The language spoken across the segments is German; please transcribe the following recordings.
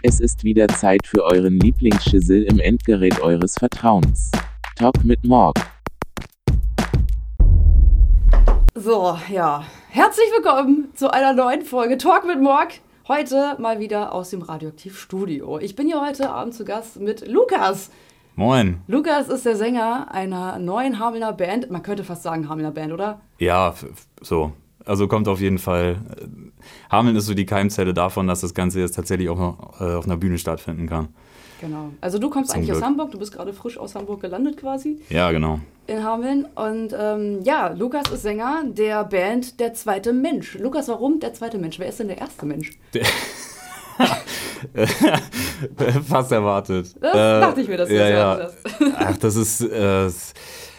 Es ist wieder Zeit für euren Lieblingsschissel im Endgerät eures Vertrauens. Talk mit Morg. So, ja. Herzlich willkommen zu einer neuen Folge Talk mit Morg. Heute mal wieder aus dem Radioaktiv-Studio. Ich bin hier heute Abend zu Gast mit Lukas. Moin. Lukas ist der Sänger einer neuen Hamelner Band. Man könnte fast sagen Hamelner Band, oder? Ja, so. Also kommt auf jeden Fall. Äh, Hameln ist so die Keimzelle davon, dass das Ganze jetzt tatsächlich auch noch, äh, auf einer Bühne stattfinden kann. Genau. Also du kommst Zum eigentlich aus Glück. Hamburg. Du bist gerade frisch aus Hamburg gelandet quasi Ja, genau. in Hameln. Und ähm, ja, Lukas ist Sänger der Band Der Zweite Mensch. Lukas, warum der Zweite Mensch? Wer ist denn der erste Mensch? Fast erwartet. Das dachte ich mir, dass du ja, das ja. erwartet Ach, das ist äh,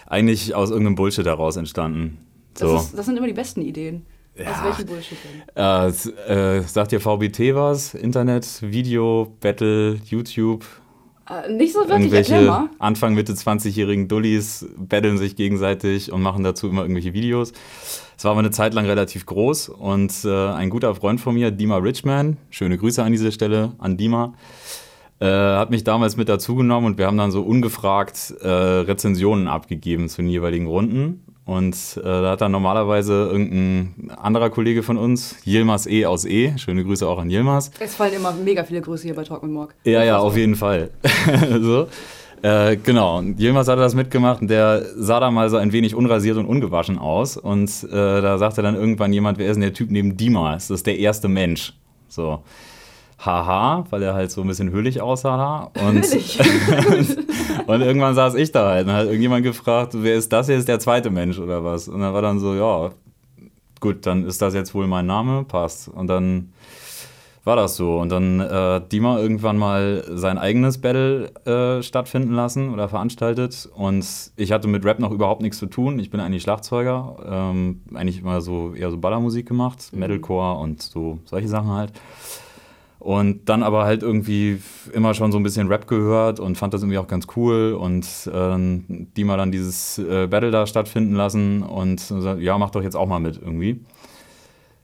eigentlich aus irgendeinem Bullshit daraus entstanden. Das, So. ist, das sind immer die besten Ideen. Aus Ja. welchem Bullshit denn? Äh, äh, sagt dir VBT was? Internet, Video, Battle, YouTube? Äh, nicht so wirklich, erklär mal. Anfang, Mitte 20-jährigen Dullis battlen sich gegenseitig und machen dazu immer irgendwelche Videos. Es war aber eine Zeit lang relativ groß und äh, ein guter Freund von mir, Dima Richman, schöne Grüße an dieser Stelle an Dima, äh, hat mich damals mit dazugenommen und wir haben dann so ungefragt Rezensionen abgegeben zu den jeweiligen Runden. Und äh, da hat dann normalerweise irgendein anderer Kollege von uns, Yilmaz E aus E, schöne Grüße auch an Yilmaz, Es fallen immer mega viele Grüße hier bei Talk mit Morg. ja, ja, auf jeden Fall. so. Äh, genau, und Yilmaz hatte das mitgemacht und der sah da mal so ein wenig unrasiert und ungewaschen aus. Und äh, da sagte dann irgendwann jemand, wer ist denn der Typ neben Dima? Das ist der erste Mensch. So. Haha, weil er halt so ein bisschen höhlich aussah. Und, Höhlich. und irgendwann saß ich da halt und hat irgendjemand gefragt, wer ist das jetzt, der zweite Mensch oder was? Und dann war dann so, ja, gut, dann ist das jetzt wohl mein Name, passt. Und dann war das so. Und dann äh, hat Dima irgendwann mal sein eigenes Battle äh, stattfinden lassen oder veranstaltet. Und ich hatte mit Rap noch überhaupt nichts zu tun. Ich bin eigentlich Schlagzeuger, ähm, eigentlich immer so eher so Ballermusik gemacht, Metalcore und so solche Sachen halt. Und dann aber halt irgendwie immer schon so ein bisschen Rap gehört und fand das irgendwie auch ganz cool. Und ähm, die mal dann dieses äh, Battle da stattfinden lassen und so, ja, mach doch jetzt auch mal mit irgendwie.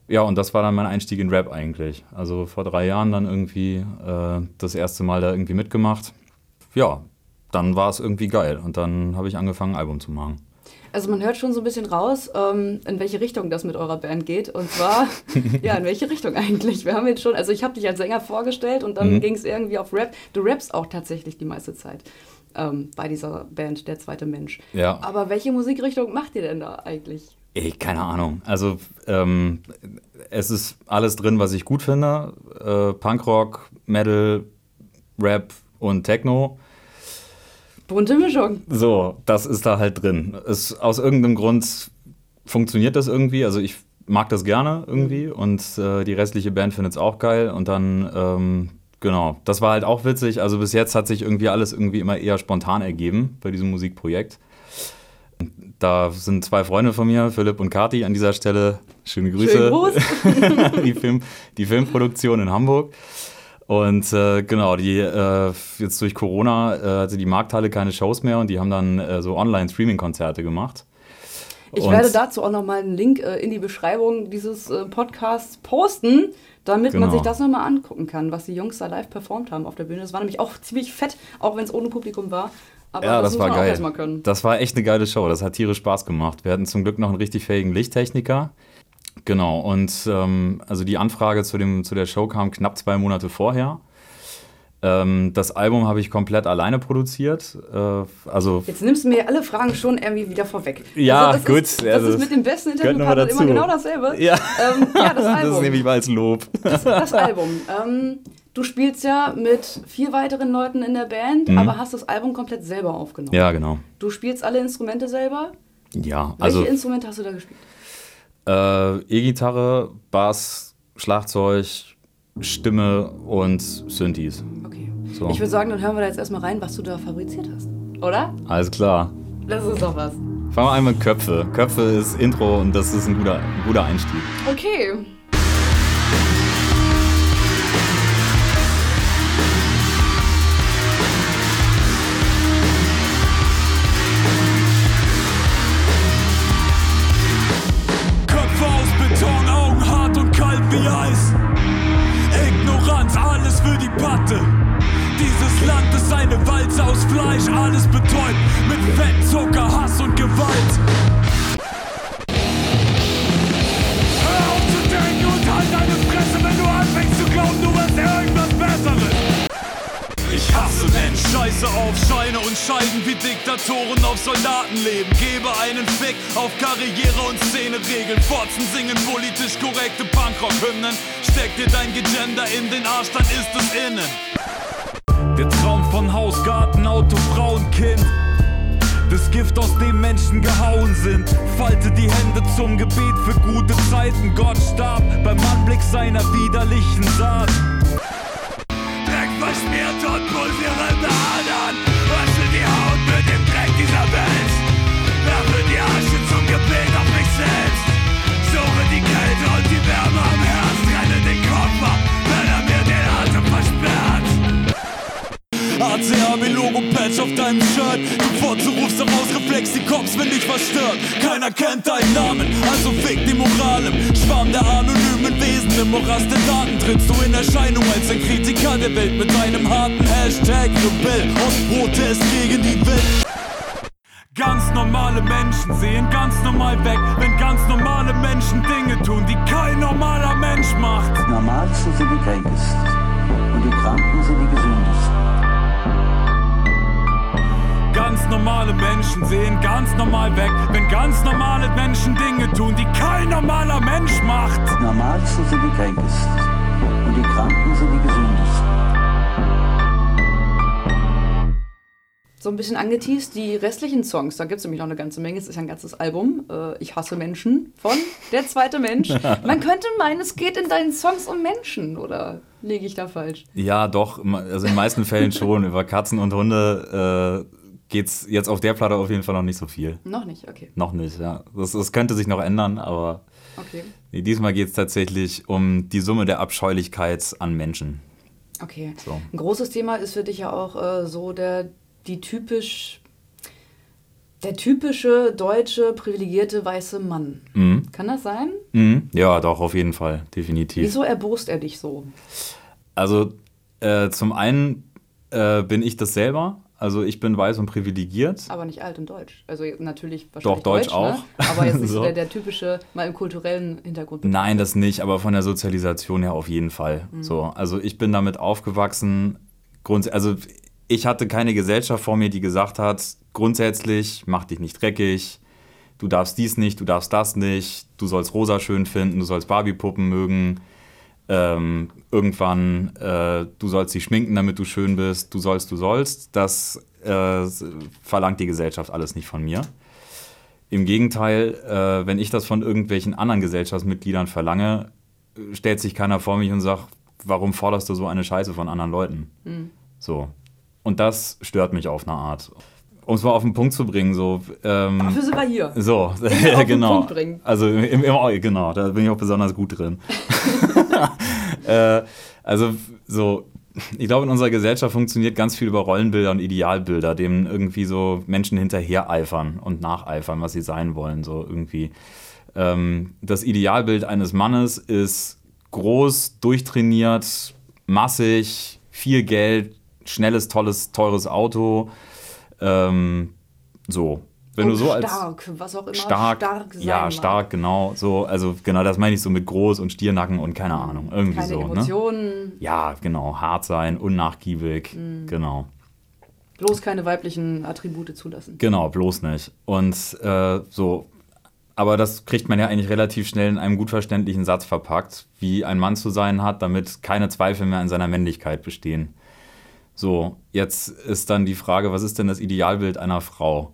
Ja, und das war dann mein Einstieg in Rap eigentlich. Also vor drei Jahren dann irgendwie äh, das erste Mal da irgendwie mitgemacht. Ja, dann war es irgendwie geil. Und dann habe ich angefangen, ein Album zu machen. Also man hört schon so ein bisschen raus, ähm, in welche Richtung das mit eurer Band geht. Und zwar, ja, in welche Richtung eigentlich? Wir haben jetzt schon, also ich habe dich als Sänger vorgestellt und dann Mhm. ging es irgendwie auf Rap. Du rappst auch tatsächlich die meiste Zeit ähm, bei dieser Band, Der Zweite Mensch. Ja. Aber welche Musikrichtung macht ihr denn da eigentlich? Ey, keine Ahnung. Also, ähm, es ist alles drin, was ich gut finde. Äh, Punkrock, Metal, Rap und Techno. Bunte Mischung. So, das ist da halt drin. Es, aus irgendeinem Grund funktioniert das irgendwie. Also ich mag das gerne irgendwie und äh, die restliche Band findet es auch geil. Und dann, ähm, genau, das war halt auch witzig. Also bis jetzt hat sich irgendwie alles irgendwie immer eher spontan ergeben bei diesem Musikprojekt. Da sind zwei Freunde von mir, Philipp und Kati, an dieser Stelle. Schöne Grüße. Schönen Gruß. die, Film, die Filmproduktion in Hamburg. Und äh, genau, die äh, jetzt durch Corona äh, hatte die Markthalle keine Shows mehr und die haben dann äh, so Online-Streaming-Konzerte gemacht. Ich Und- werde dazu auch nochmal einen Link äh, in die Beschreibung dieses äh, Podcasts posten, damit man Genau. sich das nochmal angucken kann, was die Jungs da live performt haben auf der Bühne. Das war nämlich auch ziemlich fett, auch wenn es ohne Publikum war. Aber Ja, das, muss war man auch geil. erstmal können. Das war echt eine geile Show. Das hat tierisch Spaß gemacht. Wir hatten zum Glück noch einen richtig fähigen Lichttechniker. Genau, und ähm, also die Anfrage zu, dem, zu der Show kam knapp zwei Monate vorher. Ähm, das Album habe ich komplett alleine produziert. Äh, also Jetzt nimmst du mir alle Fragen schon irgendwie wieder vorweg. Ja, das gut, Ist, das also ist mit dem besten Interviewpartner immer genau dasselbe. Ja. ähm, ja das Album. das nehme ich mal als Lob. Das, das Album. Ähm, du spielst ja mit vier weiteren Leuten in der Band, aber hast das Album komplett selber aufgenommen. Mhm. Ja, genau. Du spielst alle Instrumente selber. Ja, Welche also Instrumente hast du da gespielt? Äh, E-Gitarre, Bass, Schlagzeug, Stimme und Synthes. Okay. So. Ich würde sagen, dann hören wir da jetzt erstmal rein, was du da fabriziert hast. Oder? Alles klar. Das ist doch was. Fangen wir an mit Köpfe. Köpfe ist Intro und das ist ein guter, ein guter Einstieg. Okay. Alles betäubt mit Fett, Zucker, Hass und Gewalt. Hör auf zu denken und halt deine Fresse, wenn du anfängst zu glauben, du wirst irgendwas Besseres. Ich hasse Menschen, scheiße auf Scheine und Scheiden wie Diktatoren auf Soldatenleben. Gebe einen Fick auf Karriere und Szene-Regeln. Fotzen singen politisch korrekte Punkrock-Hymnen. Steck dir dein Gegender in den Arsch, dann ist es innen. Der Traum von Haus, Garten, Auto, Frau und Kind. Das Gift, aus dem Menschen gehauen sind. Falte die Hände zum Gebet für gute Zeiten. Gott starb beim Anblick seiner widerlichen Saat. ACAB-Logo Patch auf deinem Shirt. Du Fotze rufst daraus Reflex, die Cops, wenn dich was stört. Keiner kennt deinen Namen, also fick die Moral im Schwarm der anonymen Wesen. Im Morast der Daten trittst du in Erscheinung als ein Kritiker der Welt mit deinem harten Hashtag Rebell und Protest gegen die Welt. Ganz normale Menschen sehen ganz normal weg, wenn ganz normale Menschen Dinge tun, die kein normaler Mensch macht. Die Normalsten sind die Kränkesten und die Kranken sind die Gesündesten. Ganz normale Menschen sehen ganz normal weg, wenn ganz normale Menschen Dinge tun, die kein normaler Mensch macht. Die Normalsten sind die Kränkesten und die Kranken sind die Gesündesten. So ein bisschen angeteased, die restlichen Songs, da gibt es nämlich noch eine ganze Menge, es ist ja ein ganzes Album, äh, Ich hasse Menschen von Der zweite Mensch. Man könnte meinen, es geht in deinen Songs um Menschen, oder liege ich da falsch? Ja, doch, also in den meisten Fällen schon. Über Katzen und Hunde äh, geht es jetzt auf der Platte auf jeden Fall noch nicht so viel. Noch nicht, okay. Noch nicht, ja. Das, das könnte sich noch ändern, aber Okay. nee, diesmal geht es tatsächlich um die Summe der Abscheulichkeit an Menschen. Okay. So. Ein großes Thema ist für dich ja auch äh, so der, die typisch, der typische deutsche privilegierte weiße Mann. Mhm. Kann das sein? Mhm. Ja, doch, auf jeden Fall, definitiv. Wieso erbost er dich so? Also äh, zum einen äh, bin ich das selber. Also ich bin weiß und privilegiert. Aber nicht alt und deutsch. Also natürlich wahrscheinlich Doch, Deutsch Ne? auch. Aber jetzt nicht So. der, der typische, mal im kulturellen Hintergrund. Nein, das nicht, aber von der Sozialisation her auf jeden Fall. Mhm. So, also ich bin damit aufgewachsen. Grunds also ich hatte keine Gesellschaft vor mir, die gesagt hat, grundsätzlich mach dich nicht dreckig, du darfst dies nicht, du darfst das nicht, du sollst rosa schön finden, du sollst Barbiepuppen mögen. Ähm, irgendwann, äh, du sollst dich schminken, damit du schön bist, du sollst, du sollst. Das äh, verlangt die Gesellschaft alles nicht von mir. Im Gegenteil, äh, wenn ich das von irgendwelchen anderen Gesellschaftsmitgliedern verlange, stellt sich keiner vor mich und sagt, warum forderst du so eine Scheiße von anderen Leuten? So. Und das stört mich auf eine Art. Um es mal auf den Punkt zu bringen, so. Ähm, Dafür sind wir hier. so, den genau. Also im, im, genau, da bin ich auch besonders gut drin. äh, also so, ich glaube, in unserer Gesellschaft funktioniert ganz viel über Rollenbilder und Idealbilder, dem irgendwie so Menschen hinterher eifern und nacheifern, was sie sein wollen. So irgendwie. Ähm, das Idealbild eines Mannes ist groß, durchtrainiert, massig, viel Geld, schnelles, tolles, teures Auto. Ähm, so. Wenn Und du so als stark, was auch immer stark, stark sein ja, mag. stark, genau, so, also genau, das meine ich so mit groß und Stiernacken und keine Ahnung, irgendwie Keine so, ne? Emotionen, Ja, genau, hart sein, unnachgiebig, Mhm. genau, bloß keine weiblichen Attribute zulassen. genau, bloß nicht. Und äh, so, aber das kriegt man ja eigentlich relativ schnell in einem gut verständlichen Satz verpackt, wie ein Mann zu sein hat, damit keine Zweifel mehr an seiner Männlichkeit bestehen. So, jetzt ist dann die Frage, was ist denn das Idealbild einer Frau?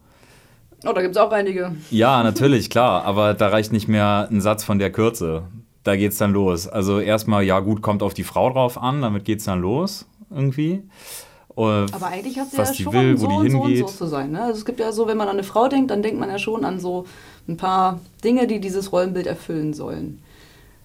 Oh, da gibt es auch einige. Ja, natürlich, klar, aber da reicht nicht mehr ein Satz von der Kürze. Da geht's dann los. Also erstmal, ja gut, kommt auf die Frau drauf an, damit geht's dann los irgendwie. Äh, Aber eigentlich hat sie ja schon will, so und so und so hingeht. zu sein. Ne? Also es gibt ja so, wenn man an eine Frau denkt, dann denkt man ja schon an so ein paar Dinge, die dieses Rollenbild erfüllen sollen.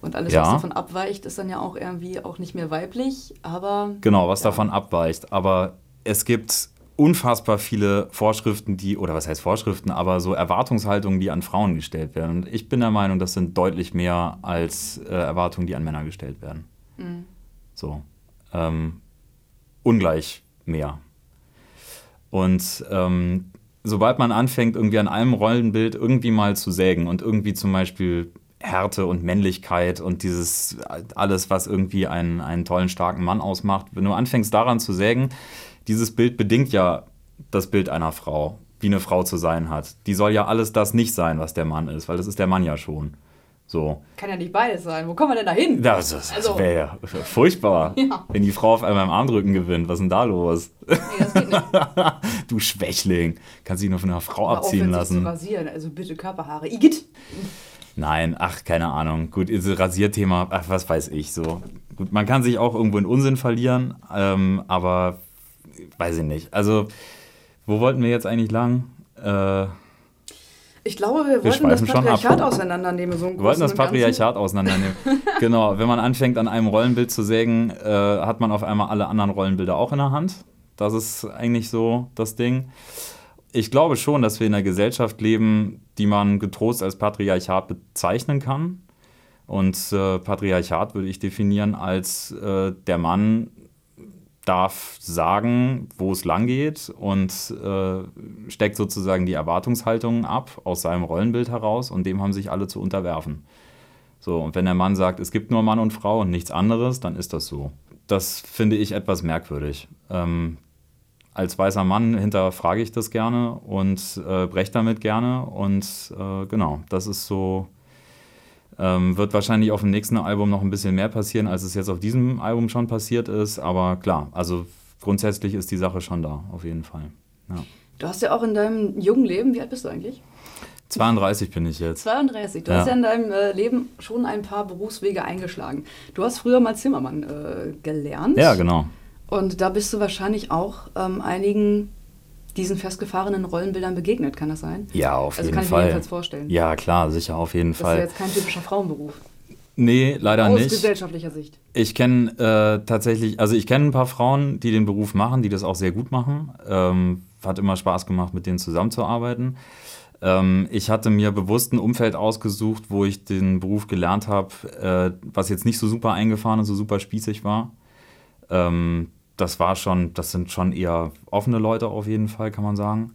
Und alles, Ja. was davon abweicht, ist dann ja auch irgendwie auch nicht mehr weiblich, aber Genau, was davon abweicht. Aber es gibt unfassbar viele Vorschriften, die, oder was heißt Vorschriften, aber so Erwartungshaltungen, die an Frauen gestellt werden. Und ich bin der Meinung, das sind deutlich mehr als äh, Erwartungen, die an Männer gestellt werden. So. Ähm, ungleich mehr. Und ähm, sobald man anfängt, irgendwie an einem Rollenbild irgendwie mal zu sägen und irgendwie zum Beispiel Härte und Männlichkeit und dieses alles, was irgendwie einen, einen tollen, starken Mann ausmacht, wenn du anfängst daran zu sägen, dieses Bild bedingt ja das Bild einer Frau, wie eine Frau zu sein hat. Die soll ja alles das nicht sein, was der Mann ist, weil das ist der Mann ja schon. So. Kann ja nicht beides sein. Wo kommen wir denn da hin? Das, das, das Also- wäre ja furchtbar, Ja. wenn die Frau auf einmal im Armdrücken gewinnt. Was ist denn da los? Nee, das geht nicht. du Schwächling. Kannst dich nur von einer Frau auf, abziehen sich lassen. zu rasieren. Also bitte Körperhaare. Igitt. Nein, ach, keine Ahnung. Gut, dieses Rasierthema, ach, was weiß ich so. Gut, man kann sich auch irgendwo in Unsinn verlieren, ähm, aber weiß ich nicht. Also, wo wollten wir jetzt eigentlich lang? Äh, Ich glaube, wir wollten das. Patriarchat auseinandernehmen. So wir wollten das Ganzen. Patriarchat auseinandernehmen. genau, wenn man anfängt, an einem Rollenbild zu sägen, äh, hat man auf einmal alle anderen Rollenbilder auch in der Hand. Das ist eigentlich so das Ding. Ich glaube schon, dass wir in einer Gesellschaft leben, die man getrost als Patriarchat bezeichnen kann. Und äh, Patriarchat würde ich definieren als äh, der Mann darf sagen, wo es lang geht und äh, steckt sozusagen die Erwartungshaltungen ab aus seinem Rollenbild heraus und dem haben sich alle zu unterwerfen. So, und wenn der Mann sagt, es gibt nur Mann und Frau und nichts anderes, dann ist das so. Das finde ich etwas merkwürdig. Ähm, als weißer Mann hinterfrage ich das gerne und äh, breche damit gerne. Und äh, genau, das ist so. Ähm, wird wahrscheinlich auf dem nächsten Album noch ein bisschen mehr passieren, als es jetzt auf diesem Album schon passiert ist. Aber klar, also grundsätzlich ist die Sache schon da, auf jeden Fall. Ja. Du hast ja auch in deinem jungen Leben, wie alt bist du eigentlich? 32 bin ich jetzt. 32. Du Ja. hast ja in deinem äh, Leben schon ein paar Berufswege eingeschlagen. Du hast früher mal Zimmermann äh, gelernt. Ja, genau. Und da bist du wahrscheinlich auch ähm, einigen diesen festgefahrenen Rollenbildern begegnet, kann das sein? Ja, auf Also jeden kann ich mir Fall. jedenfalls vorstellen. Ja, klar, sicher, auf jeden Das ist ja Fall. jetzt kein typischer Frauenberuf. Nee, leider Aus nicht. gesellschaftlicher Sicht. Ich kenne äh, tatsächlich, also ich kenne ein paar Frauen, die den Beruf machen, die das auch sehr gut machen. Ähm, hat immer Spaß gemacht, mit denen zusammenzuarbeiten. Ähm, ich hatte mir bewusst ein Umfeld ausgesucht, wo ich den Beruf gelernt habe, äh, was jetzt nicht so super eingefahren und so super spießig war. Ähm, das war schon, das sind schon eher offene Leute auf jeden Fall, kann man sagen.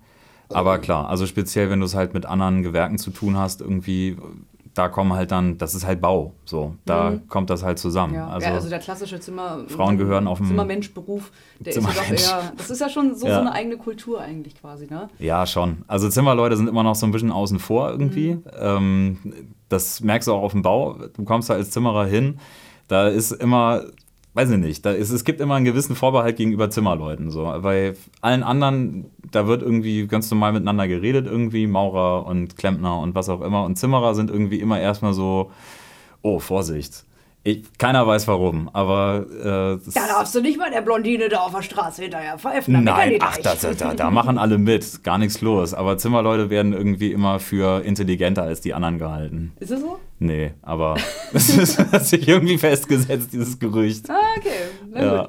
Aber klar, also speziell, wenn du es halt mit anderen Gewerken zu tun hast, irgendwie, da kommen halt dann, das ist halt Bau, so, da kommt das halt zusammen. Ja, also, ja, also der klassische Zimmer Frauen gehören auf dem- Zimmermenschberuf, der ist ja doch eher, das ist ja schon so, Ja. so eine eigene Kultur eigentlich quasi, ne? Ja, schon. Also Zimmerleute sind immer noch so ein bisschen außen vor irgendwie. Ähm, das merkst du auch auf dem Bau. Du kommst da als Zimmerer hin, da ist immer, weiß ich nicht, da ist, es gibt immer einen gewissen Vorbehalt gegenüber Zimmerleuten. So. Bei allen anderen, da wird irgendwie ganz normal miteinander geredet, irgendwie Maurer und Klempner und was auch immer. Und Zimmerer sind irgendwie immer erstmal so, oh, Vorsicht. Ich, keiner weiß warum, aber äh, das- Da darfst du nicht mal der Blondine da auf der Straße hinterher pfeifen. Nein, ach, da, da, da machen alle mit, gar nichts los. Aber Zimmerleute werden irgendwie immer für intelligenter als die anderen gehalten. Ist es so? Nee, aber es ist- hat sich irgendwie festgesetzt, dieses Gerücht. Ah, okay. Na gut. Ja,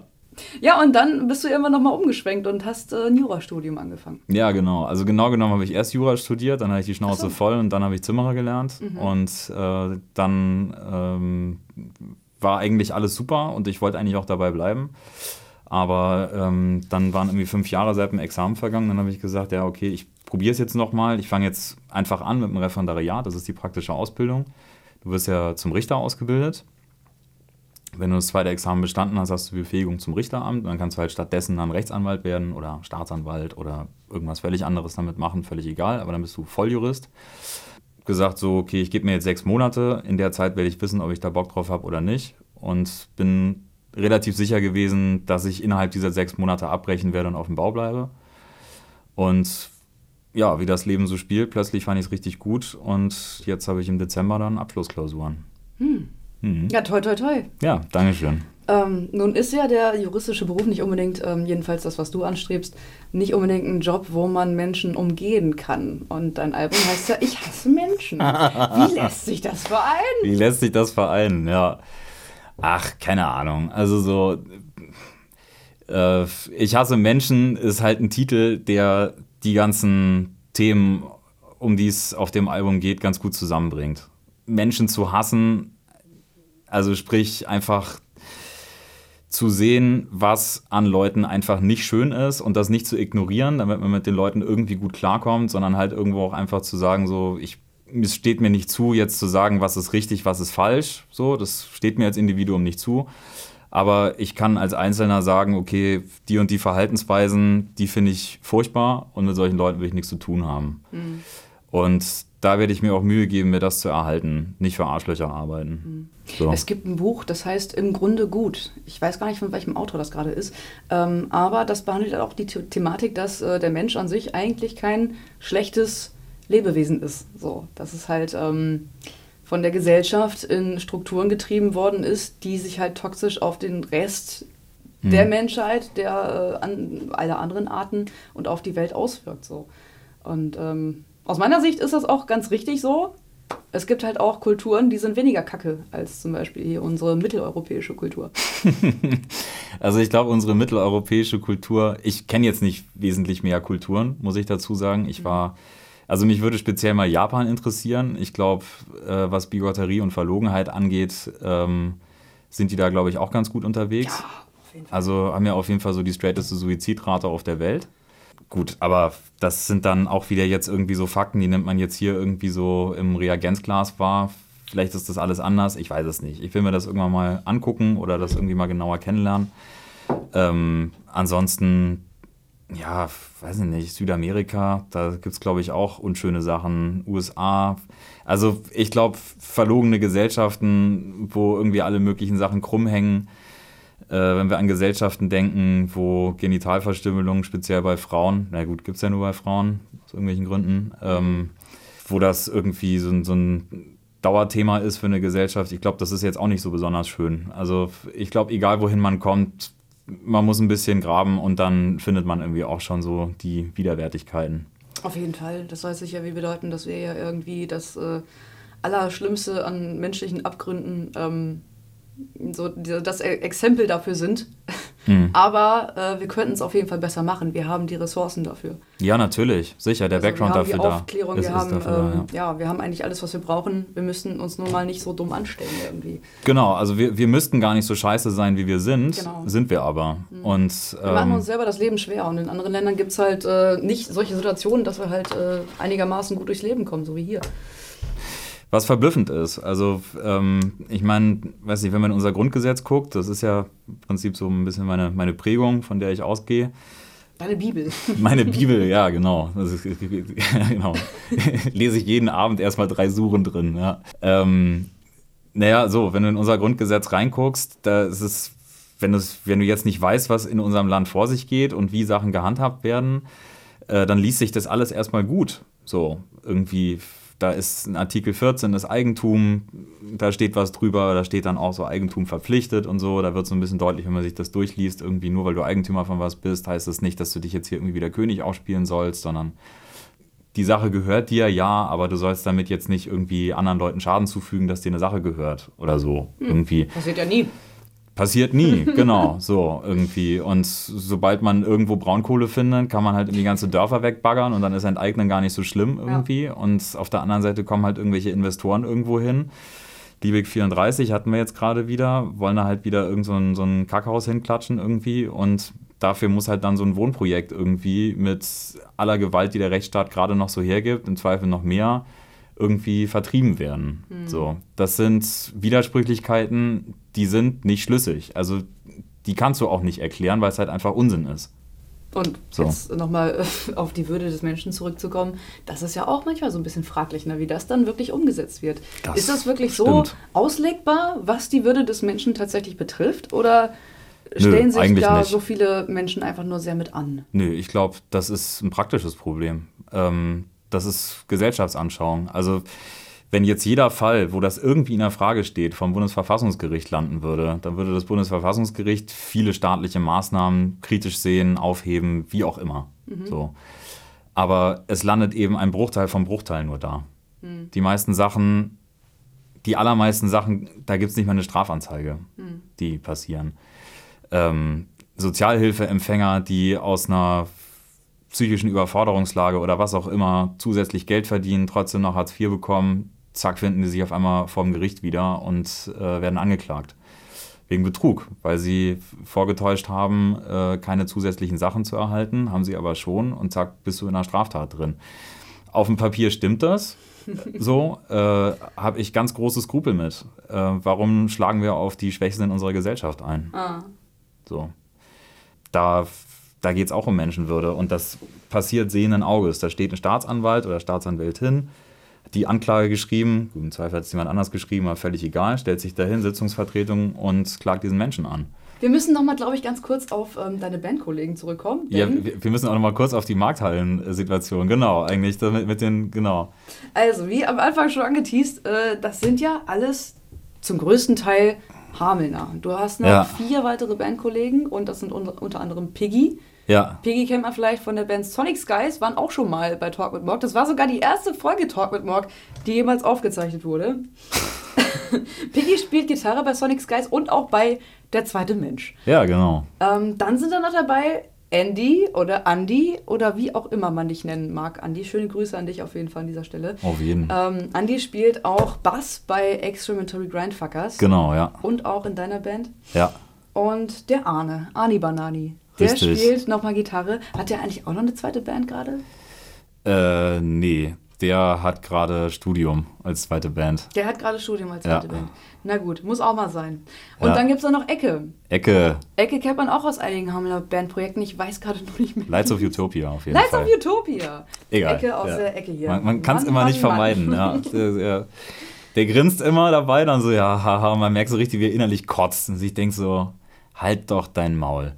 und dann bist du irgendwann nochmal umgeschwenkt und hast äh, ein Jurastudium angefangen. Ja, genau. Also genau genommen habe ich erst Jura studiert, dann hatte ich die Schnauze voll und dann habe ich Zimmerer gelernt. Und äh, dann ähm, war eigentlich alles super und ich wollte eigentlich auch dabei bleiben. Aber ähm, dann waren irgendwie fünf Jahre seit dem Examen vergangen. Dann habe ich gesagt, ja, okay, ich probiere es jetzt nochmal. Ich fange jetzt einfach an mit dem Referendariat. Das ist die praktische Ausbildung. Du wirst ja zum Richter ausgebildet. Wenn du das zweite Examen bestanden hast, hast du Befähigung zum Richteramt. Dann kannst du halt stattdessen dann Rechtsanwalt werden oder Staatsanwalt oder irgendwas völlig anderes damit machen, völlig egal. Aber dann bist du Volljurist. Gesagt so, okay, ich gebe mir jetzt sechs Monate. In der Zeit werde ich wissen, ob ich da Bock drauf habe oder nicht. Und bin relativ sicher gewesen, dass ich innerhalb dieser sechs Monate abbrechen werde und auf dem Bau bleibe. Und ja, wie das Leben so spielt, plötzlich fand ich es richtig gut. Und jetzt habe ich im Dezember dann Abschlussklausuren. Ja, toi, toi, toi. Ja, Dankeschön. Ähm, nun ist ja der juristische Beruf nicht unbedingt, ähm, jedenfalls das, was du anstrebst, nicht unbedingt ein Job, wo man Menschen umgehen kann. Und dein Album heißt ja Ich hasse Menschen. Wie lässt sich das vereinen? Wie lässt sich das vereinen? Ja. Ach, keine Ahnung. Also so. Äh, ich hasse Menschen ist halt ein Titel, der die ganzen Themen, um die es auf dem Album geht, ganz gut zusammenbringt. Menschen zu hassen, also sprich einfach zu sehen, was an Leuten einfach nicht schön ist und das nicht zu ignorieren, damit man mit den Leuten irgendwie gut klarkommt, sondern halt irgendwo auch einfach zu sagen, so, ich, es steht mir nicht zu, jetzt zu sagen, was ist richtig, was ist falsch. So, das steht mir als Individuum nicht zu. Aber ich kann als Einzelner sagen, okay, die und die Verhaltensweisen, die finde ich furchtbar und mit solchen Leuten will ich nichts zu tun haben. Und da werde ich mir auch Mühe geben, mir das zu erhalten, nicht für Arschlöcher arbeiten. So. Es gibt ein Buch, das heißt Im Grunde gut. Ich weiß gar nicht, von welchem Autor das gerade ist. Ähm, aber das behandelt auch die The Thematik, dass äh, der Mensch an sich eigentlich kein schlechtes Lebewesen ist. So, dass es halt ähm, von der Gesellschaft in Strukturen getrieben worden ist, die sich halt toxisch auf den Rest der Menschheit, der äh, an, aller anderen Arten und auf die Welt auswirkt. So. Und ähm, aus meiner Sicht ist das auch ganz richtig so. Es gibt halt auch Kulturen, die sind weniger kacke als zum Beispiel hier unsere mitteleuropäische Kultur. Also ich glaube, unsere mitteleuropäische Kultur, ich kenne jetzt nicht wesentlich mehr Kulturen, muss ich dazu sagen. Ich war, also mich würde speziell mal Japan interessieren. Ich glaube, äh, was Bigotterie und Verlogenheit angeht, ähm, sind die da, glaube ich, auch ganz gut unterwegs. Fall. Also haben ja auf jeden Fall so die straighteste Suizidrate auf der Welt. Gut, aber das sind dann auch wieder jetzt irgendwie so Fakten, die nimmt man jetzt hier irgendwie so im Reagenzglas wahr. Vielleicht ist das alles anders, ich weiß es nicht. Ich will mir das irgendwann mal angucken oder das irgendwie mal genauer kennenlernen. Ähm, ansonsten, ja, weiß ich nicht, Südamerika, da gibt es, glaube ich, auch unschöne Sachen. USA, also ich glaube, verlogene Gesellschaften, wo irgendwie alle möglichen Sachen krumm hängen. Äh, wenn wir an Gesellschaften denken, wo Genitalverstümmelung, speziell bei Frauen, na gut, gibt es ja nur bei Frauen, aus irgendwelchen Gründen, ähm, wo das irgendwie so, ein- so ein Dauerthema ist für eine Gesellschaft, ich glaube, das ist jetzt auch nicht so besonders schön. Also ich glaube, egal wohin man kommt, man muss ein bisschen graben und dann findet man irgendwie auch schon so die Widerwärtigkeiten. Auf jeden Fall. Das soll sicher wie bedeuten, dass wir ja irgendwie das äh, Allerschlimmste an menschlichen Abgründen ähm, so das E- Exempel dafür sind. Aber äh, wir könnten es auf jeden Fall besser machen. Wir haben die Ressourcen dafür. Ja, natürlich, sicher, der Also Background wir haben dafür die da. Aufklärung, wir haben, dafür da, ähm, ja. ja. wir haben eigentlich alles, was wir brauchen. Wir müssen uns nur mal nicht so dumm anstellen irgendwie. Genau, also wir, wir müssten gar nicht so scheiße sein, wie wir sind, Genau. sind wir aber. Und Wir machen ähm, uns selber das Leben schwer und in anderen Ländern gibt es halt äh, nicht solche Situationen, dass wir halt äh, einigermaßen gut durchs Leben kommen, so wie hier. Was verblüffend ist, also ähm, ich meine, weiß nicht, wenn man in unser Grundgesetz guckt, das ist ja im Prinzip so ein bisschen meine, meine Prägung, von der ich ausgehe. Deine Bibel. Meine Bibel, ja, genau. Ist, genau. Lese ich jeden Abend erstmal drei Suren drin. Ja. Ähm, naja, so, wenn du in unser Grundgesetz reinguckst, da ist es, wenn, wenn du jetzt nicht weißt, was in unserem Land vor sich geht und wie Sachen gehandhabt werden, äh, dann liest sich das alles erstmal gut. So, irgendwie, da ist ein Artikel 14, das Eigentum, da steht was drüber, da steht dann auch so Eigentum verpflichtet und so. Da wird so ein bisschen deutlich, wenn man sich das durchliest, irgendwie nur weil du Eigentümer von was bist, heißt das nicht, dass du dich jetzt hier irgendwie wieder König aufspielen sollst, sondern die Sache gehört dir, ja, aber du sollst damit jetzt nicht irgendwie anderen Leuten Schaden zufügen, dass dir eine Sache gehört oder so. Irgendwie. Passiert ja nie. Passiert nie, genau, so irgendwie. Und sobald man irgendwo Braunkohle findet, kann man halt in die ganze Dörfer wegbaggern und dann ist Enteignen gar nicht so schlimm irgendwie. Und auf der anderen Seite kommen halt irgendwelche Investoren irgendwo hin. Liebig 34 hatten wir jetzt gerade wieder, wollen da halt wieder irgend so ein, so ein Kackhaus hinklatschen irgendwie und dafür muss halt dann so ein Wohnprojekt irgendwie mit aller Gewalt, die der Rechtsstaat gerade noch so hergibt, im Zweifel noch mehr, irgendwie vertrieben werden. So, das sind Widersprüchlichkeiten, die sind nicht schlüssig. Also die kannst du auch nicht erklären, weil es halt einfach Unsinn ist. Und So. jetzt nochmal auf die Würde des Menschen zurückzukommen, das ist ja auch manchmal so ein bisschen fraglich, ne, wie das dann wirklich umgesetzt wird. Das ist das wirklich so stimmt. auslegbar, was die Würde des Menschen tatsächlich betrifft? Oder stellen sich eigentlich da nicht. so viele Menschen einfach nur sehr mit an? Nö, ich glaube, das ist ein praktisches Problem. Ähm, das ist Gesellschaftsanschauung. Also wenn jetzt jeder Fall, wo das irgendwie in der Frage steht, vom Bundesverfassungsgericht landen würde, dann würde das Bundesverfassungsgericht viele staatliche Maßnahmen kritisch sehen, aufheben, wie auch immer. So. Aber es landet eben ein Bruchteil vom Bruchteil nur da. Die meisten Sachen, die allermeisten Sachen, da gibt es nicht mal eine Strafanzeige, die passieren. Ähm, Sozialhilfeempfänger, die aus einer psychischen Überforderungslage oder was auch immer zusätzlich Geld verdienen, trotzdem noch Hartz IV bekommen, zack, finden die sich auf einmal vorm Gericht wieder und äh, werden angeklagt. wegen Betrug, weil sie vorgetäuscht haben, äh, keine zusätzlichen Sachen zu erhalten, haben sie aber schon und zack, bist du in einer Straftat drin. Auf dem Papier stimmt das. So äh, habe ich ganz große Skrupel mit. Äh, warum schlagen wir auf die Schwächsten in unserer Gesellschaft ein? Ah. So. Da, da geht es auch um Menschenwürde. Und das passiert sehenden Auges. Da steht ein Staatsanwalt oder Staatsanwältin, hat die Anklage geschrieben, im Zweifel hat es jemand anders geschrieben, aber völlig egal, stellt sich dahin, Sitzungsvertretung und klagt diesen Menschen an. Wir müssen noch mal, glaube ich, ganz kurz auf ähm, deine Bandkollegen zurückkommen. Ja, wir wir müssen auch noch mal kurz auf die Markthallen-Situation, genau, eigentlich damit mit den, genau. Also, wie am Anfang schon angeteased, äh, das sind ja alles zum größten Teil Hamelner. Du hast noch Ja. vier weitere Bandkollegen und das sind unter, unter anderem Piggy. Ja, Piggy kennt man vielleicht von der Band Sonic Skies, waren auch schon mal bei Talk mit Morg. Das war sogar die erste Folge Talk mit Morg, die jemals aufgezeichnet wurde. Piggy spielt Gitarre bei Sonic Skies und auch bei Der zweite Mensch. ja, genau. Ähm, dann sind da noch dabei Andy oder Andy oder wie auch immer man dich nennen mag. Andy, schöne Grüße an dich auf jeden Fall an dieser Stelle. Auf jeden. Ähm, Andy spielt auch Bass bei Experimentary Grindfuckers. Genau, ja. Und auch in deiner Band. Ja. Und der Arne, Arni Banani. Der Richtig. spielt nochmal Gitarre. Hat der eigentlich auch noch eine zweite Band gerade? Äh, nee, der hat gerade Studium als zweite Band. Der hat gerade Studium als Ja. zweite Band. Na gut, muss auch mal sein. Und Ja. dann gibt es noch Ecke. Ecke, Ecke kennt man auch aus einigen Hamler Bandprojekten. Ich weiß gerade noch nicht mehr. Lights of Utopia auf jeden Lights Fall. of Utopia. Egal. Ecke aus ja. der Ecke hier. Man, man kann es immer Mann, nicht vermeiden. Ja. Der, der grinst immer dabei, dann so, ja, haha, man merkt so richtig, wie er innerlich kotzt und sich denkt so, halt doch dein Maul.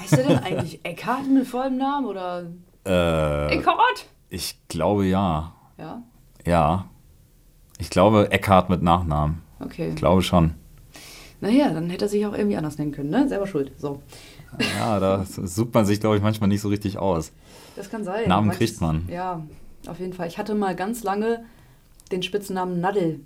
Heißt der denn eigentlich Eckhard mit vollem Namen oder Äh, Eckhard? ich glaube ja. Ja, Ja. Ich glaube Eckhart mit Nachnamen. okay. Ich glaube schon. Naja, dann hätte er sich auch irgendwie anders nennen können, ne? Selber schuld. So, Ja, da sucht man sich, glaube ich, manchmal nicht so richtig aus. das kann sein. Namen kriegt man. Ja, auf jeden Fall. Ich hatte mal ganz lange den Spitznamen Naddel.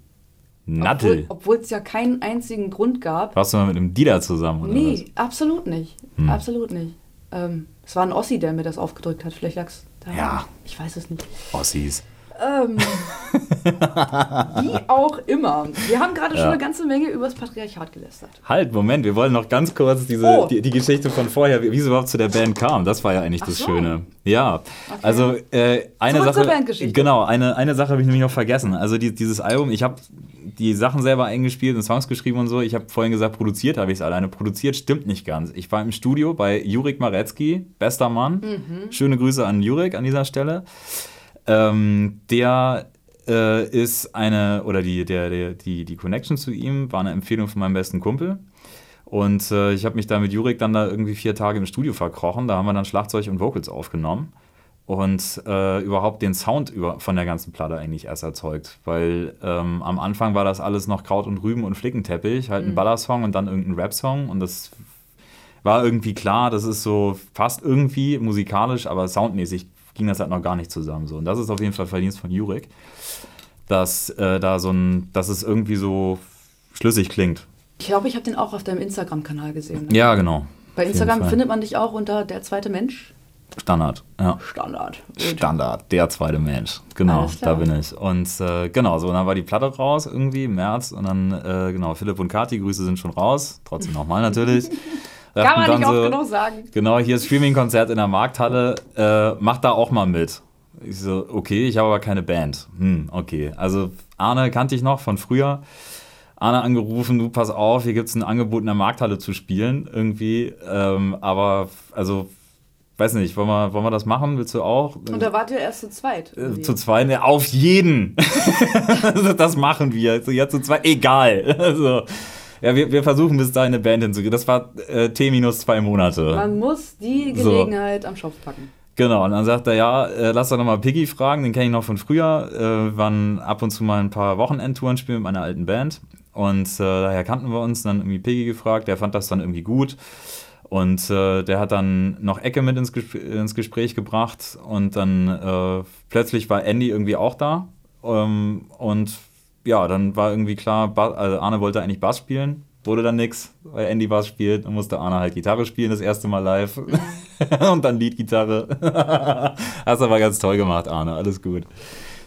Nattel. Obwohl es ja keinen einzigen Grund gab. Warst du mal mit einem Dieter zusammen, oder Nee, absolut nicht. Hm. Absolut nicht. Ähm, es war ein Ossi, der mir das aufgedrückt hat. Vielleicht lag's da. Ja. Ich weiß es nicht. was? Ossis. Ähm, wie auch immer. Wir haben gerade schon Ja. eine ganze Menge über das Patriarchat gelästert. Halt, Moment, wir wollen noch ganz kurz diese, Oh. die, die Geschichte von vorher, wie es überhaupt zu der Band kam. Das war ja eigentlich Ach das so. Schöne. Ja, also äh, eine Zurück Sache. Genau, eine, eine Sache habe ich nämlich noch vergessen. Also die, dieses Album, ich habe die Sachen selber eingespielt und Songs geschrieben und so. Ich habe vorhin gesagt, produziert habe ich es alleine. Produziert stimmt nicht ganz. Ich war im Studio bei Jurik Marecki, bester Mann. Mhm. Schöne Grüße an Jurik an dieser Stelle. Ähm, der äh, ist eine, oder die, der, der, die, die Connection zu ihm war eine Empfehlung von meinem besten Kumpel. Und äh, ich habe mich da mit Jurik dann da irgendwie vier Tage im Studio verkrochen. Da haben wir dann Schlagzeug und Vocals aufgenommen. Und äh, überhaupt den Sound über, von der ganzen Platte eigentlich erst erzeugt. Weil ähm, am Anfang war das alles noch Kraut und Rüben und Flickenteppich. Halt ein Ballersong und dann irgendein Rap-Song. Und das war irgendwie klar, das ist so fast irgendwie musikalisch, aber soundmäßig ging das halt noch gar nicht zusammen. So. Und das ist auf jeden Fall Verdienst von Jurik, dass äh, da so ein, dass es irgendwie so schlüssig klingt. Ich glaube, ich habe den auch auf deinem Instagram-Kanal gesehen. Ne? Ja, genau. Bei Instagram findet man dich auch unter der zweite Mensch. Standard, ja. Standard. Gut. Standard, der zweite Mensch. Genau, da bin ich. Und äh, genau, so, und dann war die Platte raus irgendwie im März und dann, äh, genau, Philipp und Kati, Grüße sind schon raus. Trotzdem nochmal natürlich. Kann man nicht oft so, genug sagen. Genau, hier ist Streaming-Konzert in der Markthalle. Äh, mach da auch mal mit. Ich so, okay, ich habe aber keine Band. Hm, okay. Also Arne kannte ich noch von früher. Arne angerufen, du pass auf, hier gibt es ein Angebot in der Markthalle zu spielen irgendwie. Ähm, aber also, weiß nicht, wollen wir, wollen wir das machen? Willst du auch? Und da wart ihr erst zu zweit. Äh, irgendwie. Zu zweit, ne, auf jeden. das machen wir. Ja, zu zweit, egal. Also, ja, wir, wir versuchen bis dahin eine Band hinzukriegen. Das war äh, T minus zwei Monate. Man muss die So. Gelegenheit am Schopf packen. Genau, und dann sagt er, ja, äh, lass doch nochmal Piggy fragen, den kenne ich noch von früher. Äh, waren ab und zu mal ein paar Wochenendtouren spielen mit meiner alten Band. Und äh, daher kannten wir uns, dann irgendwie Piggy gefragt, der fand das dann irgendwie gut. Und äh, der hat dann noch Ecke mit ins, Gespr ins Gespräch gebracht. Und dann äh, plötzlich war Andy irgendwie auch da. Ähm, und ja, dann war irgendwie klar, ba also Arne wollte eigentlich Bass spielen. Wurde dann nix, weil Andy Bass spielt. Dann musste Arne halt Gitarre spielen, das erste Mal live. und dann Leadgitarre. Hast aber ganz toll gemacht, Arne. Alles gut.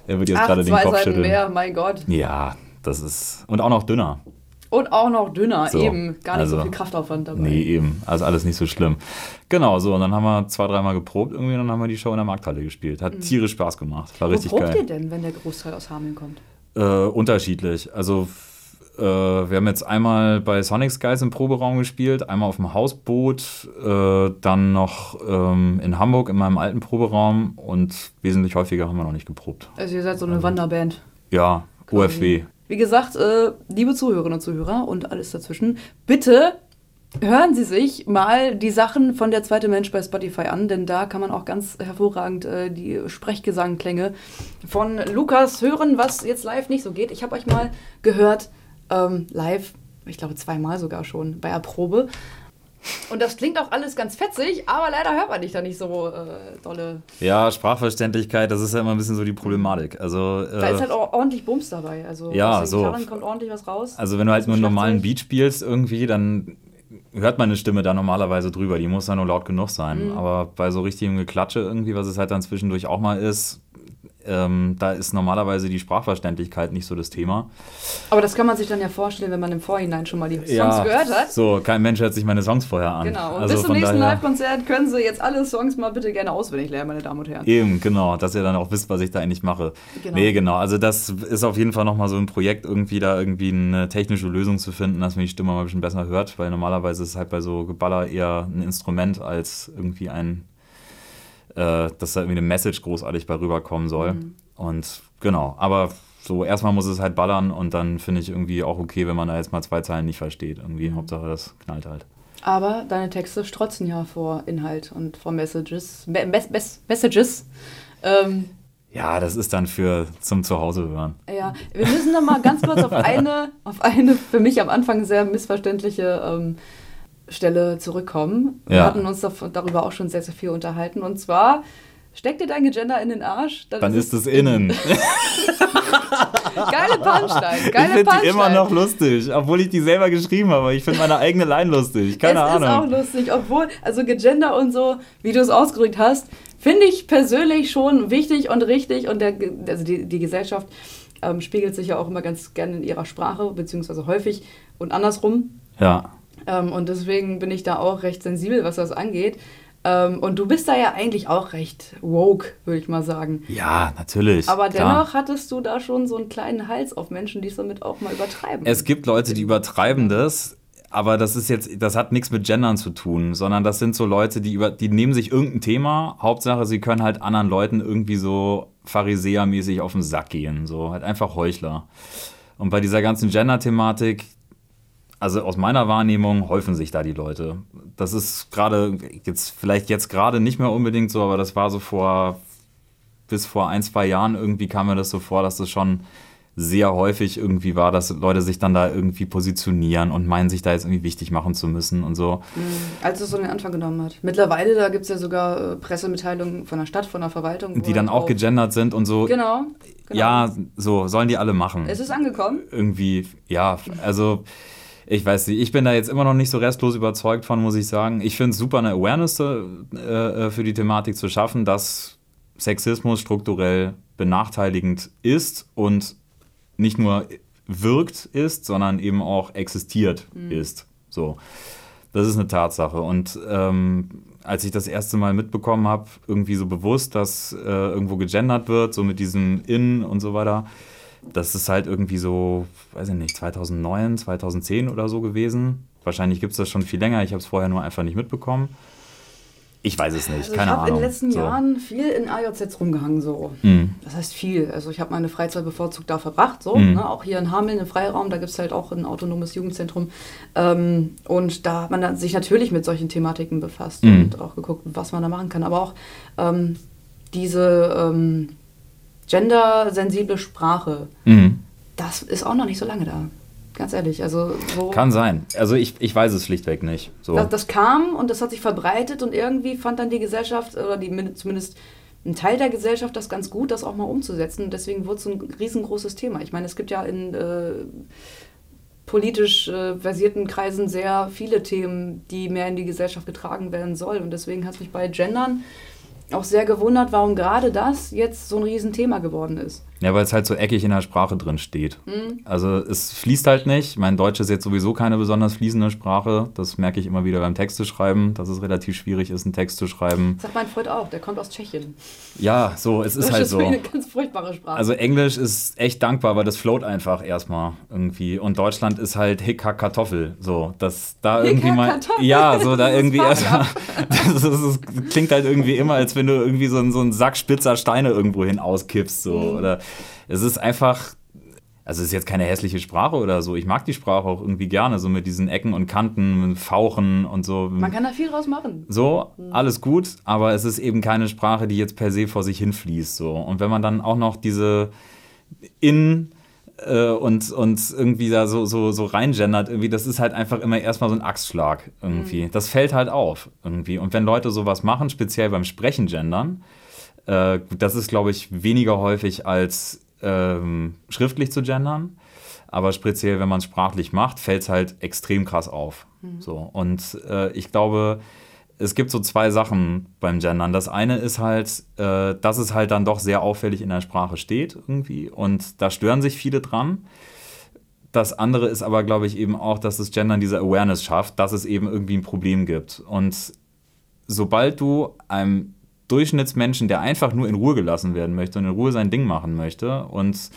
Er wird jetzt Ach, gerade den Kopf Seiten schütteln. mehr, mein Gott. Ja, das ist. Und auch noch dünner. Und auch noch dünner, So, eben. Gar nicht so also, viel Kraftaufwand dabei. Nee, eben. Also alles nicht so schlimm. Genau, so. Und dann haben wir zwei, dreimal geprobt irgendwie und dann haben wir die Show in der Markthalle gespielt. Hat tierisch Spaß gemacht. War Mhm. Wo richtig probt geil. ihr denn, wenn der Großteil aus Hameln kommt? Äh, unterschiedlich. Also äh, wir haben jetzt einmal bei Sonic Skies im Proberaum gespielt, einmal auf dem Hausboot, äh, dann noch ähm, in Hamburg in meinem alten Proberaum und wesentlich häufiger haben wir noch nicht geprobt. Also ihr seid so eine Wanderband. Ja, Quasi. UFW. Wie gesagt, äh, liebe Zuhörerinnen und Zuhörer und alles dazwischen, bitte hören Sie sich mal die Sachen von der zweite Mensch bei Spotify an, denn da kann man auch ganz hervorragend äh, die Sprechgesangklänge von Lukas hören, was jetzt live nicht so geht. Ich habe euch mal gehört, ähm, live, ich glaube zweimal sogar schon, bei der Probe. Und das klingt auch alles ganz fetzig, aber leider hört man dich da nicht so äh, dolle. Ja, Sprachverständlichkeit, das ist ja immer ein bisschen so die Problematik. Also, äh, Da ist halt auch ordentlich Bums dabei. Also Ja, aus den so. Gitarren kommt ordentlich was raus. Also wenn du halt dem nur einen normalen. Beat spielst irgendwie, dann hört meine Stimme da normalerweise drüber. Die muss dann nur laut genug sein. Mhm. Aber bei so richtigem Geklatsche irgendwie, was es halt dann zwischendurch auch mal ist, ähm, da ist normalerweise die Sprachverständlichkeit nicht so das Thema. Aber das kann man sich dann ja vorstellen, wenn man im Vorhinein schon mal die Songs gehört hat. So, kein Mensch hört sich meine Songs vorher an. Genau. Und Also bis zum nächsten Live-Konzert können Sie jetzt alle Songs mal bitte gerne auswendig lernen, meine Damen und Herren. Eben, genau, dass ihr dann auch wisst, was ich da eigentlich mache. Genau. Nee, genau. Also das ist auf jeden Fall nochmal so ein Projekt, irgendwie da irgendwie eine technische Lösung zu finden, dass man die Stimme mal ein bisschen besser hört, weil normalerweise ist es halt bei so Geballer eher ein Instrument als irgendwie ein, äh, dass da irgendwie eine Message großartig bei rüberkommen soll. Mhm. Und genau, aber so erstmal muss es halt ballern und dann finde ich irgendwie auch okay, wenn man da jetzt mal zwei Zeilen nicht versteht. Irgendwie, Mhm. Hauptsache das knallt halt. Aber deine Texte strotzen ja vor Inhalt und vor Messages. Me mes mes Messages. Ähm, Ja, das ist dann für zum Zuhause hören. ja, wir müssen noch mal ganz kurz auf eine, auf eine für mich am Anfang sehr missverständliche ähm, Stelle zurückkommen. Wir Ja. hatten uns darüber auch schon sehr, sehr viel unterhalten. Und zwar, steck dir dein Gegender in den Arsch. Dann ist es innen. Geile Punchline, Ich geile finde die immer noch lustig, obwohl ich die selber geschrieben habe. Ich finde meine eigene Line lustig. Keine es Ahnung. ist auch lustig, obwohl, also Gegender und so, wie du es ausgedrückt hast, finde ich persönlich schon wichtig und richtig und der, also die, die Gesellschaft ähm, spiegelt sich ja auch immer ganz gerne in ihrer Sprache, beziehungsweise häufig und andersrum. ja. Ähm, und deswegen bin ich da auch recht sensibel, was das angeht. Ähm, und du bist da ja eigentlich auch recht woke, würde ich mal sagen. ja, natürlich. Aber klar. dennoch hattest du da schon so einen kleinen Hals auf Menschen, die es damit auch mal übertreiben. Es gibt Leute, die übertreiben das, aber das ist jetzt, das hat nichts mit Gendern zu tun, sondern das sind so Leute, die über, die nehmen sich irgendein Thema, Hauptsache sie können halt anderen Leuten irgendwie so Pharisäermäßig auf den Sack gehen, so halt einfach Heuchler. Und bei dieser ganzen Gender-Thematik, also aus meiner Wahrnehmung häufen sich da die Leute. Das ist gerade, jetzt vielleicht jetzt gerade nicht mehr unbedingt so, aber das war so vor, bis vor ein, zwei Jahren irgendwie kam mir das so vor, dass das schon sehr häufig irgendwie war, dass Leute sich dann da irgendwie positionieren und meinen, sich da jetzt irgendwie wichtig machen zu müssen und so. Als es so den Anfang genommen hat. Mittlerweile, da gibt es ja sogar äh, Pressemitteilungen von der Stadt, von der Verwaltung. Die dann halt auch gegendert sind und so. Genau. genau. Ja, so sollen die alle machen. Es ist angekommen. irgendwie, ja, also ich weiß nicht, ich bin da jetzt immer noch nicht so restlos überzeugt von, muss ich sagen. Ich finde es super, eine Awareness äh, äh, für die Thematik zu schaffen, dass Sexismus strukturell benachteiligend ist und nicht nur wirkt ist, sondern eben auch existiert ist. So. Das ist eine Tatsache. Und ähm, als ich das erste Mal mitbekommen habe, irgendwie so bewusst, dass äh, irgendwo gegendert wird, so mit diesem In und so weiter, das ist halt irgendwie so, weiß ich nicht, 2009, 2010 oder so gewesen. Wahrscheinlich gibt es das schon viel länger. Ich habe es vorher nur einfach nicht mitbekommen. Ich weiß es nicht, Also ich keine habe in Ahnung. den letzten so. Jahren viel in AJZs rumgehangen, so. Mhm. Das heißt viel. Also ich habe meine Freizeit bevorzugt da verbracht, so. Mhm. Ne? Auch hier in Hameln im Freiraum, da gibt es halt auch ein autonomes Jugendzentrum. Ähm, und da hat man sich natürlich mit solchen Thematiken befasst Mhm. und auch geguckt, was man da machen kann. Aber auch ähm, diese ähm, gendersensible Sprache, Mhm. das ist auch noch nicht so lange da. Ganz ehrlich. Also so. Kann sein. Also ich, ich weiß es schlichtweg nicht. So. Das, das kam und das hat sich verbreitet und irgendwie fand dann die Gesellschaft oder die zumindest ein Teil der Gesellschaft das ganz gut, das auch mal umzusetzen. Und deswegen wurde es ein riesengroßes Thema. Ich meine, es gibt ja in äh, politisch äh, versierten Kreisen sehr viele Themen, die mehr in die Gesellschaft getragen werden sollen. Und deswegen hat es mich bei Gendern auch sehr gewundert, warum gerade das jetzt so ein Riesenthema geworden ist. Ja, weil es halt so eckig in der Sprache drin steht. Mhm. Also es fließt halt nicht. Mein Deutsch ist jetzt sowieso keine besonders fließende Sprache. Das merke ich immer wieder beim Texte schreiben, dass es relativ schwierig ist, einen Text zu schreiben. Das sagt mein Freund auch, der kommt aus Tschechien. Ja, so, es ist Das halt ist so. eine ganz furchtbare Sprache. Also Englisch ist echt dankbar, weil das float einfach erstmal irgendwie. Und Deutschland ist halt Hickhack Kartoffel. So, dass da irgendwie mal. Kartoffel? Ja, so da Das irgendwie erstmal. Das, ist, das klingt halt irgendwie immer, als wenn du irgendwie so, einen- so einen Sack spitzer Steine irgendwo hin auskippst. So. Mhm. Oder es ist einfach. Also es ist jetzt keine hässliche Sprache oder so. Ich mag die Sprache auch irgendwie gerne, so mit diesen Ecken und Kanten, mit Fauchen und so. Man kann da viel draus machen. So, alles gut, aber es ist eben keine Sprache, die jetzt per se vor sich hinfließt. So. Und wenn man dann auch noch diese in äh, und, und irgendwie da so, so, so reingendert, irgendwie, das ist halt einfach immer erstmal so ein Axtschlag irgendwie. Das fällt halt auf irgendwie. Und wenn Leute sowas machen, speziell beim Sprechen gendern, äh, das ist, glaube ich, weniger häufig als ähm, schriftlich zu gendern. Aber speziell, wenn man es sprachlich macht, fällt es halt extrem krass auf. So. Und äh, ich glaube, es gibt so zwei Sachen beim Gendern. Das eine ist halt, äh, dass es halt dann doch sehr auffällig in der Sprache steht irgendwie. Und da stören sich viele dran. Das andere ist aber, glaube ich, eben auch, dass das Gendern diese Awareness schafft, dass es eben irgendwie ein Problem gibt. Und sobald du einem Durchschnittsmenschen, der einfach nur in Ruhe gelassen werden möchte und in Ruhe sein Ding machen möchte und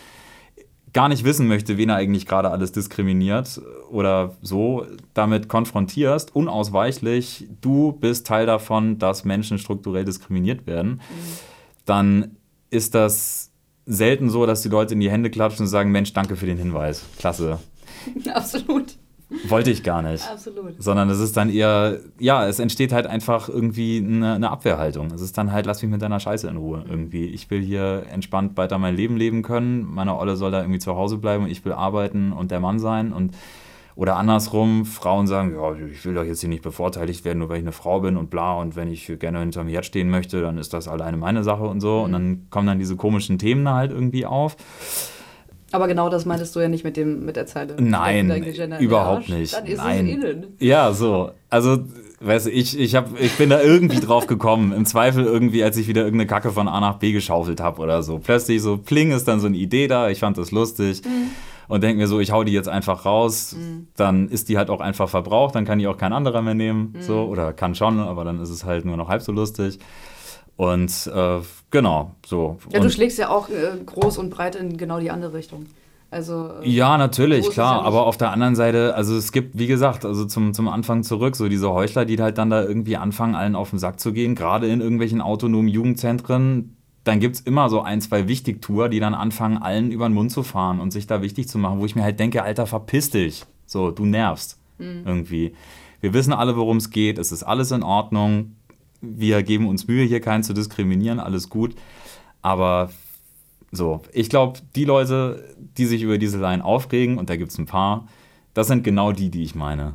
gar nicht wissen möchte, wen er eigentlich gerade alles diskriminiert oder so, damit konfrontierst, unausweichlich, du bist Teil davon, dass Menschen strukturell diskriminiert werden, dann ist das selten so, dass die Leute in die Hände klatschen und sagen, Mensch, danke für den Hinweis. Klasse. Absolut. Wollte ich gar nicht. Absolut. Sondern es ist dann eher, ja, es entsteht halt einfach irgendwie eine, eine Abwehrhaltung. Es ist dann halt, lass mich mit deiner Scheiße in Ruhe irgendwie. Ich will hier entspannt weiter mein Leben leben können. Meine Olle soll da irgendwie zu Hause bleiben und ich will arbeiten und der Mann sein. Und oder andersrum, Frauen sagen, ja, ich will doch jetzt hier nicht bevorteiligt werden, nur weil ich eine Frau bin und bla. Und wenn ich gerne hinterm Herd stehen möchte, dann ist das alleine meine Sache und so. Und dann kommen dann diese komischen Themen da halt irgendwie auf. Aber genau das meintest du ja nicht mit, dem, mit der Zeile. Nein, Gegender überhaupt nicht. Dann ist Nein. es innen. Ja, so. Also, weißt du, ich, ich, hab, ich bin da irgendwie drauf gekommen. Im Zweifel irgendwie, als ich wieder irgendeine Kacke von A nach B geschaufelt habe oder so. Plötzlich so, pling, ist dann so eine Idee da. Ich fand das lustig. Und denke mir so, ich hau die jetzt einfach raus. Dann ist die halt auch einfach verbraucht. Dann kann die auch kein anderer mehr nehmen. So. Oder kann schon, aber dann ist es halt nur noch halb so lustig. Und äh, genau, so. Ja, du schlägst ja auch äh, groß und breit in genau die andere Richtung. Also. äh, Ja, natürlich, klar. ja aber auf der anderen Seite, also es gibt, wie gesagt, also zum, zum Anfang zurück, so diese Heuchler, die halt dann da irgendwie anfangen, allen auf den Sack zu gehen, gerade in irgendwelchen autonomen Jugendzentren. Dann gibt es immer so ein, zwei Wichtigtour, die dann anfangen, allen über den Mund zu fahren und sich da wichtig zu machen, wo ich mir halt denke, Alter, verpiss dich. So, du nervst Mhm. irgendwie. Wir wissen alle, worum es geht. Es ist alles in Ordnung. Wir geben uns Mühe, hier keinen zu diskriminieren. Alles gut. Aber so, ich glaube, die Leute, die sich über diese Line aufregen, und da gibt es ein paar, das sind genau die, die ich meine.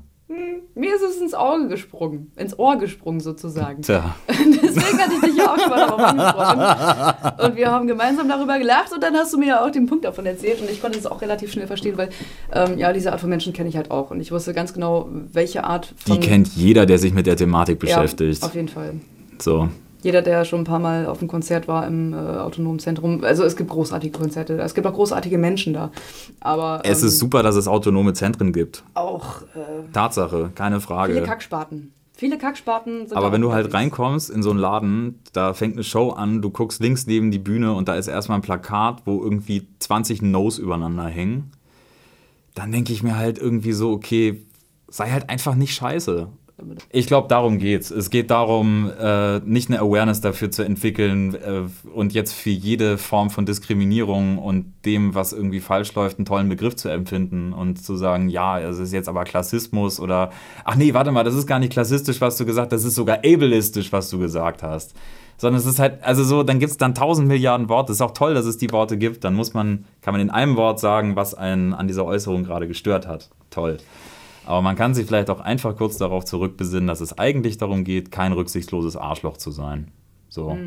Mir ist es ins Auge gesprungen. Ins Ohr gesprungen sozusagen. Tja, Deswegen hatte ich dich ja auch schon mal darauf angesprochen. Und wir haben gemeinsam darüber gelacht und dann hast du mir ja auch den Punkt davon erzählt und ich konnte es auch relativ schnell verstehen, weil ähm, ja, diese Art von Menschen kenne ich halt auch und ich wusste ganz genau, welche Art die von... kennt jeder, der sich mit der Thematik beschäftigt. Ja, auf jeden Fall. so. Jeder, der schon ein paar Mal auf einem Konzert war im äh, autonomen Zentrum, also es gibt großartige Konzerte, es gibt auch großartige Menschen da. Aber Es ähm, ist super, dass es autonome Zentren gibt. auch äh, Tatsache, keine Frage. viele Kackspaten. Viele Kackspaten sind Aber wenn du halt reinkommst in so einen Laden, da fängt eine Show an, du guckst links neben die Bühne und da ist erstmal ein Plakat, wo irgendwie 20 No's übereinander hängen, dann denke ich mir halt irgendwie so, okay, sei halt einfach nicht scheiße. Ich glaube, darum geht's. Es geht darum, äh, nicht eine Awareness dafür zu entwickeln äh, und jetzt für jede Form von Diskriminierung und dem, was irgendwie falsch läuft, einen tollen Begriff zu empfinden und zu sagen, ja, es ist jetzt aber Klassismus oder, ach nee, warte mal, das ist gar nicht klassistisch, was du gesagt hast, das ist sogar ableistisch, was du gesagt hast. Sondern es ist halt, also so, dann gibt es dann tausend Milliarden Worte. Es ist auch toll, dass es die Worte gibt. Dann muss man, kann man in einem Wort sagen, was einen an dieser Äußerung gerade gestört hat. Toll. Aber man kann sich vielleicht auch einfach kurz darauf zurückbesinnen, dass es eigentlich darum geht, kein rücksichtsloses Arschloch zu sein. So.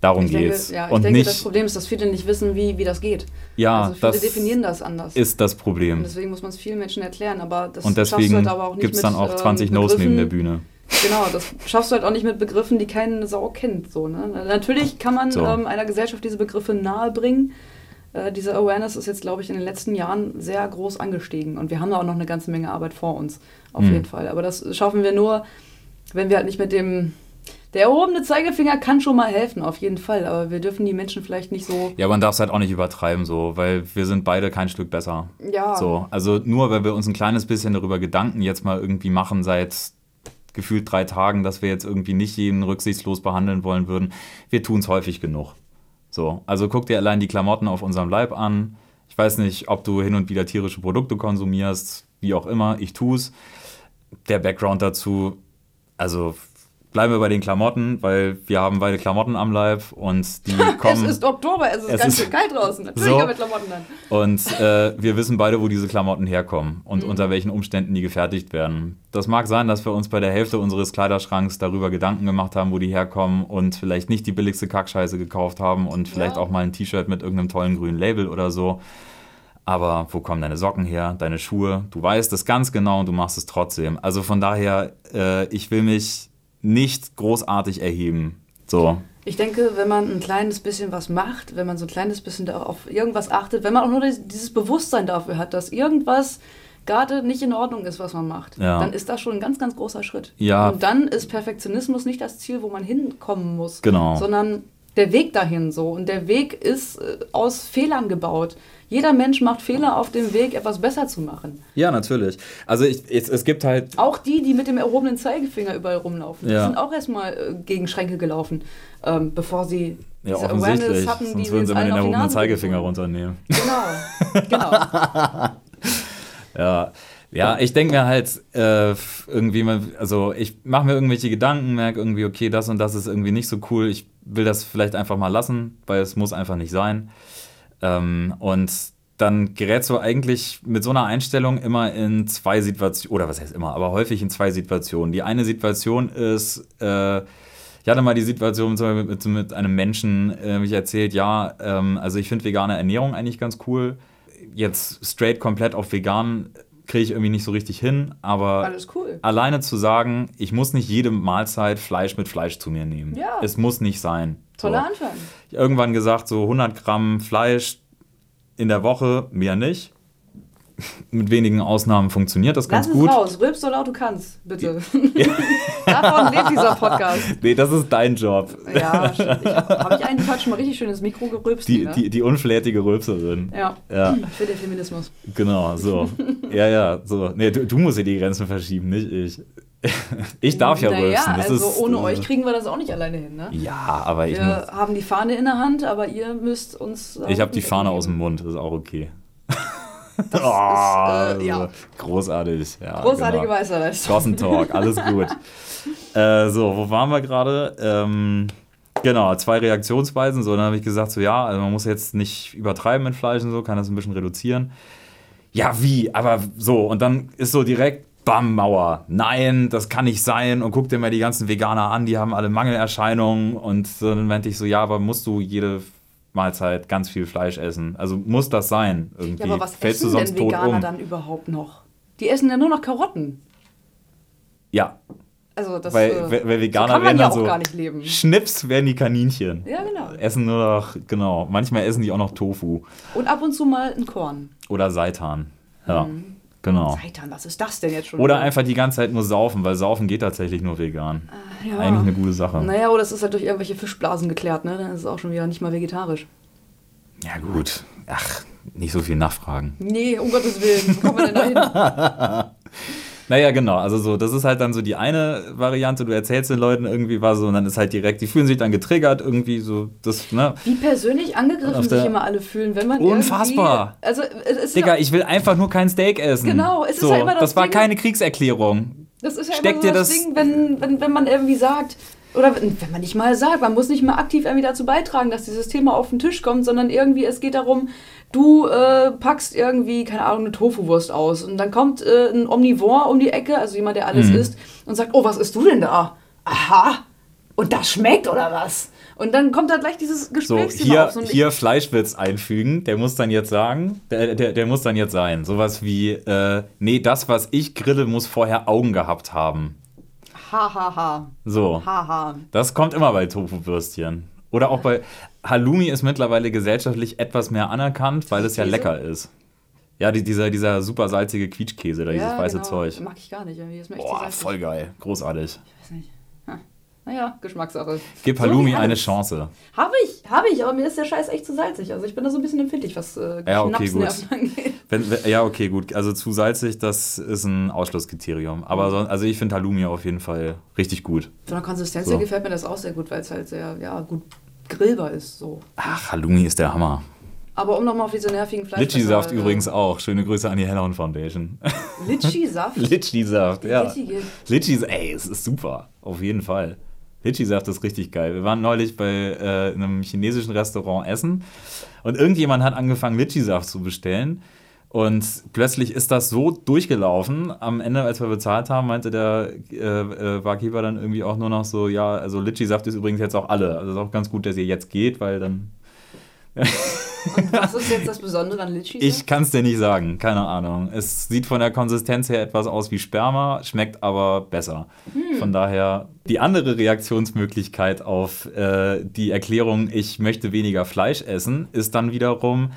Darum Mhm. Ich denke, geht's. ja, ich Und denke, nicht, das Problem ist, dass viele nicht wissen, wie, wie das geht. ja, also viele das definieren das anders. ist das Und Problem. deswegen muss man es vielen Menschen erklären, aber das Und deswegen halt aber auch nicht gibt es mit, dann auch ähm, 20 No's neben der Bühne. Genau, das schaffst du halt auch nicht mit Begriffen, die keine Sau kennt. So, ne? Natürlich kann man So. ähm, einer Gesellschaft diese Begriffe nahebringen, Äh, diese Awareness ist jetzt, glaube ich, in den letzten Jahren sehr groß angestiegen. Und wir haben da auch noch eine ganze Menge Arbeit vor uns, auf Mhm. jeden Fall. Aber das schaffen wir nur, wenn wir halt nicht mit dem. Der erhobene Zeigefinger kann schon mal helfen, auf jeden Fall. Aber wir dürfen die Menschen vielleicht nicht so. Ja, man darf es halt auch nicht übertreiben, so, weil wir sind beide kein Stück besser. Ja. So, also nur weil wir uns ein kleines bisschen darüber Gedanken jetzt mal irgendwie machen seit gefühlt drei Tagen, dass wir jetzt irgendwie nicht jeden rücksichtslos behandeln wollen würden. Wir tun es häufig genug. So, also guck dir allein die Klamotten auf unserem Leib an. Ich weiß nicht, ob du hin und wieder tierische Produkte konsumierst, wie auch immer, ich tu's. Der Background dazu, also bleiben wir bei den Klamotten, weil wir haben beide Klamotten am Leib und die Es kommen. ist Oktober, es ist Es ganz schön kalt draußen. Natürlich So. haben wir Klamotten dann. Und äh, wir wissen beide, wo diese Klamotten herkommen und unter welchen Umständen die gefertigt werden. Das mag sein, dass wir uns bei der Hälfte unseres Kleiderschranks darüber Gedanken gemacht haben, wo die herkommen und vielleicht nicht die billigste Kackscheiße gekauft haben und vielleicht Ja. auch mal ein T-Shirt mit irgendeinem tollen grünen Label oder so. Aber wo kommen deine Socken her, deine Schuhe? Du weißt es ganz genau und du machst es trotzdem. Also von daher, äh, ich will mich nicht großartig erheben. So. Ich denke, wenn man ein kleines bisschen was macht, wenn man so ein kleines bisschen auf irgendwas achtet, wenn man auch nur dieses Bewusstsein dafür hat, dass irgendwas gerade nicht in Ordnung ist, was man macht, Ja. dann ist das schon ein ganz, ganz großer Schritt. Ja. Und dann ist Perfektionismus nicht das Ziel, wo man hinkommen muss, Genau. sondern der Weg dahin so. Und der Weg ist äh, aus Fehlern gebaut. Jeder Mensch macht Fehler auf dem Weg, etwas besser zu machen. Ja, natürlich. Also ich, es, es gibt halt Auch die, die mit dem erhobenen Zeigefinger überall rumlaufen, Ja. die sind auch erstmal äh, gegen Schränke gelaufen, ähm, bevor sie Ja, offensichtlich. hatten, Sonst würden sie mal den erhobenen Zeigefinger runternehmen. Genau, genau. Ja, ja, ich denke mir halt äh, irgendwie also ich mache mir irgendwelche Gedanken, merke irgendwie, okay, das und das ist irgendwie nicht so cool. Ich will das vielleicht einfach mal lassen, weil es muss einfach nicht sein. Ähm, und dann gerätst du eigentlich mit so einer Einstellung immer in zwei Situationen, oder was heißt immer, aber häufig in zwei Situationen. Die eine Situation ist, äh, ich hatte mal die Situation Beispiel mit, mit einem Menschen, äh, mich erzählt, ja, ähm, also ich finde vegane Ernährung eigentlich ganz cool. Jetzt straight komplett auf vegan kriege ich irgendwie nicht so richtig hin, aber cool. alleine zu sagen, ich muss nicht jede Mahlzeit Fleisch mit Fleisch zu mir nehmen. Ja. Es muss nicht sein. Toller So. Anfang. Ich irgendwann gesagt, so 100 Gramm Fleisch in der Woche, mehr nicht. Mit wenigen Ausnahmen funktioniert das Lass ganz es gut. raus, rülpst so laut du kannst, bitte. Davon lebt dieser Podcast. Nee, das ist dein Job. Ja, habe hab ich einen Tag schon mal richtig schön ins Mikro gerülpst? Die, ne? die, die unflätige Rülpserin. ja. Ja. für den Feminismus. Genau, so. Ja, ja, so. Nee, du, du musst hier die Grenzen verschieben, nicht ich. Ich darf ja naja, rülpsen. Das also ist, ohne äh, euch kriegen wir das auch nicht alleine hin, ne? Ja, aber ich, Wir haben die Fahne in der Hand, aber ihr müsst uns. ich habe die Fahne aus dem Mund, ist auch okay. Das Oh, ist, äh, ja. Großartig. Ja, Großartige genau. Weisheit. Gossentalk, alles gut. äh, so, wo waren wir gerade? Ähm, genau, zwei Reaktionsweisen. So, dann habe ich gesagt, so ja, also man muss jetzt nicht übertreiben mit Fleisch und so, kann das ein bisschen reduzieren. Ja, wie? Aber so, und dann ist so direkt, bam, Mauer. Nein, das kann nicht sein. Und guck dir mal die ganzen Veganer an, die haben alle Mangelerscheinungen. Und dann meinte ich so, ja, aber musst du jede Mahlzeit ganz viel Fleisch essen? Also muss das sein? Irgendwie. Ja, aber was Fällst du essen sonst denn Veganer um? dann überhaupt noch? Die essen ja nur noch Karotten. Ja, Also das weil, äh, weil Veganer so werden ja dann auch so gar nicht leben. Schnips werden die Kaninchen. Ja, genau. Essen nur noch, genau. Manchmal essen die auch noch Tofu Und ab und zu mal ein Korn. oder Seitan. Ja, genau. Seitan, was ist das denn jetzt schon? Oder wieder? einfach die ganze Zeit nur saufen, weil saufen geht tatsächlich nur vegan. ja. Eigentlich eine gute Sache. Naja, oder es ist halt durch irgendwelche Fischblasen geklärt, ne? Dann ist es auch schon wieder nicht mal vegetarisch. Ja, gut. Ach, nicht so viel nachfragen. Nee, um Gottes Willen, wo kommen wir denn da hin? Naja, genau. Also so, das ist halt dann so die eine Variante. Du erzählst den Leuten irgendwie was so und dann ist halt direkt, die fühlen sich dann getriggert irgendwie so, das, ne? Wie persönlich angegriffen sich immer alle fühlen, wenn man Unfassbar. Also, es ist Digga, ich will einfach nur kein Steak essen. Genau, es ist so, ja immer das das war Ding- keine Kriegserklärung. das ist ja steck immer dir so das, das- Ding, wenn, wenn, wenn man irgendwie sagt... Oder wenn man nicht mal sagt, man muss nicht mal aktiv irgendwie dazu beitragen, dass dieses Thema auf den Tisch kommt, sondern irgendwie es geht darum, du äh, packst irgendwie, keine Ahnung, eine Tofuwurst aus und dann kommt äh, ein Omnivore um die Ecke, also jemand, der alles Mhm. isst und sagt, oh, was isst du denn da? Aha, und das schmeckt oder was? Und dann kommt da gleich dieses So, Gesprächsthema hier, auf. So, und ich- hier Fleischwitz einfügen, der muss dann jetzt sagen, der, der, der muss dann jetzt sein. Sowas wie, äh, nee, das, was ich grille, muss vorher Augen gehabt haben. Ha, ha, ha. So, Ha, ha. das kommt immer bei Tofu-Würstchen. Oder auch bei Halloumi ist mittlerweile gesellschaftlich etwas mehr anerkannt, weil es ja lecker ist. Ja, die, dieser, dieser super salzige Quietschkäse, da dieses weiße genau. Zeug. Mag ich gar nicht. Irgendwie. Das Boah, voll geil. Großartig. Ich weiß nicht. Naja, Geschmackssache. Gib So Halloumi wie eine. Chance. Habe ich, habe ich, aber mir ist der Scheiß echt zu salzig. Also ich bin da so ein bisschen empfindlich, was äh, Ja, okay, Schnapsnerven angeht. Wenn, wenn, ja, okay, gut. Also zu salzig, das ist ein Ausschlusskriterium. Aber so, also ich finde Halloumi auf jeden Fall richtig gut. Von der Konsistenz So. her gefällt mir das auch sehr gut, weil es halt sehr ja, gut grillbar ist. So. Ach, Halloumi ist der Hammer. Aber um nochmal auf diese nervigen Fleisch... Litschi-Saft übrigens auch. Schöne Grüße an die Hellhorn Foundation. Litschi-Saft? Litschi-Saft, ja. Litschi geht. Litchi, ey, es ist super. Auf jeden Fall. Litchi-Saft ist richtig geil. Wir waren neulich bei äh, einem chinesischen Restaurant essen und irgendjemand hat angefangen, Litchi-Saft zu bestellen. Und plötzlich ist das so durchgelaufen. Am Ende, als wir bezahlt haben, meinte der äh, äh, Barkeeper dann irgendwie auch nur noch so: Ja, also Litchi-Saft ist übrigens jetzt auch alle. Also ist auch ganz gut, dass ihr jetzt geht, weil dann. Und was ist jetzt das Besondere an Litschi-Saft? Ich kann es dir nicht sagen, keine Ahnung. Es sieht von der Konsistenz her etwas aus wie Sperma, schmeckt aber besser. Von daher die andere Reaktionsmöglichkeit auf äh, die Erklärung, ich möchte weniger Fleisch essen, ist dann wiederum,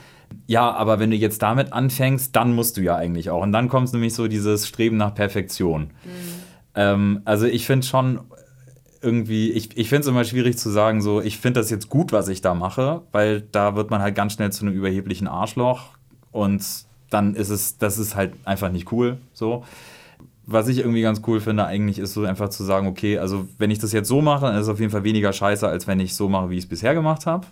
ja, aber wenn du jetzt damit anfängst, dann musst du ja eigentlich auch. Und dann kommt nämlich so dieses Streben nach Perfektion. Ähm, also ich finde schon irgendwie, ich, ich finde es immer schwierig zu sagen, so, ich finde das jetzt gut, was ich da mache, weil da wird man halt ganz schnell zu einem überheblichen Arschloch und dann ist es, das ist halt einfach nicht cool, so. Was ich irgendwie ganz cool finde, eigentlich ist so einfach zu sagen, okay, also wenn ich das jetzt so mache, dann ist es auf jeden Fall weniger scheiße, als wenn ich so mache, wie ich es bisher gemacht habe.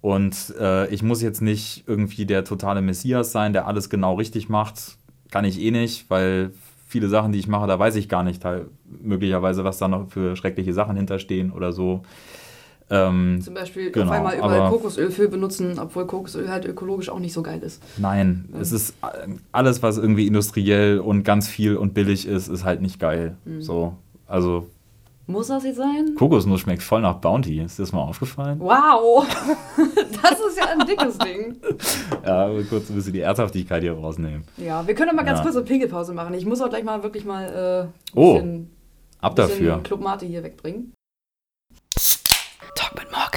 Und äh, ich muss jetzt nicht irgendwie der totale Messias sein, der alles genau richtig macht. Kann ich eh nicht, weil viele Sachen, die ich mache, da weiß ich gar nicht möglicherweise, was da noch für schreckliche Sachen hinterstehen oder so. Ähm, Zum Beispiel Genau, auf einmal überall Kokosöl für benutzen, obwohl Kokosöl halt ökologisch auch nicht so geil ist. nein, es ist äh, alles, was irgendwie industriell und ganz viel und billig ist, ist halt nicht geil. So, also Muss das jetzt sein? Kokosnuss schmeckt voll nach Bounty. Ist dir das mal aufgefallen? Wow! das ist ja ein dickes Ding. Ja, kurz ein bisschen die Ernsthaftigkeit hier rausnehmen. Ja, wir können doch mal ganz Ja. kurz eine Pinkelpause machen. Ich muss auch gleich mal wirklich mal äh, ein Oh, bisschen, Ab dafür. Club Mate hier wegbringen. Talk mit Mock.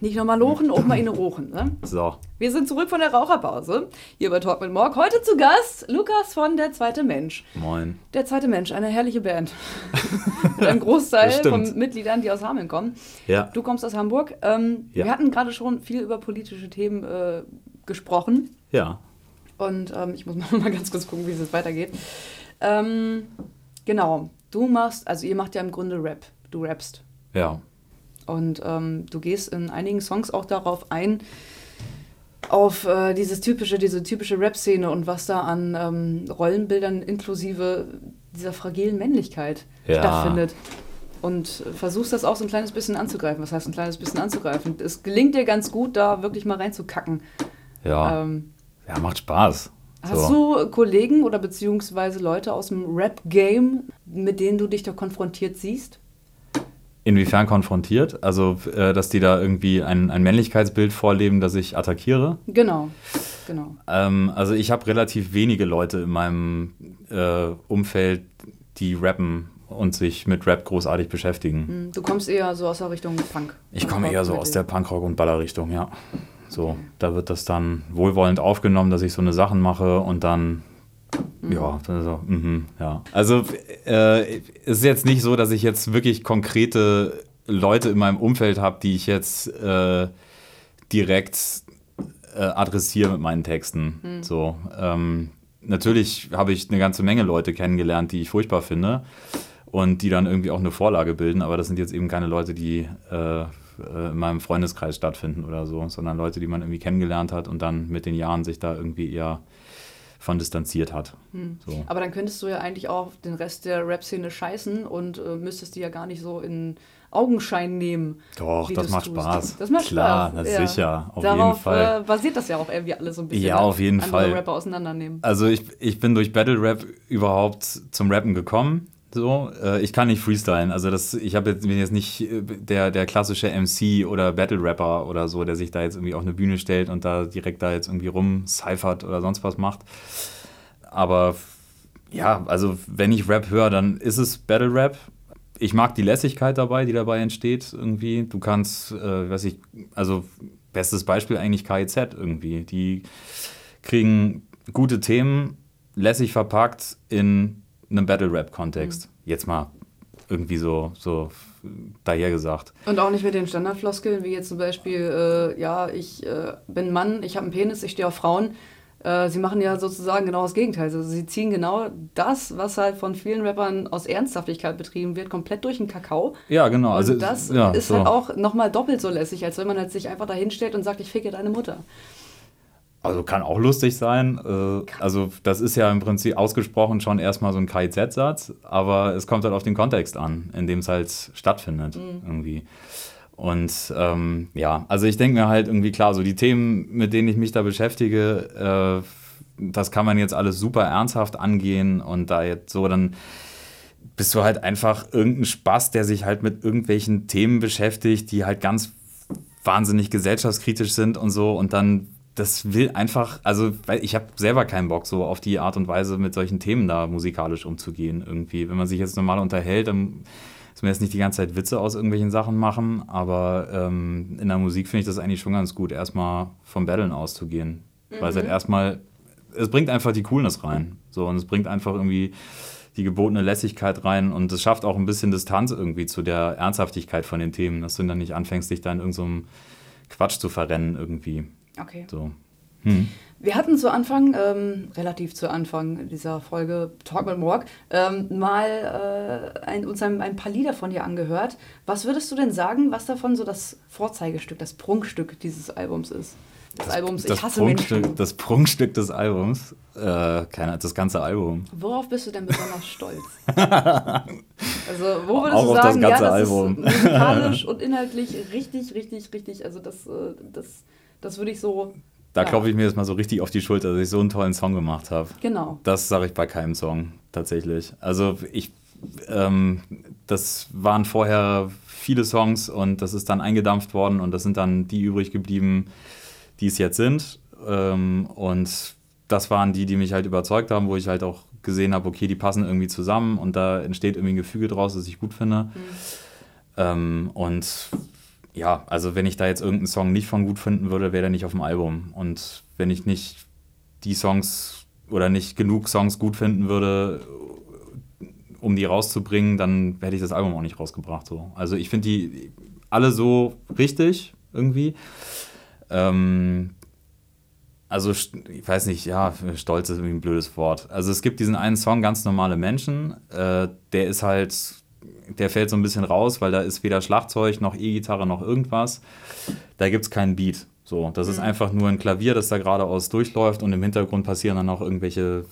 Nicht nochmal lochen, auch mal in rochen. Ne? So. Wir sind zurück von der Raucherpause. Hier bei Talk mit Morg. Heute zu Gast Lukas von Der Zweite Mensch. Moin. Der Zweite Mensch, eine herrliche Band. Mit einem Großteil von Mitgliedern, die aus Hameln kommen. Ja. Du kommst aus Hamburg. Ähm, Ja. Wir hatten gerade schon viel über politische Themen äh, gesprochen. Ja. Und ähm, ich muss mal mal ganz kurz gucken, wie es jetzt weitergeht. Ähm, genau, du machst, also ihr macht ja im Grunde Rap. Du rappst. Ja. Und ähm, du gehst in einigen Songs auch darauf ein, auf äh, dieses typische, diese typische Rap-Szene und was da an ähm, Rollenbildern inklusive dieser fragilen Männlichkeit Ja. stattfindet. Und versuchst das auch so ein kleines bisschen anzugreifen. Was heißt ein kleines bisschen anzugreifen? Es gelingt dir ganz gut, da wirklich mal reinzukacken. Ja. Ähm, ja, macht Spaß. Hast so. du Kollegen oder beziehungsweise Leute aus dem Rap-Game, mit denen du dich da konfrontiert siehst? Inwiefern konfrontiert? Also, äh, dass die da irgendwie ein, ein Männlichkeitsbild vorleben, das ich attackiere? Genau, genau. Ähm, also, ich habe relativ wenige Leute in meinem äh, Umfeld, die rappen und sich mit Rap großartig beschäftigen. Hm, Du kommst eher so aus der Richtung Punk. Ich komme eher so aus der Punkrock- und Ballerrichtung, ja. So, da wird das dann wohlwollend aufgenommen, dass ich so eine Sachen mache und dann, ja, dann so, mhm, ja. Also, äh, es ist jetzt nicht so, dass ich jetzt wirklich konkrete Leute in meinem Umfeld habe, die ich jetzt äh, direkt äh, adressiere mit meinen Texten. So, ähm, natürlich habe ich eine ganze Menge Leute kennengelernt, die ich furchtbar finde und die dann irgendwie auch eine Vorlage bilden, aber das sind jetzt eben keine Leute, die äh, äh, in meinem Freundeskreis stattfinden oder so, sondern Leute, die man irgendwie kennengelernt hat und dann mit den Jahren sich da irgendwie eher von distanziert hat. So. Aber dann könntest du ja eigentlich auch den Rest der Rap-Szene scheißen und äh, müsstest die ja gar nicht so in Augenschein nehmen. Doch, das macht tust. Spaß. Das macht Klar, Spaß. na sicher, auf Darauf jeden Fall. Äh, basiert das ja auch irgendwie alles so ein bisschen. Ja, ne? auf jeden Fall. Rapper auseinandernehmen. Also ich, ich bin durch Battle Rap überhaupt zum Rappen gekommen. So, äh, ich kann nicht freestylen. Also das, ich habe jetzt, bin jetzt nicht äh, der, der klassische MC oder Battle Rapper oder so, der sich da jetzt irgendwie auf eine Bühne stellt und da direkt da jetzt irgendwie rumcyphert oder sonst was macht. Aber ja, also wenn ich Rap höre, dann ist es Battle Rap. ich mag die Lässigkeit dabei, die dabei entsteht irgendwie. Du kannst, äh, weiß ich, also bestes Beispiel eigentlich KIZ irgendwie. Die kriegen gute Themen, lässig verpackt in einem Battle-Rap-Kontext. Mhm. Jetzt mal irgendwie so, so daher gesagt. Und auch nicht mit den Standardfloskeln, wie jetzt zum Beispiel, äh, ja, ich äh, bin Mann, ich habe einen Penis, ich stehe auf Frauen. Äh, sie machen ja sozusagen genau das Gegenteil. Also sie ziehen genau das, was halt von vielen Rappern aus Ernsthaftigkeit betrieben wird, komplett durch den Kakao. Ja, genau. Und also das ja, ist so. halt auch nochmal doppelt so lässig, als wenn man halt sich einfach dahin stellt und sagt, ich ficke deine Mutter. Also kann auch lustig sein. Äh, also das ist ja im Prinzip ausgesprochen schon erstmal so ein KIZ-Satz, aber es kommt halt auf den Kontext an, in dem es halt stattfindet Mhm. irgendwie. Und ähm, ja, also ich denke mir halt irgendwie klar, so die Themen, mit denen ich mich da beschäftige, äh, das kann man jetzt alles super ernsthaft angehen und da jetzt so dann bist du halt einfach irgendein Spaß, der sich halt mit irgendwelchen Themen beschäftigt, die halt ganz wahnsinnig gesellschaftskritisch sind und so und dann das will einfach, also weil ich habe selber keinen Bock so auf die Art und Weise mit solchen Themen da musikalisch umzugehen irgendwie. Wenn man sich jetzt normal unterhält, dann dass wir jetzt nicht die ganze Zeit Witze aus irgendwelchen Sachen machen, aber ähm, in der Musik finde ich das eigentlich schon ganz gut, erstmal vom Battlen auszugehen. Weil es halt erstmal, es bringt einfach die Coolness rein. So, und es bringt einfach irgendwie die gebotene Lässigkeit rein und es schafft auch ein bisschen Distanz irgendwie zu der Ernsthaftigkeit von den Themen, dass du dann nicht anfängst, dich da in irgendeinem Quatsch zu verrennen irgendwie. Okay. So. Hm. Wir hatten zu Anfang, ähm, relativ zu Anfang dieser Folge Talk mit Morg, ähm, mal äh, ein, uns ein, ein paar Lieder von dir angehört. Was würdest du denn sagen, was davon so das Vorzeigestück, das Prunkstück dieses Albums ist? Des Albums das Ich hasse Prunkstück, Menschen. das Prunkstück des Albums, äh, keine, das ganze Album. Worauf bist du denn besonders stolz? also, wo würdest Auch du auf das sagen, ja, das Album. ist musikalisch und inhaltlich richtig, richtig, richtig. Also, das, äh, das, das würde ich so. Da ja, klopfe ich mir jetzt mal so richtig auf die Schulter, dass ich so einen tollen Song gemacht habe. Genau. Das sage ich bei keinem Song, tatsächlich. Also ich, ähm, das waren vorher viele Songs und das ist dann eingedampft worden und das sind dann die übrig geblieben, die es jetzt sind. Ähm, und das waren die, die mich halt überzeugt haben, wo ich halt auch gesehen habe, okay, die passen irgendwie zusammen und da entsteht irgendwie ein Gefüge draus, das ich gut finde. Ähm, und ja, also wenn ich da jetzt irgendeinen Song nicht von gut finden würde, wäre der nicht auf dem Album. Und wenn ich nicht die Songs oder nicht genug Songs gut finden würde, um die rauszubringen, dann hätte ich das Album auch nicht rausgebracht. So. Also ich finde die alle so richtig irgendwie. Ähm, also ich weiß nicht, ja, stolz ist irgendwie ein blödes Wort. Also es gibt diesen einen Song, ganz normale Menschen, äh, der ist halt, der fällt so ein bisschen raus, weil da ist weder Schlagzeug noch E-Gitarre noch irgendwas. Da gibt es keinen Beat. So, das ist einfach nur ein Klavier, das da geradeaus durchläuft und im Hintergrund passieren dann auch irgendwelche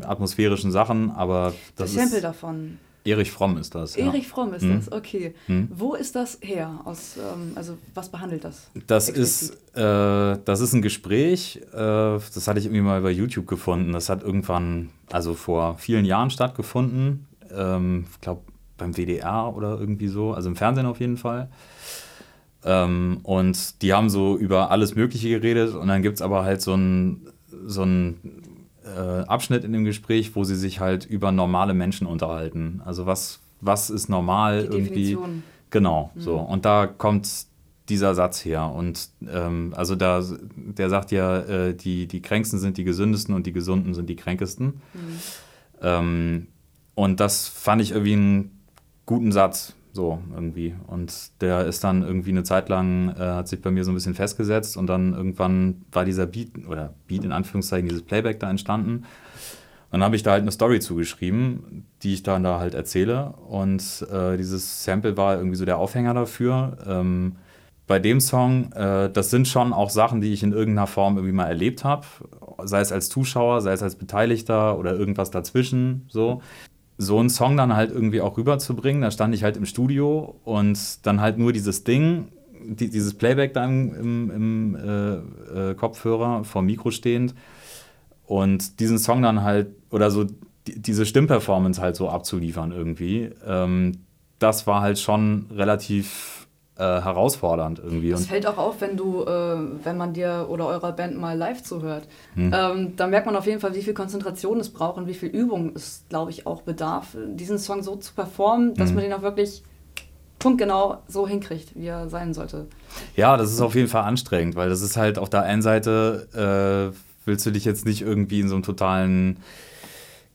äh, atmosphärischen Sachen, aber Das, das, Sample ist davon. Erich Fromm ist das. ja. Erich Fromm ist Mhm. das, okay. Mhm. Wo ist das her? Aus, ähm, also, was behandelt das? Das Explizit. ist, äh, das ist ein Gespräch, äh, das hatte ich irgendwie mal bei YouTube gefunden. Das hat irgendwann, also vor vielen Jahren stattgefunden. Ähm, ich glaube beim WDR oder irgendwie so, also im Fernsehen auf jeden Fall. Ähm, und die haben so über alles Mögliche geredet und dann gibt es aber halt so einen so einen, äh, Abschnitt in dem Gespräch, wo sie sich halt über normale Menschen unterhalten. Also was, was ist normal Die irgendwie. Genau, so. Und da kommt dieser Satz her. Und ähm, also da, der sagt ja, äh, die, die Kränksten sind die gesündesten und die Gesunden sind die kränkesten. Ähm, und das fand ich irgendwie einen guten Satz, so irgendwie. Und der ist dann irgendwie eine Zeit lang, äh, hat sich bei mir so ein bisschen festgesetzt und dann irgendwann war dieser Beat, oder Beat in Anführungszeichen, dieses Playback da entstanden. Dann habe ich da halt eine Story zugeschrieben, die ich dann da halt erzähle. Und äh, dieses Sample war irgendwie so der Aufhänger dafür. Ähm, bei dem Song, äh, das sind schon auch Sachen, die ich in irgendeiner Form irgendwie mal erlebt habe. Sei es als Zuschauer, sei es als Beteiligter oder irgendwas dazwischen. So. So einen Song dann halt irgendwie auch rüberzubringen. Da stand ich halt im Studio und dann halt nur dieses Ding, die, dieses Playback da im, im, im äh, äh, Kopfhörer vom Mikro stehend und diesen Song dann halt, oder so die, diese Stimmperformance halt so abzuliefern irgendwie, ähm, das war halt schon relativ äh, herausfordernd irgendwie. Das fällt auch auf, wenn du, äh, wenn man dir oder eurer Band mal live zuhört. Hm. Ähm, da merkt man auf jeden Fall, wie viel Konzentration es braucht und wie viel Übung es, glaube ich, auch bedarf, diesen Song so zu performen, dass Hm. man den auch wirklich punktgenau so hinkriegt, wie er sein sollte. Ja, das ist auf jeden Fall anstrengend, weil das ist halt auf der einen Seite, äh, willst du dich jetzt nicht irgendwie in so einem totalen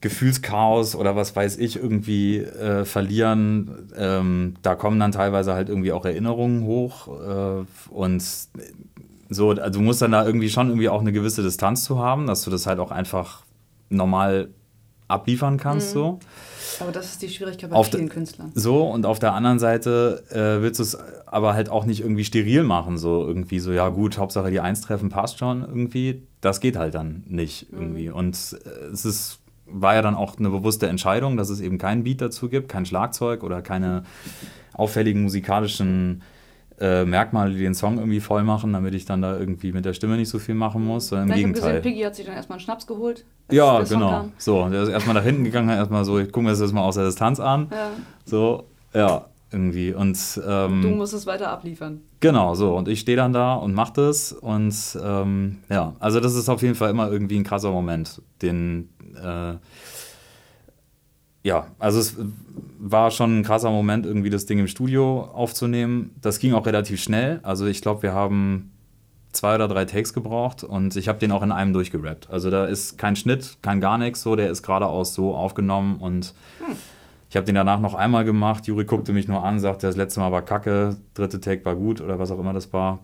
Gefühlschaos oder was weiß ich irgendwie äh, verlieren. Ähm, da kommen dann teilweise halt irgendwie auch Erinnerungen hoch äh, und so, also du musst dann da irgendwie schon irgendwie auch eine gewisse Distanz zu haben, dass du das halt auch einfach normal abliefern kannst, so. Aber das ist die Schwierigkeit bei Auf vielen Künstlern. So, und auf der anderen Seite äh, willst du es aber halt auch nicht irgendwie steril machen, so irgendwie so, ja gut, Hauptsache die Eins treffen passt schon irgendwie. Das geht halt dann nicht irgendwie. Und äh, es ist, war ja dann auch eine bewusste Entscheidung, dass es eben keinen Beat dazu gibt, kein Schlagzeug oder keine auffälligen musikalischen äh, Merkmale, die den Song irgendwie voll machen, damit ich dann da irgendwie mit der Stimme nicht so viel machen muss, im habe Gegenteil. gesehen, Piggy hat sich dann erstmal einen Schnaps geholt. Ja, genau. kam. So, der ist erstmal nach hinten gegangen, hat erstmal so, ich gucke mir das jetzt mal aus der Distanz an. Ja, So, ja, irgendwie. Und ähm, du musst es weiter abliefern. genau, so. Und ich stehe dann da und mache das. Und ähm, ja, also das ist auf jeden Fall immer irgendwie ein krasser Moment, den äh, ja, also es war schon ein krasser Moment, irgendwie das Ding im Studio aufzunehmen. Das ging auch relativ schnell. Also ich glaube, wir haben zwei oder drei Takes gebraucht und ich habe den auch in einem durchgerappt. Also da ist kein Schnitt, kein gar nichts so, der ist geradeaus so aufgenommen und ich habe den danach noch einmal gemacht. Juri guckte mich nur an, sagte, das letzte Mal war kacke, dritte Take war gut oder was auch immer das war.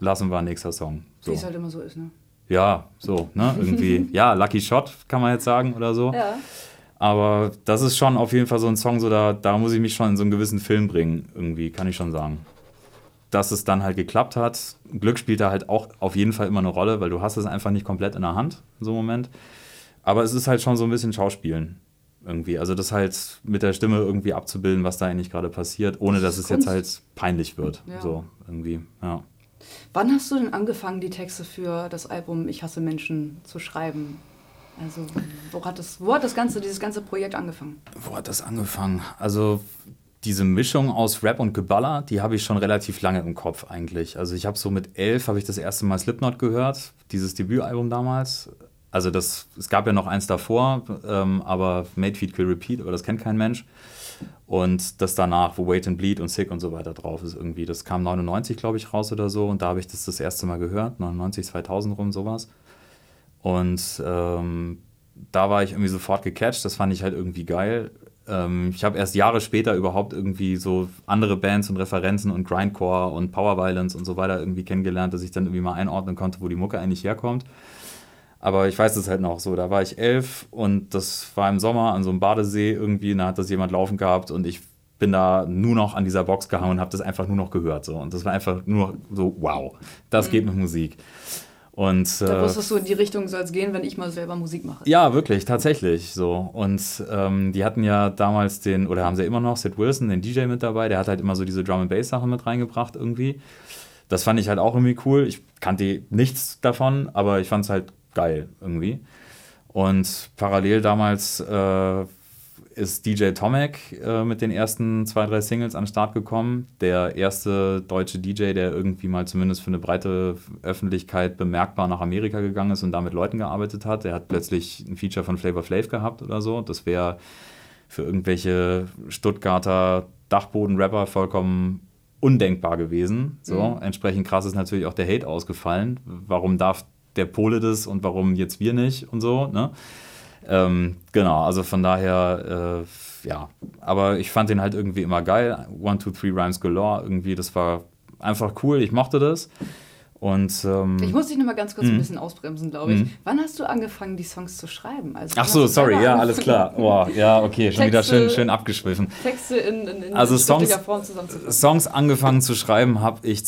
Lassen wir nächster Song. So. Wie es halt immer so ist, ne? Ja, so, ne? Irgendwie, ja, Lucky Shot kann man jetzt sagen oder so. Ja. Aber das ist schon auf jeden Fall so ein Song, so da, da muss ich mich schon in so einen gewissen Film bringen, irgendwie, kann ich schon sagen. Dass es dann halt geklappt hat. Glück spielt da halt auch auf jeden Fall immer eine Rolle, weil du hast es einfach nicht komplett in der Hand, in so einem Moment. Aber es ist halt schon so ein bisschen Schauspielen irgendwie. Also das halt mit der Stimme irgendwie abzubilden, was da eigentlich gerade passiert, ohne dass es jetzt Kunst. halt peinlich wird. Ja. So, irgendwie, ja. Wann hast du denn angefangen, die Texte für das Album Ich hasse Menschen zu schreiben? Also, wo hat das, wo hat das ganze, dieses ganze Projekt angefangen? Wo hat das angefangen? Also diese Mischung aus Rap und Geballer, die habe ich schon relativ lange im Kopf eigentlich. Also ich habe so mit elf habe ich das erste Mal Slipknot gehört, dieses Debütalbum damals. Also das, es gab ja noch eins davor, ähm, aber Made Feed Kill Repeat, aber das kennt kein Mensch. Und das danach, wo Wait and Bleed und Sick und so weiter drauf ist irgendwie. Das kam 99, glaube ich, raus oder so. Und da habe ich das das erste Mal gehört, 99, 2000 rum, sowas. Und ähm, da war ich irgendwie sofort gecatcht. Das fand ich halt irgendwie geil. Ähm, ich habe erst Jahre später überhaupt irgendwie so andere Bands und Referenzen und Grindcore und Power Violence und so weiter irgendwie kennengelernt, dass ich dann irgendwie mal einordnen konnte, wo die Mucke eigentlich herkommt. Aber ich weiß es halt noch so. Da war ich elf und das war im Sommer an so einem Badesee irgendwie. Und da hat das jemand laufen gehabt und ich bin da nur noch an dieser Box gehangen und habe das einfach nur noch gehört. So. Und das war einfach nur so, wow, das geht mit Musik. Und, Da äh, wusstest du, in die Richtung soll es gehen, wenn ich mal selber Musik mache. ja, wirklich, tatsächlich so. Und ähm, die hatten ja damals den, oder haben sie immer noch, Sid Wilson, den DJ mit dabei, der hat halt immer so diese Drum and Bass Sachen mit reingebracht irgendwie. Das fand ich halt auch irgendwie cool. Ich kannte nichts davon, aber ich fand es halt geil irgendwie. Und parallel damals äh, ist DJ Tomek äh, mit den ersten zwei, drei Singles an den Start gekommen. Der erste deutsche DJ, der irgendwie mal zumindest für eine breite Öffentlichkeit bemerkbar nach Amerika gegangen ist und da mit Leuten gearbeitet hat. Der hat plötzlich ein Feature von Flavor Flav gehabt oder so. Das wäre für irgendwelche Stuttgarter Dachboden-Rapper vollkommen undenkbar gewesen. So, entsprechend krass ist natürlich auch der Hate ausgefallen. Warum darf der Pole das und warum jetzt wir nicht und so, ne? Ähm, genau, also von daher, äh, ja. Aber ich fand den halt irgendwie immer geil. One, two, three Rhymes Galore, irgendwie, das war einfach cool. Ich mochte das. Und ähm, Ich muss dich noch mal ganz kurz ein bisschen ausbremsen, glaube ich. Wann hast du angefangen, die Songs zu schreiben? Also, ach so, sorry, ja, alles klar. Oh, ja, okay, schon wieder schön, Texte- schön abgeschwiffen. Texte in, in, in Also Songs- Form zusammenzufassen. Songs angefangen zu schreiben habe ich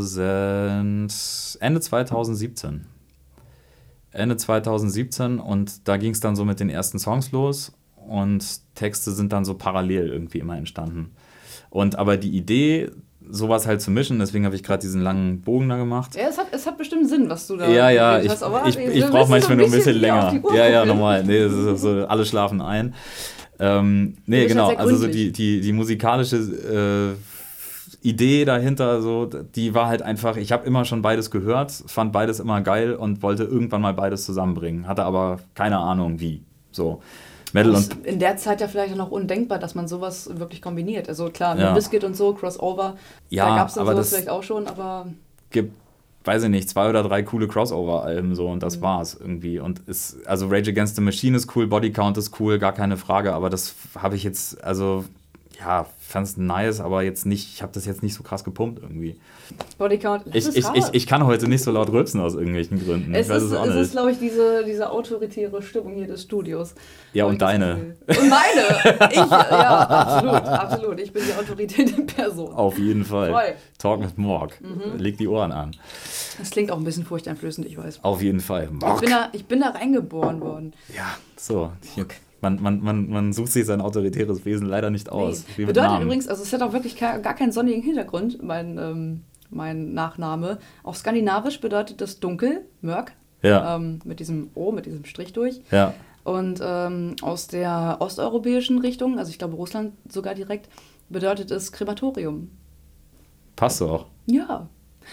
2000, Ende 2017. Ende 2017 und da ging es dann so mit den ersten Songs los und Texte sind dann so parallel irgendwie immer entstanden. Und aber die Idee, sowas halt zu mischen, deswegen habe ich gerade diesen langen Bogen da gemacht. Ja, es hat, es hat bestimmt Sinn, was du da Ja, ja, ich, hast, ich, ich müssen brauche manchmal nur ein bisschen länger. Ja, ja, normal. Nee, das ist so, alle schlafen ein. Ähm, nee, genau. Also so die, die, die musikalische äh, Idee dahinter, so, die war halt einfach, ich habe immer schon beides gehört, fand beides immer geil und wollte irgendwann mal beides zusammenbringen. Hatte aber keine Ahnung wie. So. Metal Das und in der Zeit ja vielleicht noch undenkbar, dass man sowas wirklich kombiniert. Also klar, Ja. Biscuit und so, Crossover, Ja, da gab es dann sowas vielleicht auch schon, aber gibt, weiß ich nicht, zwei oder drei coole Crossover-Alben so und Mhm. das war's irgendwie. Und ist, also Rage Against the Machine ist cool, Body Count ist cool, gar keine Frage, aber das habe ich jetzt, also ja, fand's nice, aber jetzt nicht, ich habe das jetzt nicht so krass gepumpt irgendwie. Bodycount, Ich, es ich, ich, ich kann heute nicht so laut rülpsen aus irgendwelchen Gründen. es ich weiß ist, es auch es ist nicht. glaube ich, diese, diese autoritäre Stimmung hier des Studios. Ja, und ich deine. Gefühl. Und meine! Ich, ja, absolut, absolut. Ich bin die Autorität in Person. Auf jeden Fall. Voll. Talk mit Morg. Mhm. Leg die Ohren an. Das klingt auch ein bisschen furchteinflößend, ich weiß. Auf jeden Fall. Ich Morg. bin, da, ich bin da reingeboren worden. Ja, so. Hier, man, man, man, man sucht sich sein autoritäres Wesen leider nicht aus. Nee. Bedeutet übrigens, also es hat auch wirklich gar, gar keinen sonnigen Hintergrund, mein, ähm, mein Nachname. Auf Skandinavisch bedeutet das dunkel, Mörk, Ja. ähm, mit diesem O, mit diesem Strich durch. Ja. Und ähm, aus der osteuropäischen Richtung, also ich glaube Russland sogar direkt, bedeutet es Krematorium. Passt doch. Ja.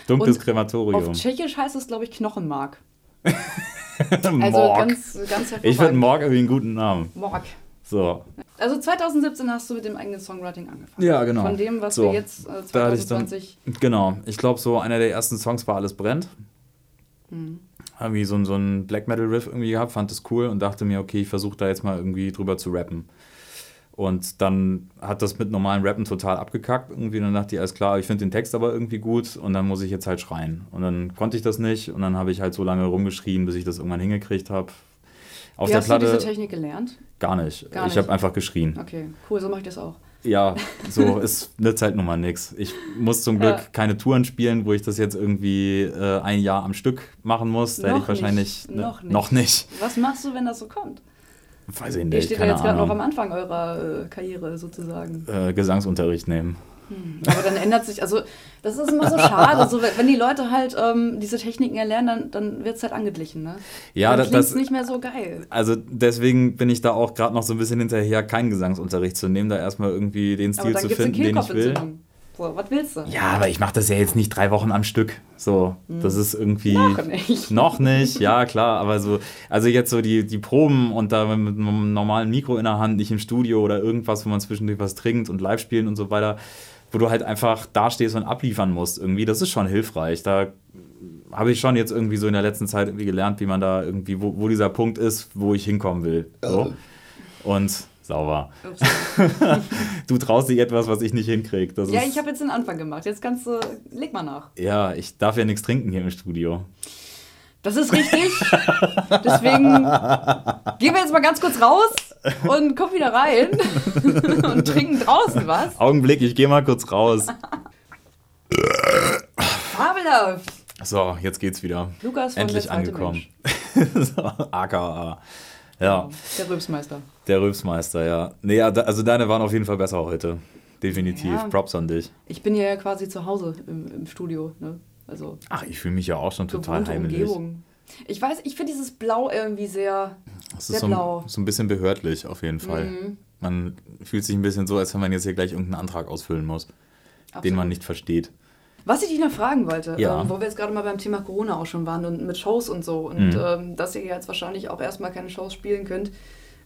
Dunkles Und Krematorium. Auf Tschechisch heißt es, glaube ich, Knochenmark. Also Morg. ganz, ganz hervorragend. ich finde Morg irgendwie einen guten Namen. Morg. So. Also 2017 hast du mit dem eigenen Songwriting angefangen. Ja, genau. Von dem, was So. wir jetzt äh, Da hatte ich dann, 2020 genau. Ich glaube, so einer der ersten Songs war Alles brennt. Hm. Habe ich so, so ein Black Metal Riff irgendwie gehabt, fand das cool und dachte mir, okay, ich versuche da jetzt mal irgendwie drüber zu rappen. Und dann hat das mit normalen Rappen total abgekackt. Irgendwie, dann dachte ich, alles klar, ich finde den Text aber irgendwie gut und dann muss ich jetzt halt schreien. Und dann konnte ich das nicht und dann habe ich halt so lange rumgeschrien, bis ich das irgendwann hingekriegt habe. Auf Wie der hast Platte du diese Technik gelernt? gar nicht. Gar ich nicht. habe einfach geschrien. Okay, cool, so mache ich das auch. Ja, so ist nützt halt nun mal nix. Ich muss zum Glück Ja. keine Touren spielen, wo ich das jetzt irgendwie äh, ein Jahr am Stück machen muss. Da hätte Noch ich wahrscheinlich nicht, ne, noch nicht. noch nicht. Was machst du, wenn das so kommt? Weiß ich Ihr nicht, steht ja keine jetzt gerade noch am. Anfang eurer äh, Karriere sozusagen. Äh, Gesangsunterricht nehmen. Aber dann ändert sich, also das ist immer so schade, so, wenn die Leute halt ähm, diese Techniken erlernen, dann, dann wird es halt angeglichen. Ne? Ja, dann das- das- nicht mehr so geil. Also deswegen bin ich da auch gerade noch so ein bisschen hinterher, keinen Gesangsunterricht zu nehmen, da erstmal irgendwie den Stil zu finden, den ich will. So, was willst du? Ja, aber ich mache das ja jetzt nicht drei Wochen am Stück. So, das ist irgendwie. Noch nicht. Noch nicht, ja klar, aber so, also jetzt so die, die Proben und da mit einem normalen Mikro in der Hand, nicht im Studio oder irgendwas, wo man zwischendurch was trinkt und live spielen und so weiter, wo du halt einfach dastehst und abliefern musst irgendwie, das ist schon hilfreich. Da habe ich schon jetzt irgendwie so in der letzten Zeit irgendwie gelernt, wie man da irgendwie, wo, wo dieser Punkt ist, wo ich hinkommen will. So. Und sauber. Du traust dich etwas, was ich nicht hinkriege. Ja, ich habe jetzt den Anfang gemacht. Jetzt kannst du, leg mal nach. ja, ich darf ja nichts trinken hier im Studio. Das ist richtig. Deswegen gehen wir jetzt mal ganz kurz raus und kommen wieder rein und trinken draußen was. Augenblick, ich gehe mal kurz raus. Fabelhaft. So, jetzt geht's wieder. Lukas von Endlich angekommen. So, AKA. Ja, Der Rülpsmeister. der Rülpsmeister, ja. Nee, also deine waren auf jeden Fall besser heute. Definitiv. Ja. Props an dich. Ich bin ja quasi zu Hause im, im Studio. Ne? Also Ach, ich fühle mich ja auch schon total heimelig. Umgebung. Ich weiß, ich finde dieses Blau irgendwie sehr, Das sehr ist so blau. ein, so ein bisschen behördlich auf jeden Fall. Mhm. Man fühlt sich ein bisschen so, als wenn man jetzt hier gleich irgendeinen Antrag ausfüllen muss, den Absolut. man nicht versteht. Was ich dich noch fragen wollte, Ja. ähm, wo wir jetzt gerade mal beim Thema Corona auch schon waren und mit Shows und so und Mhm. ähm, dass ihr jetzt wahrscheinlich auch erstmal keine Shows spielen könnt.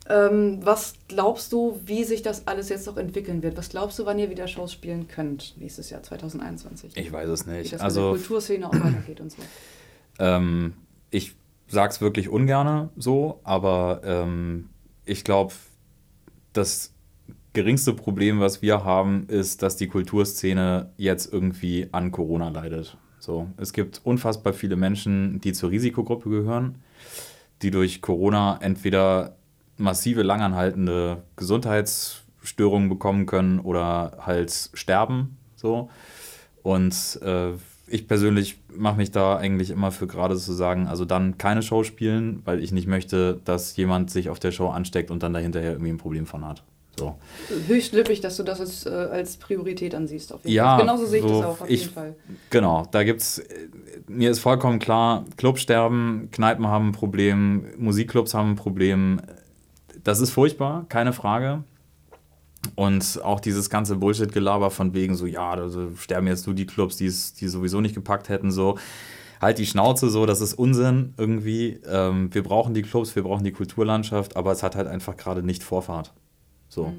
Ähm, was glaubst du, wie sich das alles jetzt noch entwickeln wird? Was glaubst du, wann ihr wieder Shows spielen könnt nächstes Jahr 2021? Ich weiß es wie nicht. das Also mit der Kulturszene auch weitergeht und so. Ähm, ich sag's wirklich ungerne so, aber ähm, ich glaube, das geringste Problem, was wir haben, ist, dass die Kulturszene jetzt irgendwie an Corona leidet. So, es gibt unfassbar viele Menschen, die zur Risikogruppe gehören, die durch Corona entweder massive langanhaltende Gesundheitsstörungen bekommen können oder halt sterben. So. Und äh, ich persönlich mache mich da eigentlich immer für gerade zu sagen, also dann keine Show spielen, weil ich nicht möchte, dass jemand sich auf der Show ansteckt und dann dahinterher irgendwie ein Problem von hat. So. Höchst löblich, dass du das als, äh, als Priorität ansiehst. Auf jeden Ja, Fall. Genauso sehe ich so das auch auf ich- jeden Fall. Genau, da gibt's, äh, mir ist vollkommen klar, Clubs sterben, Kneipen haben ein Problem, Musikclubs haben ein Problem. Das ist furchtbar, keine Frage. Und auch dieses ganze Bullshit-Gelaber von wegen so, ja, da sterben jetzt nur die Clubs, die es die sowieso nicht gepackt hätten, so. Halt die Schnauze so, das ist Unsinn irgendwie. Ähm, wir brauchen die Clubs, wir brauchen die Kulturlandschaft, aber es hat halt einfach gerade nicht Vorfahrt. So.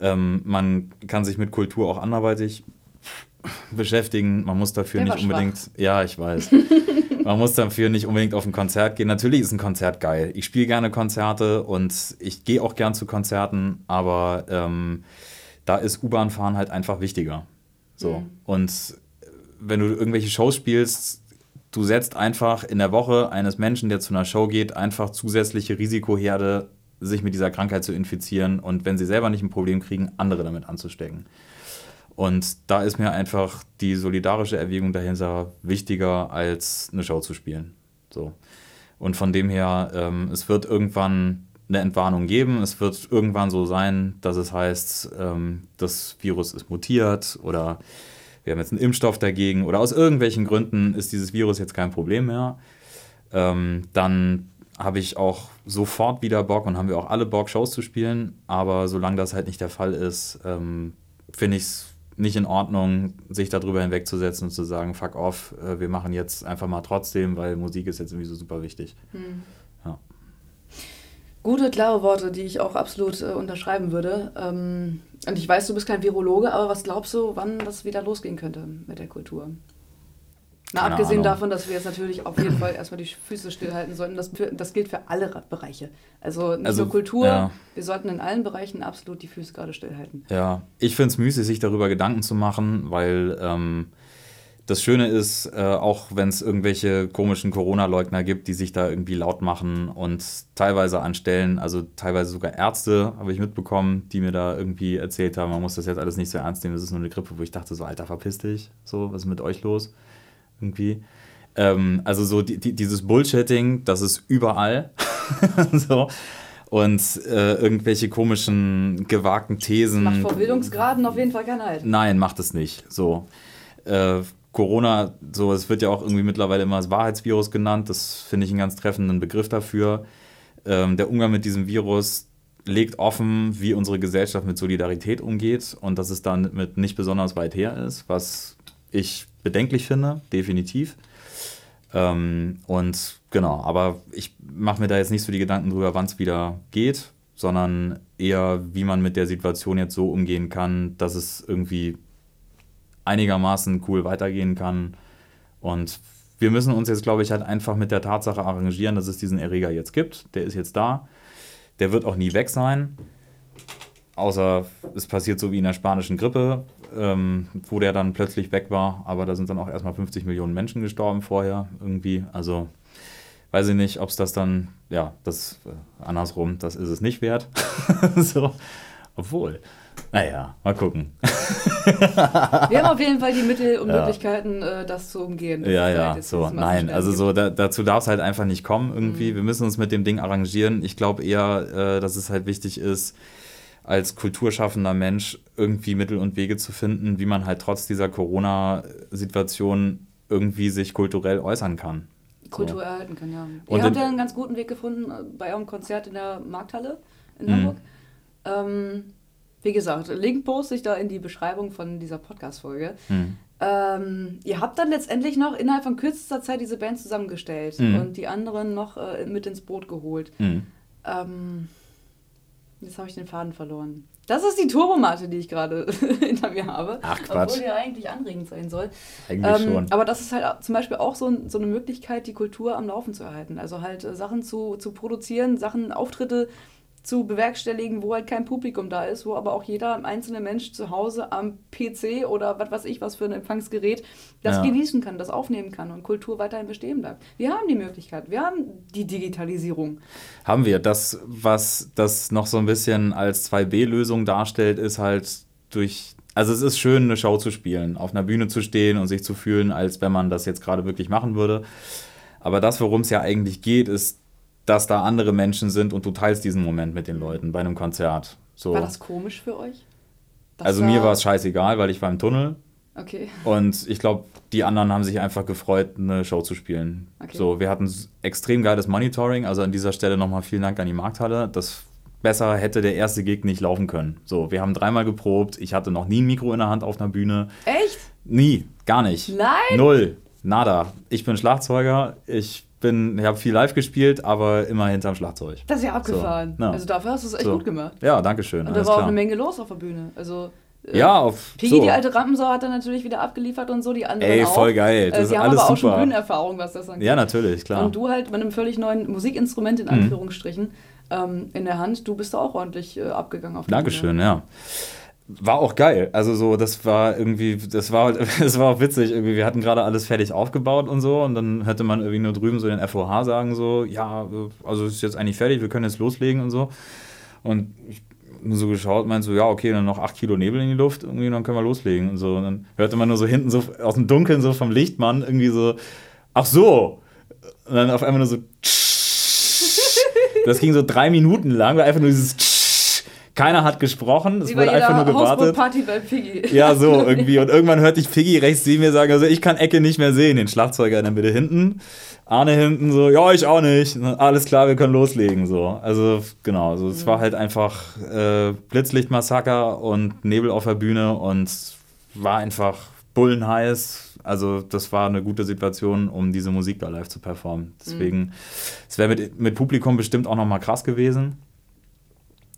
Ähm, man kann sich mit Kultur auch anderweitig beschäftigen. Man muss dafür Der nicht unbedingt. Ja, ich weiß. Man muss dafür nicht unbedingt auf ein Konzert gehen. Natürlich ist ein Konzert geil. Ich spiele gerne Konzerte und ich gehe auch gern zu Konzerten, aber ähm, da ist U-Bahn fahren halt einfach wichtiger. So. Und wenn du irgendwelche Shows spielst, du setzt einfach in der Woche eines Menschen, der zu einer Show geht, einfach zusätzliche Risikoherde, sich mit dieser Krankheit zu infizieren und wenn sie selber nicht ein Problem kriegen, andere damit anzustecken. Und da ist mir einfach die solidarische Erwägung dahinter wichtiger, als eine Show zu spielen. So. Und von dem her, ähm, es wird irgendwann eine Entwarnung geben. Es wird irgendwann so sein, dass es heißt, ähm, das Virus ist mutiert oder wir haben jetzt einen Impfstoff dagegen oder aus irgendwelchen Gründen ist dieses Virus jetzt kein Problem mehr. Ähm, dann habe ich auch sofort wieder Bock und haben wir auch alle Bock, Shows zu spielen. Aber solange das halt nicht der Fall ist, ähm, finde ich es nicht in Ordnung, sich darüber hinwegzusetzen und zu sagen, fuck off, äh, wir machen jetzt einfach mal trotzdem, weil Musik ist jetzt irgendwie so super wichtig. Ja. Gute, klare Worte, die ich auch absolut äh, unterschreiben würde. Ähm, und ich weiß, du bist kein Virologe, aber was glaubst du, wann das wieder losgehen könnte mit der Kultur? Na, Keine abgesehen Ahnung. davon, dass wir jetzt natürlich auf jeden Fall erstmal die Füße stillhalten sollten. Das, für, das gilt für alle Bereiche. Also nicht Also, nur Kultur, ja. wir sollten in allen Bereichen absolut die Füße gerade stillhalten. Ja, ich finde es müßig, sich darüber Gedanken zu machen, weil ähm, das Schöne ist, äh, auch wenn es irgendwelche komischen Corona-Leugner gibt, die sich da irgendwie laut machen und teilweise anstellen, also teilweise sogar Ärzte, habe ich mitbekommen, die mir da irgendwie erzählt haben, man muss das jetzt alles nicht so ernst nehmen, das ist nur eine Grippe, wo ich dachte so, Alter, verpiss dich, so, was ist mit euch los? Irgendwie. Ähm, also so die, die, dieses Bullshitting, das ist überall. so. Und äh, irgendwelche komischen, gewagten Thesen. Macht vor Bildungsgraden auf jeden Fall keinen Halt. Nein, macht es nicht. So. Äh, Corona, so, es wird ja auch irgendwie mittlerweile immer das Wahrheitsvirus genannt. Das finde ich einen ganz treffenden Begriff dafür. Ähm, der Umgang mit diesem Virus legt offen, wie unsere Gesellschaft mit Solidarität umgeht und dass es dann mit nicht besonders weit her ist, was ich bedenklich finde, definitiv. Ähm, und genau, aber ich mache mir da jetzt nicht so die Gedanken drüber, wann es wieder geht, sondern eher, wie man mit der Situation jetzt so umgehen kann, dass es irgendwie einigermaßen cool weitergehen kann. Und wir müssen uns jetzt, glaube ich, halt einfach mit der Tatsache arrangieren, dass es diesen Erreger jetzt gibt. Der ist jetzt da. Der wird auch nie weg sein. Außer es passiert so wie in der spanischen Grippe, ähm, wo der dann plötzlich weg war. Aber da sind dann auch erstmal 50 Millionen Menschen gestorben vorher irgendwie. Also weiß ich nicht, ob es das dann, ja, das äh, andersrum, das ist es nicht wert. so. Obwohl, naja, mal gucken. Wir haben auf jeden Fall die Mittel und Ja. Möglichkeiten, äh, das zu umgehen. Ja, ja, so, nein, also so, da, dazu darf es halt einfach nicht kommen irgendwie. Mhm. Wir müssen uns mit dem Ding arrangieren. Ich glaube eher, äh, dass es halt wichtig ist, als kulturschaffender Mensch irgendwie Mittel und Wege zu finden, wie man halt trotz dieser Corona-Situation irgendwie sich kulturell äußern kann. Kultur erhalten kann, ja. Und Ihr habt ja einen ganz guten Weg gefunden äh, bei eurem Konzert in der Markthalle in Mhm. Hamburg. Ähm, wie gesagt, Link poste ich da in die Beschreibung von dieser Podcast-Folge. Hm. Ähm, ihr habt dann letztendlich noch innerhalb von kürzester Zeit diese Band zusammengestellt Mhm. und die anderen noch äh, mit ins Boot geholt. Mhm. Ähm, jetzt habe ich den Faden verloren. Das ist die Turbomate, die ich gerade hinter mir habe. Ach, Quatsch. Obwohl die ja eigentlich anregend sein soll. Eigentlich Ähm, schon. aber das ist halt zum Beispiel auch so, so eine Möglichkeit, die Kultur am Laufen zu erhalten. Also halt äh, Sachen zu, zu produzieren, Sachen, Auftritte zu bewerkstelligen, wo halt kein Publikum da ist, wo aber auch jeder einzelne Mensch zu Hause am PC oder was weiß ich, was für ein Empfangsgerät das Ja. genießen kann, das aufnehmen kann und Kultur weiterhin bestehen bleibt. Wir haben die Möglichkeit, wir haben die Digitalisierung. Haben wir. Das, was das noch so ein bisschen als 2B-Lösung darstellt, ist halt durch. Also es ist schön, eine Show zu spielen, auf einer Bühne zu stehen und sich zu fühlen, als wenn man das jetzt gerade wirklich machen würde. Aber das, worum es ja eigentlich geht, ist, dass da andere Menschen sind und du teilst diesen Moment mit den Leuten bei einem Konzert. So. War das komisch für euch? Das also mir war es scheißegal, weil ich war im Tunnel Okay. und ich glaube, die anderen haben sich einfach gefreut, eine Show zu spielen. Okay. So, wir hatten extrem geiles Monitoring. Also an dieser Stelle nochmal vielen Dank an die Markthalle. Das besser hätte der erste Gig nicht laufen können. So, wir haben dreimal geprobt. Ich hatte noch nie ein Mikro in der Hand auf einer Bühne. Echt? Nie, gar nicht. Nein? Null, nada. Ich bin Schlagzeuger. Ich bin, ich habe viel live gespielt, aber immer hinterm Schlagzeug. Das ist ja abgefahren. ja. Also dafür hast du es echt So. gut gemacht. Ja, danke schön. Und da war auch klar. eine Menge los auf der Bühne. Also äh, Ja, auf Piggy, so. die alte Rampensau, hat dann natürlich wieder abgeliefert und so, die anderen Ey, auch. voll geil. Das Äh, ist die haben alles aber auch schon super. Bühnenerfahrung, was das angeht. Ja, natürlich, klar. Mhm. Und du halt mit einem völlig neuen Musikinstrument, in Anführungsstrichen, ähm, in der Hand, du bist da auch ordentlich äh, abgegangen auf der Dankeschön, Bühne. ja. War auch geil. Also so, das war irgendwie, das war, das war auch witzig. Irgendwie, wir hatten gerade alles fertig aufgebaut und so und dann hörte man irgendwie nur drüben so den FOH sagen so, ja, also ist jetzt eigentlich fertig, wir können jetzt loslegen und so. Und ich nur so geschaut, meinte so, ja, okay, dann noch 8 Kilo Nebel in die Luft, irgendwie, dann können wir loslegen und so. Und dann hörte man nur so hinten so aus dem Dunkeln so vom Lichtmann irgendwie so, ach so. Und dann auf einmal nur so, das ging so drei Minuten lang, war einfach nur dieses keiner hat gesprochen, es Wie wurde einfach nur gewartet. Hausbootparty bei Piggy. Ja, so irgendwie. Und irgendwann hörte ich Piggy rechts neben mir sagen, also ich kann Ecke nicht mehr sehen, den Schlagzeuger in der Mitte hinten. Arne hinten so, ja, ich auch nicht. Alles klar, wir können loslegen. So. Also, genau, also, es war halt einfach äh, Blitzlichtmassaker und Nebel auf der Bühne und war einfach bullenheiß. Also, das war eine gute Situation, um diese Musik da live zu performen. Deswegen, es wäre mit, mit Publikum bestimmt auch nochmal krass gewesen.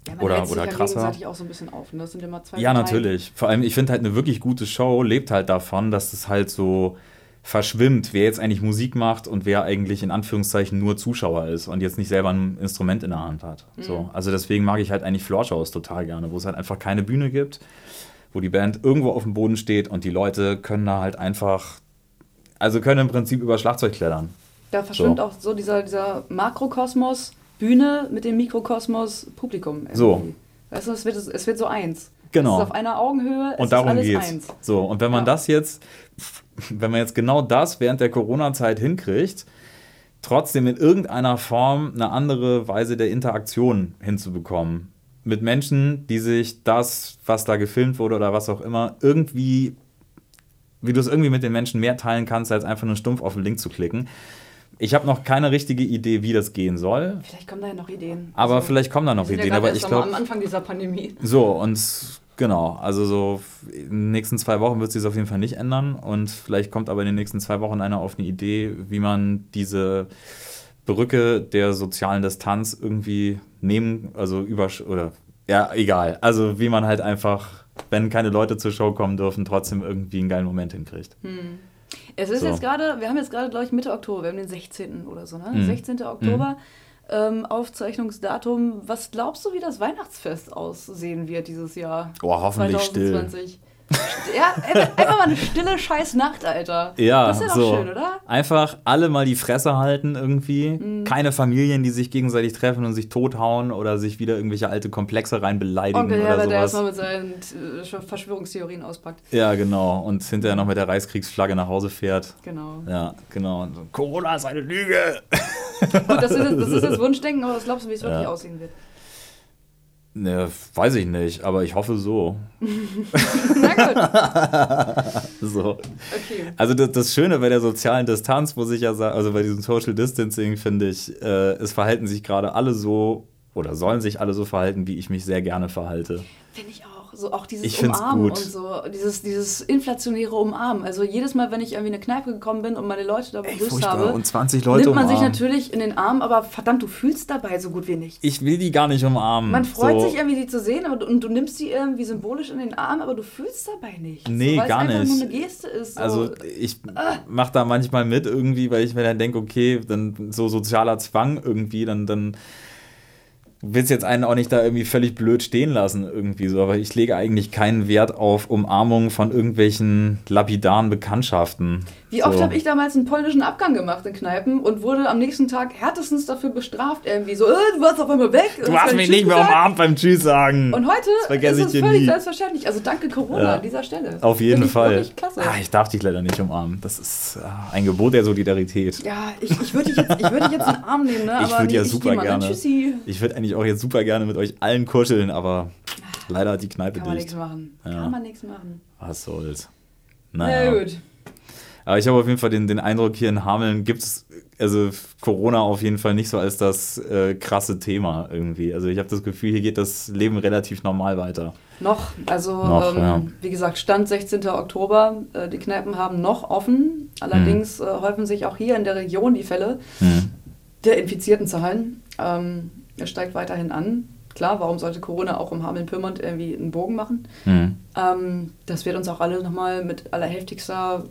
Ja, man Oder- oder ja krasser. gegenseitig auch so ein bisschen auf. Und das sind immer zwei Ja, Parteien. natürlich. Vor allem, ich finde halt eine wirklich gute Show lebt halt davon, dass es halt so verschwimmt, wer jetzt eigentlich Musik macht und wer eigentlich in Anführungszeichen nur Zuschauer ist und jetzt nicht selber ein Instrument in der Hand hat. Mhm. So. Also deswegen mag ich halt eigentlich Floor-Shows total gerne, wo es halt einfach keine Bühne gibt, wo die Band irgendwo auf dem Boden steht und die Leute können da halt einfach, also können im Prinzip über Schlagzeug klettern. Da verschwimmt So. auch so dieser, dieser Makrokosmos, Bühne mit dem Mikrokosmos, Publikum. irgendwie. So. Weißt du, es wird, es wird so eins. Genau. Es ist auf einer Augenhöhe, es Und darum geht's. eins. So, und wenn man Ja. das jetzt, wenn man jetzt genau das während der Corona-Zeit hinkriegt, trotzdem in irgendeiner Form eine andere Weise der Interaktion hinzubekommen. Mit Menschen, die sich das, was da gefilmt wurde oder was auch immer, irgendwie, wie du es irgendwie mit den Menschen mehr teilen kannst, als einfach nur stumpf auf den Link zu klicken. Ich habe noch keine richtige Idee, wie das gehen soll. Vielleicht kommen da ja noch Ideen. Aber Also, vielleicht kommen da noch Ideen. Ja aber ich am glaube, Anfang dieser Pandemie. so, und genau, also so in den nächsten zwei Wochen wird sich das auf jeden Fall nicht ändern. Und vielleicht kommt aber in den nächsten zwei Wochen einer auf eine Idee, wie man diese Brücke der sozialen Distanz irgendwie nehmen, also über oder ja, egal. Also wie man halt einfach, wenn keine Leute zur Show kommen dürfen, trotzdem irgendwie einen geilen Moment hinkriegt. Es ist So. jetzt gerade, wir haben jetzt gerade, glaube ich, Mitte Oktober, wir haben den 16. oder so, ne? Mhm. 16. Oktober, ähm, Aufzeichnungsdatum. Was glaubst du, wie das Weihnachtsfest aussehen wird dieses Jahr? Oh, hoffentlich still. 2020. Ja, einfach mal eine stille Scheiß-Nacht, Alter. Ja, Das ist ja doch so. schön, oder? Einfach alle mal die Fresse halten irgendwie. Mhm. Keine Familien, die sich gegenseitig treffen und sich tothauen oder sich wieder irgendwelche alte Komplexe rein beleidigen Onkel oder der sowas. erstmal mit seinen äh, Verschwörungstheorien auspackt. Ja, genau. Und hinterher noch mit der Reichskriegsflagge nach Hause fährt. Genau. Ja, genau. Und so, Corona ist eine Lüge. Gut, das ist, jetzt, das ist jetzt Wunschdenken, aber was glaubst du, wie es wirklich Ja. aussehen wird? Ne, weiß ich nicht, aber ich hoffe so. Na gut, so. okay. Also das, das Schöne bei der sozialen Distanz, muss ich ja sagen, also bei diesem Social Distancing finde ich, äh, es verhalten sich gerade alle so oder sollen sich alle so verhalten, wie ich mich sehr gerne verhalte. Finde ich. So auch dieses Ich Umarmen und so, dieses, dieses inflationäre Umarmen. Also jedes Mal, wenn ich irgendwie in eine Kneipe gekommen bin und meine Leute da begrüßt habe, Und 20 Leute nimmt man sich umarmen. natürlich in den Arm, aber verdammt, du fühlst dabei so gut wie nichts. Ich will die gar nicht umarmen. Man freut so. sich irgendwie, die zu sehen, aber du, und du nimmst die irgendwie symbolisch in den Arm, aber du fühlst dabei nichts. Nee, so, weil gar es einfach nicht. nur eine Geste ist. So. Also ich mach da manchmal mit irgendwie, weil ich mir dann denke, okay, dann so sozialer Zwang irgendwie, dann, dann willst jetzt einen auch nicht da irgendwie völlig blöd stehen lassen irgendwie so, aber ich lege eigentlich keinen Wert auf Umarmungen von irgendwelchen lapidaren Bekanntschaften. Wie oft so. habe ich damals einen polnischen Abgang gemacht in Kneipen und wurde am nächsten Tag härtestens dafür bestraft, irgendwie so, äh, du warst auf einmal weg. Du hast mich nicht mehr umarmt beim Tschüss sagen. Und heute vergesse ist ich es völlig nie. selbstverständlich. Also danke Corona Ja. an dieser Stelle. Auf jeden ich Fall. Klasse. Ah, ich darf dich leider nicht umarmen. Das ist ah, ein Gebot der Solidarität. Ja, ich, ich würde dich, jetzt- ich würd dich jetzt in den Arm nehmen, ne? ich würde ja ich super ne? gerne. Tschüssi. Ich würde eigentlich auch jetzt super gerne mit euch allen kuscheln, aber leider hat die Kneipe Kann man dicht. nichts machen. Ja. Kann man nichts machen. Was soll's. Na Naja. gut. Aber ich habe auf jeden Fall den, den Eindruck, hier in Hameln gibt es also Corona auf jeden Fall nicht so als das äh, krasse Thema irgendwie. Also ich habe das Gefühl, hier geht das Leben relativ normal weiter. Noch, also Noch, ähm, ja. wie gesagt, Stand 16. Oktober, äh, die Kneipen haben noch offen. Allerdings Mhm. äh, häufen sich auch hier in der Region die Fälle Hm. der infizierten Zahlen. Ähm, es steigt weiterhin an. Klar, warum sollte Corona auch um Hameln-Pyrmont irgendwie einen Bogen machen? Hm. Ähm, das wird uns auch alle nochmal mit allerheftigster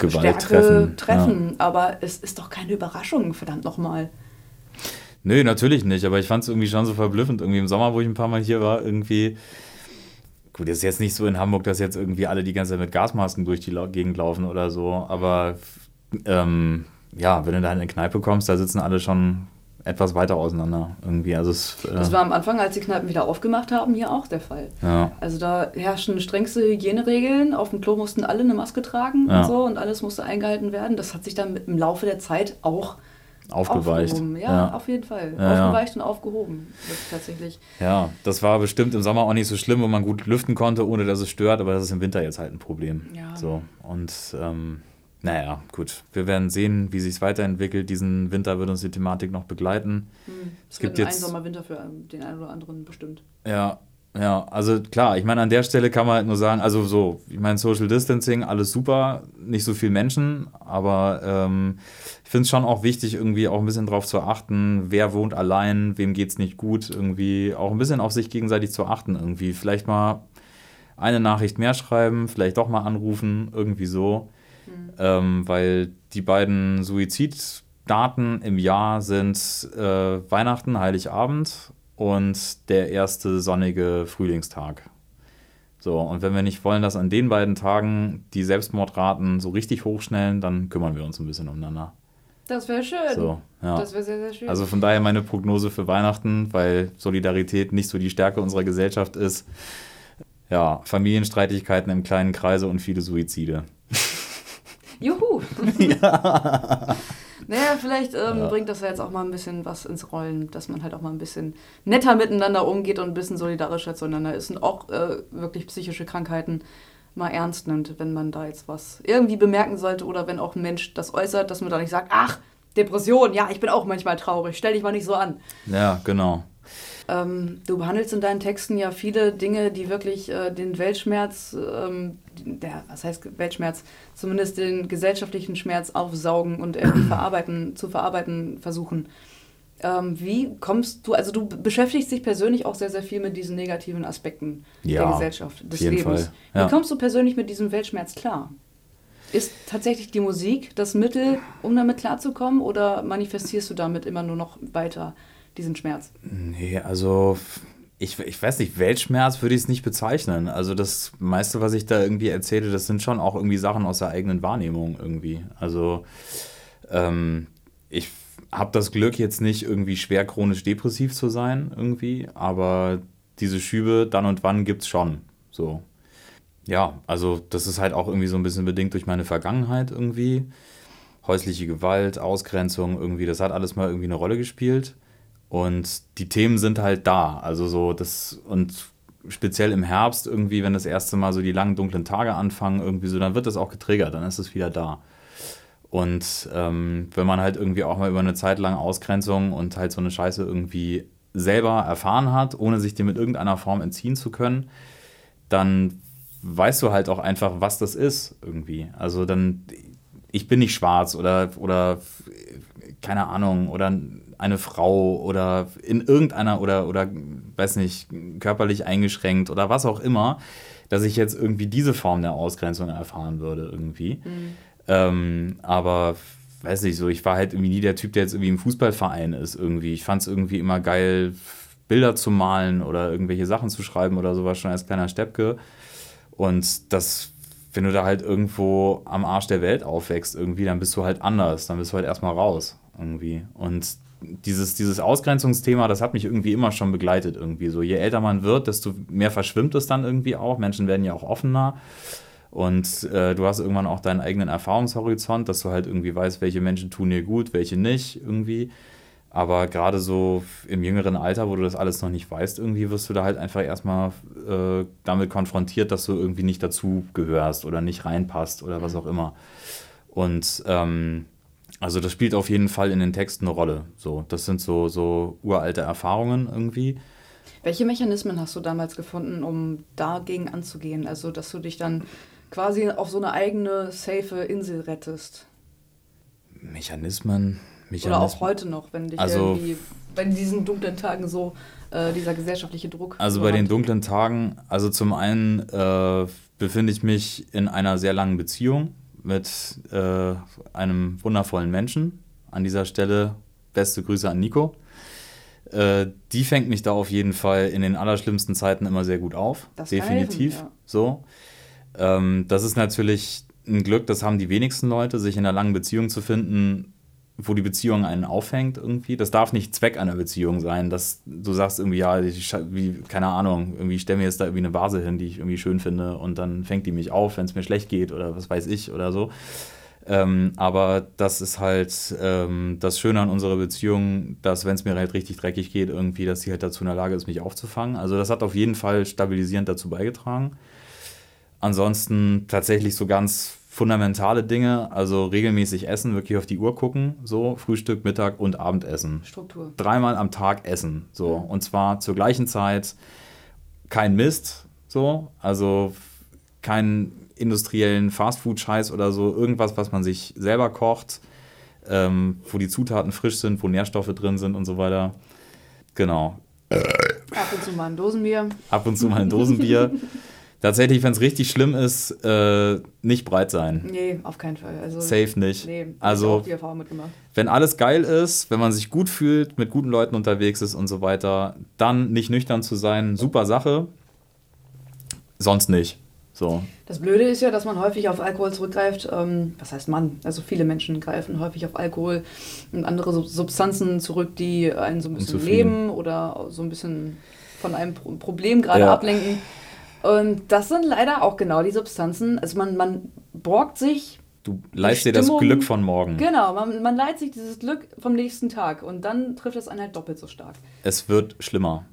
Gewalt Stärke treffen. treffen. Ja. Aber es ist doch keine Überraschung, verdammt nochmal. Nö, natürlich nicht, aber ich fand es irgendwie schon so verblüffend. Irgendwie im Sommer, wo ich ein paar Mal hier war, irgendwie. Gut, es ist jetzt nicht so in Hamburg, dass jetzt irgendwie alle die ganze Zeit mit Gasmasken durch die Gegend laufen oder so, aber ähm, ja, wenn du da in eine Kneipe kommst, da sitzen alle schon etwas weiter auseinander irgendwie. Also es, äh, Das war am Anfang, als die Kneipen wieder aufgemacht haben, hier auch der Fall. ja. Also da herrschen strengste Hygieneregeln. Auf dem Klo mussten alle eine Maske tragen Ja. und so und alles musste eingehalten werden. Das hat sich dann im Laufe der Zeit auch aufgeweicht. aufgehoben. Ja, ja. auf jeden Fall. Ja, ja. Aufgeweicht und aufgehoben. Tatsächlich. Ja, das war bestimmt im Sommer auch nicht so schlimm, wo man gut lüften konnte, ohne dass es stört, aber das ist im Winter jetzt halt ein Problem. Ja. So, und ähm, naja, gut. Wir werden sehen, wie sich es weiterentwickelt. Diesen Winter wird uns die Thematik noch begleiten. Hm, Es es gibt wird ein jetzt- Sommerwinter für ähm, den einen oder anderen bestimmt. Ja, ja, also klar, ich meine, an der Stelle kann man halt nur sagen, also so, ich meine, Social Distancing, alles super, nicht so viel Menschen, aber ähm, ich finde es schon auch wichtig, irgendwie auch ein bisschen drauf zu achten, wer wohnt allein, wem geht's nicht gut, irgendwie auch ein bisschen auf sich gegenseitig zu achten, irgendwie. Vielleicht mal eine Nachricht mehr schreiben, vielleicht doch mal anrufen, irgendwie so. Ähm, weil die beiden Suiziddaten im Jahr sind äh, Weihnachten, Heiligabend und der erste sonnige Frühlingstag. So, und wenn wir nicht wollen, dass an den beiden Tagen die Selbstmordraten so richtig hochschnellen, dann kümmern wir uns ein bisschen umeinander. Das wäre schön. So, ja. Das wäre sehr, sehr schön. Also von daher meine Prognose für Weihnachten, weil Solidarität nicht so die Stärke unserer Gesellschaft ist. Ja, Familienstreitigkeiten im kleinen Kreise und viele Suizide. Juhu! Naja, vielleicht ähm, bringt das ja jetzt auch mal ein bisschen was ins Rollen, dass man halt auch mal ein bisschen netter miteinander umgeht und ein bisschen solidarischer zueinander ist und auch äh, wirklich psychische Krankheiten mal ernst nimmt, wenn man da jetzt was irgendwie bemerken sollte oder wenn auch ein Mensch das äußert, dass man da nicht sagt, ach, Depression, ja, ich bin auch manchmal traurig, stell dich mal nicht so an. Ja, genau. Ähm, du behandelst in deinen Texten ja viele Dinge, die wirklich äh, den Weltschmerz, ähm, der, was heißt Weltschmerz, zumindest den gesellschaftlichen Schmerz aufsaugen und irgendwie verarbeiten, zu verarbeiten versuchen. Ähm, wie kommst du, also du beschäftigst dich persönlich auch sehr, sehr viel mit diesen negativen Aspekten Ja, der Gesellschaft, des Lebens. Ja. Wie kommst du persönlich mit diesem Weltschmerz klar? Ist tatsächlich die Musik das Mittel, um damit klarzukommen, oder manifestierst du damit immer nur noch weiter diesen Schmerz? Nee, also ich, ich weiß nicht, Weltschmerz würde ich es nicht bezeichnen. Also das meiste, was ich da irgendwie erzähle, das sind schon auch irgendwie Sachen aus der eigenen Wahrnehmung irgendwie. Also ähm, ich habe das Glück, jetzt nicht irgendwie schwer chronisch depressiv zu sein irgendwie, aber diese Schübe dann und wann gibt es schon. So. Ja, also das ist halt auch irgendwie so ein bisschen bedingt durch meine Vergangenheit irgendwie. Häusliche Gewalt, Ausgrenzung, irgendwie, das hat alles mal irgendwie eine Rolle gespielt. Und die Themen sind halt da. Also so das und speziell im Herbst irgendwie, wenn das erste Mal so die langen dunklen Tage anfangen, irgendwie so, dann wird das auch getriggert, dann ist es wieder da. Und ähm, wenn man halt irgendwie auch mal über eine Zeit lang Ausgrenzung und halt so eine Scheiße irgendwie selber erfahren hat, ohne sich dem mit irgendeiner Form entziehen zu können, dann weißt du halt auch einfach, was das ist irgendwie. Also dann, ich bin nicht schwarz oder, oder keine Ahnung, oder eine Frau oder in irgendeiner oder, oder weiß nicht, körperlich eingeschränkt oder was auch immer, dass ich jetzt irgendwie diese Form der Ausgrenzung erfahren würde irgendwie. Ähm, aber weiß nicht, so, ich war halt irgendwie nie der Typ, der jetzt irgendwie im Fußballverein ist irgendwie. Ich fand es irgendwie immer geil, Bilder zu malen oder irgendwelche Sachen zu schreiben oder sowas schon als kleiner Steppke. Und das, wenn du da halt irgendwo am Arsch der Welt aufwächst irgendwie, dann bist du halt anders. Dann bist du halt erstmal raus irgendwie. Und dieses, dieses Ausgrenzungsthema, das hat mich irgendwie immer schon begleitet irgendwie. So, je älter man wird, desto mehr verschwimmt es dann irgendwie auch. Menschen werden ja auch offener. Und äh, du hast irgendwann auch deinen eigenen Erfahrungshorizont, dass du halt irgendwie weißt, welche Menschen tun dir gut, welche nicht irgendwie. Aber gerade so im jüngeren Alter, wo du das alles noch nicht weißt, irgendwie wirst du da halt einfach erstmal äh, damit konfrontiert, dass du irgendwie nicht dazu gehörst oder nicht reinpasst oder was auch immer. Und ähm, also das spielt auf jeden Fall in den Texten eine Rolle. So, das sind so, so uralte Erfahrungen irgendwie. Welche Mechanismen hast du damals gefunden, um dagegen anzugehen? Also, dass du dich dann quasi auf so eine eigene, safe Insel rettest? Mechanismen, Mechanismen. Oder auch heute noch, wenn dich Also- irgendwie, bei diesen dunklen Tagen so äh, dieser gesellschaftliche Druck. Also bei den dunklen Tagen, also zum einen äh, befinde ich mich in einer sehr langen Beziehung mit äh, einem wundervollen Menschen. An dieser Stelle beste Grüße an Nico. Äh, die fängt mich da auf jeden Fall in den allerschlimmsten Zeiten immer sehr gut auf. Das Definitiv. helfen, ja. So. Ähm, das ist natürlich ein Glück, das haben die wenigsten Leute, sich in einer langen Beziehung zu finden, wo die Beziehung einen aufhängt irgendwie. Das darf nicht Zweck einer Beziehung sein, dass du sagst irgendwie, ja, ich, wie, keine Ahnung, irgendwie stell mir jetzt da irgendwie eine Vase hin, die ich irgendwie schön finde und dann fängt die mich auf, wenn es mir schlecht geht oder was weiß ich oder so. Ähm, aber das ist halt ähm, das Schöne an unserer Beziehung, dass wenn es mir halt richtig dreckig geht, irgendwie, dass sie halt dazu in der Lage ist, mich aufzufangen. Also das hat auf jeden Fall stabilisierend dazu beigetragen. Ansonsten tatsächlich so ganz fundamentale Dinge, also regelmäßig essen, wirklich auf die Uhr gucken, so Frühstück, Mittag und Abendessen. Struktur. Dreimal am Tag essen, so und zwar zur gleichen Zeit. Kein Mist, so, also keinen industriellen Fastfood-Scheiß oder so, irgendwas, was man sich selber kocht, ähm, wo die Zutaten frisch sind, wo Nährstoffe drin sind und so weiter. Genau, Ab und zu mal ein Dosenbier. ab und zu mal ein Dosenbier. Tatsächlich, wenn es richtig schlimm ist, äh, nicht breit sein. Nee, auf keinen Fall. Also, Safe nicht. Nee, hab ich Also, auch die Erfahrung mitgemacht. wenn alles geil ist, wenn man sich gut fühlt, mit guten Leuten unterwegs ist und so weiter, dann nicht nüchtern zu sein, super Sache. Sonst nicht. So. Das Blöde ist ja, dass man häufig auf Alkohol zurückgreift. Ähm, was heißt man? Also viele Menschen greifen häufig auf Alkohol und andere Sub- Substanzen zurück, die einen so ein bisschen leben oder so ein bisschen von einem Pro Problem gerade Ja. ablenken. Und das sind leider auch genau die Substanzen. Also man, man borgt sich, Du leist dir das Glück von morgen. genau, man, man leiht sich dieses Glück vom nächsten Tag und dann trifft es einen halt doppelt so stark. Es wird schlimmer.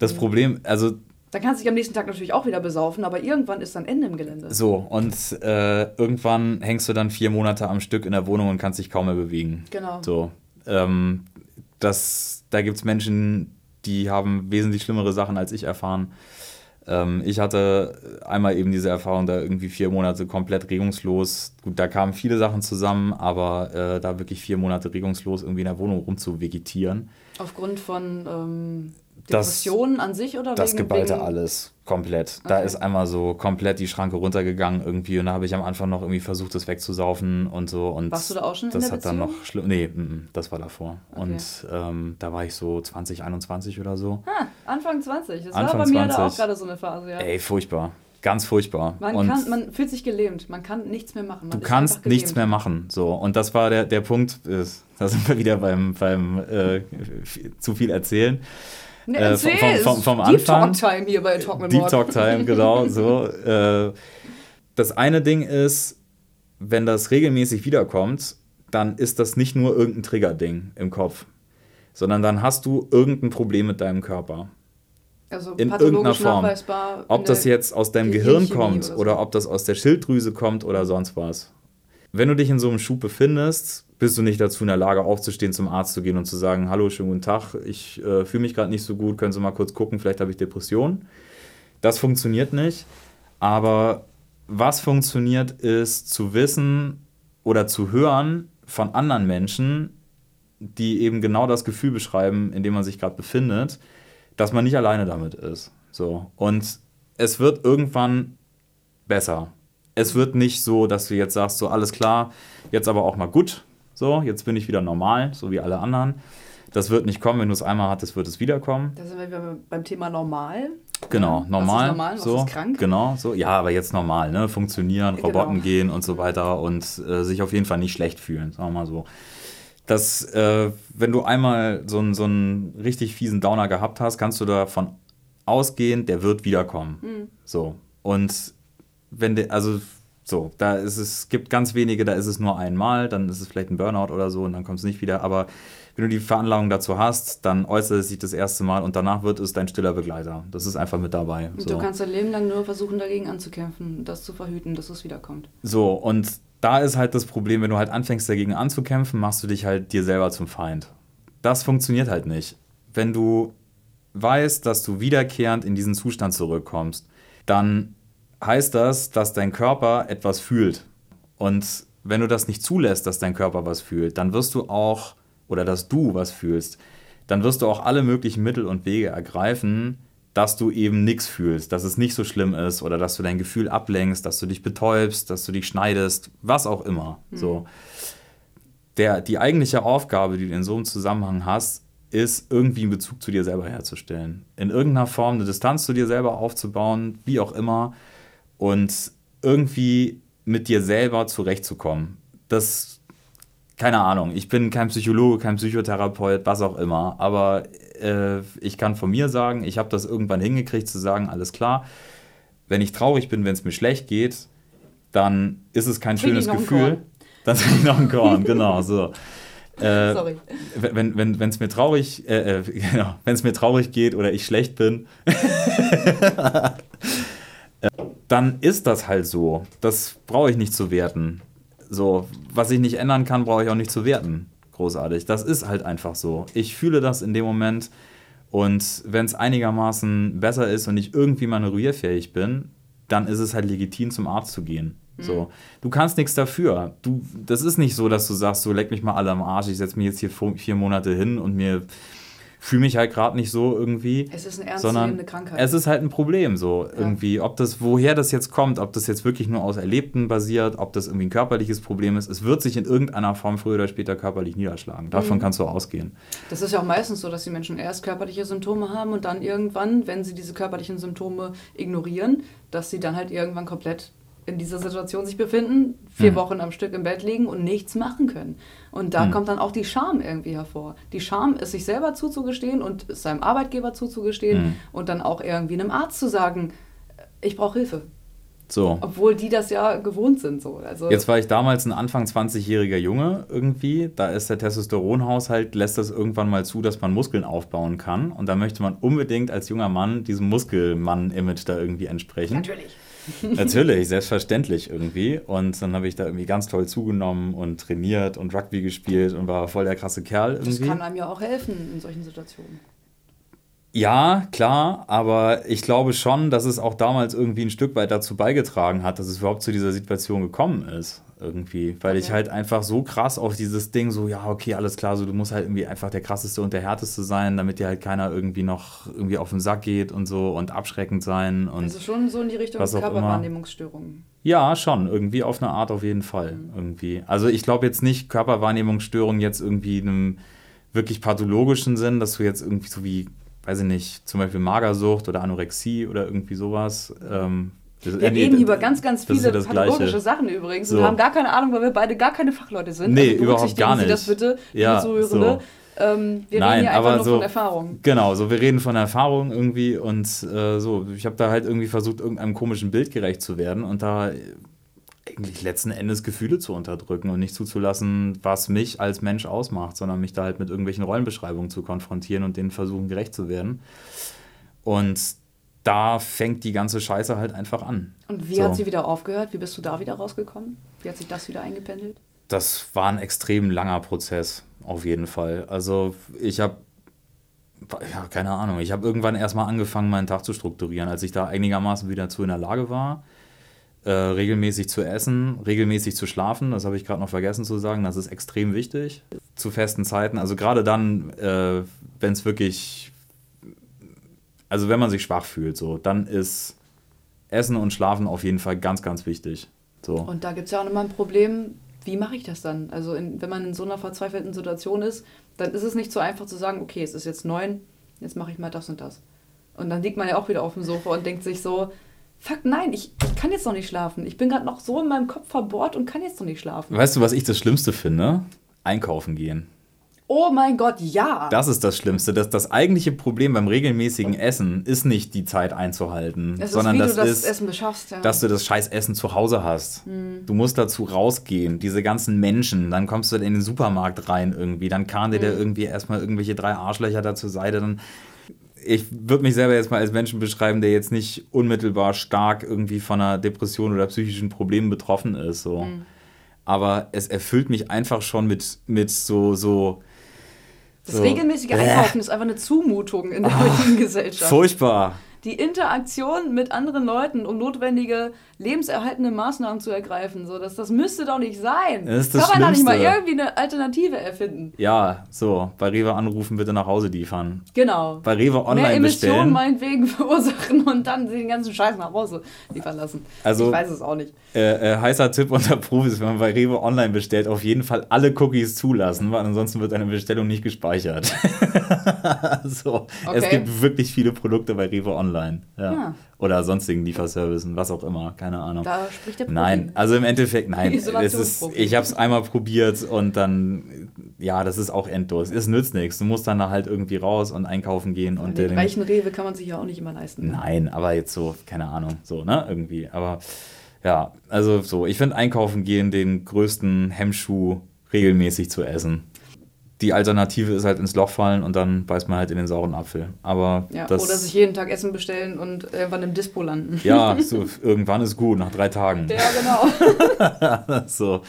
Das Problem, also Dann kannst du dich am nächsten Tag natürlich auch wieder besaufen, aber irgendwann ist dann Ende im Gelände. so, und äh, irgendwann hängst du dann vier Monate am Stück in der Wohnung und kannst dich kaum mehr bewegen. Genau. So. Ähm, das, da gibt es Menschen, die haben wesentlich schlimmere Sachen als ich erfahren. Ähm, ich hatte einmal eben diese Erfahrung, da irgendwie vier Monate komplett regungslos. Gut, da kamen viele Sachen zusammen, aber äh, da wirklich vier Monate regungslos irgendwie in der Wohnung rumzuvegetieren. Aufgrund von ähm, Das- Depressionen an sich oder Das wegen, geballte wegen alles komplett. Da Okay. ist einmal so komplett die Schranke runtergegangen irgendwie und da habe ich am Anfang noch irgendwie versucht, das wegzusaufen und so. Und Warst du da auch schon in das der hat dann noch schlimm. Nee, mm, mm, das war davor. Okay. Und ähm, da war ich so 20, 21 oder so. Ah, Anfang 20. Das Anfang war bei mir da 20. auch gerade so eine Phase, ja. Ey, furchtbar. Ganz furchtbar. Man, und kann, man fühlt sich gelähmt, man kann nichts mehr machen. Man du kannst nichts mehr machen. So. Und das war der, der Punkt, ist, da sind wir wieder beim, beim äh, zu viel erzählen. Ne, äh, vom- vom- vom- vom Deep Anfang. Talk Time hier bei Talk mit Deep. Talk Time, genau, so. Äh, das eine Ding ist, wenn das regelmäßig wiederkommt, dann ist das nicht nur irgendein Triggerding im Kopf, sondern dann hast du irgendein Problem mit deinem Körper. Also in pathologisch irgendeiner Form. Ob das der jetzt aus deinem Gehirn kommt oder oder, so. ob das aus der Schilddrüse kommt oder sonst was. Wenn du dich in so einem Schub befindest, bist du nicht dazu in der Lage, aufzustehen, zum Arzt zu gehen und zu sagen, hallo, schönen guten Tag, ich äh, fühle mich gerade nicht so gut, können Sie mal kurz gucken, vielleicht habe ich Depressionen. Das funktioniert nicht. Aber was funktioniert, ist zu wissen oder zu hören von anderen Menschen, die eben genau das Gefühl beschreiben, in dem man sich gerade befindet, dass man nicht alleine damit ist. So. Und es wird irgendwann besser. Es wird nicht so, dass du jetzt sagst, so alles klar, jetzt aber auch mal gut. So, jetzt bin ich wieder normal, so wie alle anderen. Das wird nicht kommen, wenn du es einmal hattest, wird es wiederkommen. Da sind wir wieder beim Thema normal. Genau, Was ist normal. normal, was so, ist krank? Genau, so. Ja, aber jetzt normal, ne? Funktionieren, Genau. Roboten gehen und so weiter und äh, sich auf jeden Fall nicht schlecht fühlen, sagen wir mal so. Das, äh, wenn du einmal so einen, so einen richtig fiesen Downer gehabt hast, kannst du davon ausgehen, der wird wiederkommen. Mhm. So. Und wenn der, also So, da ist es, gibt ganz wenige, da ist es nur einmal, dann ist es vielleicht ein Burnout oder so und dann kommt es nicht wieder. Aber wenn du die Veranlagung dazu hast, dann äußert es sich das erste Mal und danach wird es dein stiller Begleiter. Das ist einfach mit dabei. Und So. Du kannst dein Leben lang nur versuchen, dagegen anzukämpfen, das zu verhüten, dass es wiederkommt. So, und da ist halt das Problem, wenn du halt anfängst dagegen anzukämpfen, machst du dich halt dir selber zum Feind. Das funktioniert halt nicht. Wenn du weißt, dass du wiederkehrend in diesen Zustand zurückkommst, dann heißt das, dass dein Körper etwas fühlt. Und wenn du das nicht zulässt, dass dein Körper was fühlt, dann wirst du auch, oder dass du was fühlst, dann wirst du auch alle möglichen Mittel und Wege ergreifen, dass du eben nichts fühlst, dass es nicht so schlimm ist oder dass du dein Gefühl ablenkst, dass du dich betäubst, dass du dich schneidest, was auch immer. So. Der, die eigentliche Aufgabe, die du in so einem Zusammenhang hast, ist irgendwie einen Bezug zu dir selber herzustellen. In irgendeiner Form eine Distanz zu dir selber aufzubauen, wie auch immer, und irgendwie mit dir selber zurechtzukommen. Das, keine Ahnung, ich bin kein Psychologe, kein Psychotherapeut, was auch immer, aber äh, ich kann von mir sagen, ich habe das irgendwann hingekriegt zu sagen, alles klar, wenn ich traurig bin, wenn es mir schlecht geht, dann ist es kein schönes Gefühl. Dann trinke ich noch ein Korn, genau, so. Äh, Sorry. wenn wenn wenn, es mir traurig äh, äh, genau, wenn es mir traurig geht oder ich schlecht bin dann ist das halt so. Das brauche ich nicht zu werten. So was ich nicht ändern kann brauche ich auch nicht zu werten. Großartig. Das ist halt einfach so. Ich fühle das in dem Moment. Und wenn es einigermaßen besser ist und ich irgendwie manövrierfähig bin dann ist es halt legitim zum Arzt zu gehen. So, du kannst nichts dafür. Du, das ist nicht so, dass du sagst, so leck mich mal alle am Arsch, ich setze mich jetzt hier vier Monate hin und mir fühle mich halt gerade nicht so irgendwie. Es ist eine ernst sondern nehmende Krankheit. es ist halt ein Problem so irgendwie, ob das woher das jetzt kommt, ob das jetzt wirklich nur aus Erlebten basiert, ob das irgendwie ein körperliches Problem ist. Es wird sich in irgendeiner Form früher oder später körperlich niederschlagen. Davon kannst du ausgehen. Das ist ja auch meistens so, dass die Menschen erst körperliche Symptome haben und dann irgendwann, wenn sie diese körperlichen Symptome ignorieren, dass sie dann halt irgendwann komplett in dieser Situation sich befinden, vier Mhm. Wochen am Stück im Bett liegen und nichts machen können. Und da Mhm. kommt dann auch die Scham irgendwie hervor. Die Scham ist sich selber zuzugestehen und es seinem Arbeitgeber zuzugestehen Mhm. und dann auch irgendwie einem Arzt zu sagen, ich brauche Hilfe. So. Obwohl die das ja gewohnt sind. So. Also, Jetzt war ich damals ein Anfang 20-jähriger Junge irgendwie. Da ist der Testosteronhaushalt, lässt das irgendwann mal zu, dass man Muskeln aufbauen kann. Und da möchte man unbedingt als junger Mann diesem Muskelmann-Image da irgendwie entsprechen. natürlich. Natürlich, selbstverständlich irgendwie. Und dann habe ich da irgendwie ganz toll zugenommen und trainiert und Rugby gespielt und war voll der krasse Kerl Das irgendwie. kann einem ja auch helfen in solchen Situationen. Ja, klar, aber ich glaube schon, dass es auch damals irgendwie ein Stück weit dazu beigetragen hat, dass es überhaupt zu dieser Situation gekommen ist. Irgendwie. Weil ich Okay. halt einfach so krass auf dieses Ding, so, ja, okay, alles klar, so, du musst halt irgendwie einfach der krasseste und der härteste sein, damit dir halt keiner irgendwie noch irgendwie auf den Sack geht und so und abschreckend sein und. Also schon so in die Richtung. Körperwahrnehmungsstörungen. Ja, schon, irgendwie auf eine Art auf jeden Fall. Irgendwie. Also ich glaube jetzt nicht Körperwahrnehmungsstörung jetzt irgendwie in einem wirklich pathologischen Sinn, dass du jetzt irgendwie so wie, weiß ich nicht, zum Beispiel Magersucht oder Anorexie oder irgendwie sowas. Ähm, das- Wir reden über ganz, ganz viele ja pathologische. Sachen übrigens So. und haben gar keine Ahnung, weil wir beide gar keine Fachleute sind. Nee, also überhaupt gar Sie das nicht. bitte, Ja, Zuhörende. so. Ähm, wir Nein, reden hier einfach aber nur so- von Erfahrung. Genau, so wir reden von Erfahrung irgendwie und äh, so. Ich habe da halt irgendwie versucht, irgendeinem komischen Bild gerecht zu werden und da eigentlich letzten Endes Gefühle zu unterdrücken und nicht zuzulassen, was mich als Mensch ausmacht, sondern mich da halt mit irgendwelchen Rollenbeschreibungen zu konfrontieren und denen versuchen, gerecht zu werden. Und da fängt die ganze Scheiße halt einfach an. Und wie So. hat sie wieder aufgehört? Wie bist du da wieder rausgekommen? Wie hat sich das wieder eingependelt? das war ein extrem langer Prozess, auf jeden Fall. Also ich habe, ja, keine Ahnung, ich habe irgendwann erstmal angefangen, meinen Tag zu strukturieren, als ich da einigermaßen wieder zu in der Lage war, äh, regelmäßig zu essen, regelmäßig zu schlafen, das habe ich gerade noch vergessen zu sagen, das ist extrem wichtig, zu festen Zeiten, also gerade dann, äh, wenn es wirklich, also wenn man sich schwach fühlt, so, dann ist Essen und Schlafen auf jeden Fall ganz, ganz wichtig. So. Und da gibt es ja auch nochmal ein Problem, wie mache ich das dann? Also in, wenn man in so einer verzweifelten Situation ist, dann ist es nicht so einfach zu sagen, okay, es ist jetzt neun, jetzt mache ich mal das und das. Und dann liegt man ja auch wieder auf dem Sofa und denkt sich so, fuck nein, ich, ich kann jetzt noch nicht schlafen. Ich bin gerade noch so in meinem Kopf verbohrt und kann jetzt noch nicht schlafen. Weißt du, was ich das Schlimmste finde? Einkaufen gehen. Oh mein Gott, ja. Das ist das Schlimmste. Das, das eigentliche Problem beim regelmäßigen Essen ist nicht die Zeit einzuhalten, es sondern ist, das, du das ist, Essen beschaffst. Ja. dass du das scheiß Essen zu Hause hast. Du musst dazu rausgehen, diese ganzen Menschen, dann kommst du in den Supermarkt rein irgendwie, dann kann dir der irgendwie erstmal irgendwelche drei Arschlöcher da zur Seite, dann ich würde mich selber jetzt mal als Menschen beschreiben, der jetzt nicht unmittelbar stark irgendwie von einer Depression oder psychischen Problemen betroffen ist. So. Aber es erfüllt mich einfach schon mit, mit so, so das so. regelmäßige. Einkaufen ist einfach eine Zumutung in der heutigen Gesellschaft. furchtbar. die Interaktion mit anderen Leuten, um notwendige lebenserhaltende Maßnahmen zu ergreifen. So, das, das müsste doch nicht sein. Das ist das Kann man da nicht mal Schlimmste. irgendwie eine Alternative erfinden? Ja, so, bei Rewe anrufen, bitte nach Hause liefern. Genau. Bei Rewe Mehr online Emissionen bestellen. meinetwegen verursachen und dann den ganzen Scheiß nach Hause liefern lassen. Also- ich weiß es auch nicht. Äh, äh, heißer Tipp unter Profis, wenn man bei Rewe online bestellt, auf jeden Fall alle Cookies zulassen, weil ansonsten wird eine Bestellung nicht gespeichert. so, es Okay. gibt wirklich viele Produkte bei Rewe online. Ja. Ah. Oder sonstigen Lieferservicen, was auch immer, keine Ahnung. Da spricht der Profi. Nein, also im Endeffekt, nein. Es ist, ich habe es einmal probiert und dann, ja, das ist auch endlos. Es nützt nichts. Du musst dann da halt irgendwie raus und einkaufen gehen und Den den, reichen Rewe kann man sich ja auch nicht immer leisten. Nein, aber jetzt so, keine Ahnung, so, ne, irgendwie. Aber ja, also so, ich finde Einkaufen gehen den größten Hemmschuh regelmäßig zu essen. Die Alternative ist halt ins Loch fallen und dann beißt man halt in den sauren Apfel. Aber Ja, das, oder sich jeden Tag Essen bestellen und irgendwann im Dispo landen. ja, so, irgendwann ist gut, nach drei Tagen. Ja, genau. So.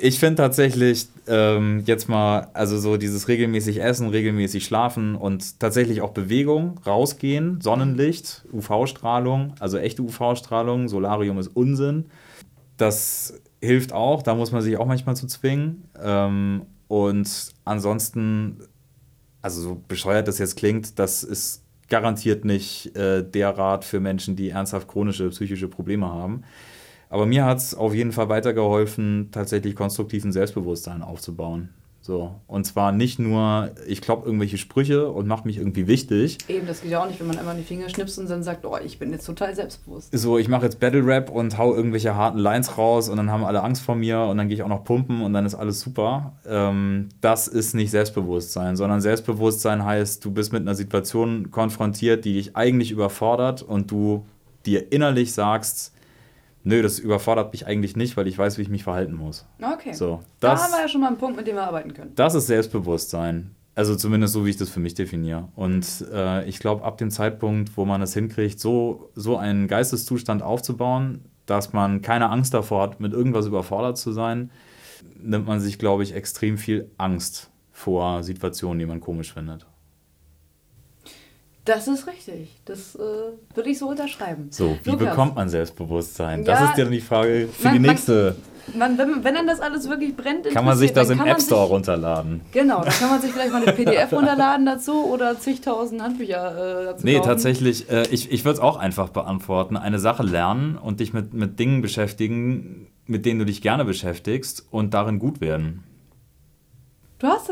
Ich finde tatsächlich ähm, jetzt mal, also so dieses regelmäßig Essen, regelmäßig Schlafen und tatsächlich auch Bewegung, rausgehen, Sonnenlicht, UV-Strahlung, also echte UV-Strahlung, Solarium ist Unsinn. Das hilft auch, da muss man sich auch manchmal zu zwingen. Ähm, und ansonsten, also so bescheuert das jetzt klingt, das ist garantiert nicht äh, der Rat für Menschen, die ernsthaft chronische psychische Probleme haben. Aber mir hat es auf jeden Fall weitergeholfen, tatsächlich konstruktiven Selbstbewusstsein aufzubauen. So. Und zwar nicht nur, ich klopp irgendwelche Sprüche und mache mich irgendwie wichtig. Eben, das geht ja auch nicht, wenn man einmal in die Finger schnipst und dann sagt, oh, ich bin jetzt total selbstbewusst. So, ich mache jetzt Battle Rap und hau irgendwelche harten Lines raus und dann haben alle Angst vor mir und dann gehe ich auch noch pumpen und dann ist alles super. Ähm, das ist nicht Selbstbewusstsein, sondern Selbstbewusstsein heißt, du bist mit einer Situation konfrontiert, die dich eigentlich überfordert und du dir innerlich sagst, nö, das überfordert mich eigentlich nicht, weil ich weiß, wie ich mich verhalten muss. Okay. So, da das- haben wir ja schon mal einen Punkt, mit dem wir arbeiten können. Das ist Selbstbewusstsein. Also zumindest so, wie ich das für mich definiere. Und äh, ich glaube, ab dem Zeitpunkt, wo man es hinkriegt, so, so einen Geisteszustand aufzubauen, dass man keine Angst davor hat, mit irgendwas überfordert zu sein, nimmt man sich, glaube ich, extrem viel Angst vor Situationen, die man komisch findet. Das ist richtig. Das äh, würde ich so unterschreiben. So, wie Lukas, bekommt man Selbstbewusstsein? Ja, das ist ja dann die Frage für man- die nächste. Man, wenn, wenn dann das alles wirklich brennt, Kann man sich das im App Store sich- runterladen? Genau, da kann man sich vielleicht mal eine PDF runterladen dazu oder zigtausend Handbücher äh, dazu Nee, kaufen. tatsächlich, äh, ich, ich würde es auch einfach beantworten. Eine Sache lernen und dich mit, mit Dingen beschäftigen, mit denen du dich gerne beschäftigst und darin gut werden. Du hast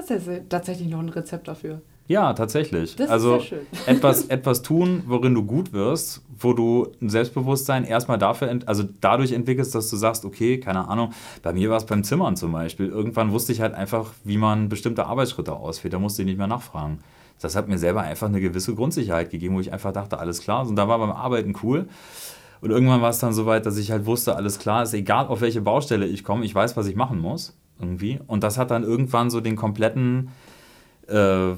tatsächlich noch ein Rezept dafür. Ja, tatsächlich. Das ist also sehr schön. etwas, etwas tun, worin du gut wirst, wo du ein Selbstbewusstsein erstmal dafür, also dadurch entwickelst, dass du sagst, okay, keine Ahnung, bei mir war es beim Zimmern zum Beispiel. Irgendwann wusste ich halt einfach, wie man bestimmte Arbeitsschritte ausführt. Da musste ich nicht mehr nachfragen. Das hat mir selber einfach eine gewisse Grundsicherheit gegeben, wo ich einfach dachte, alles klar. Und da war beim Arbeiten cool. Und irgendwann war es dann so weit, dass ich halt wusste, alles klar, ist egal, auf welche Baustelle ich komme, ich weiß, was ich machen muss. Irgendwie. Und das hat dann irgendwann so den kompletten äh,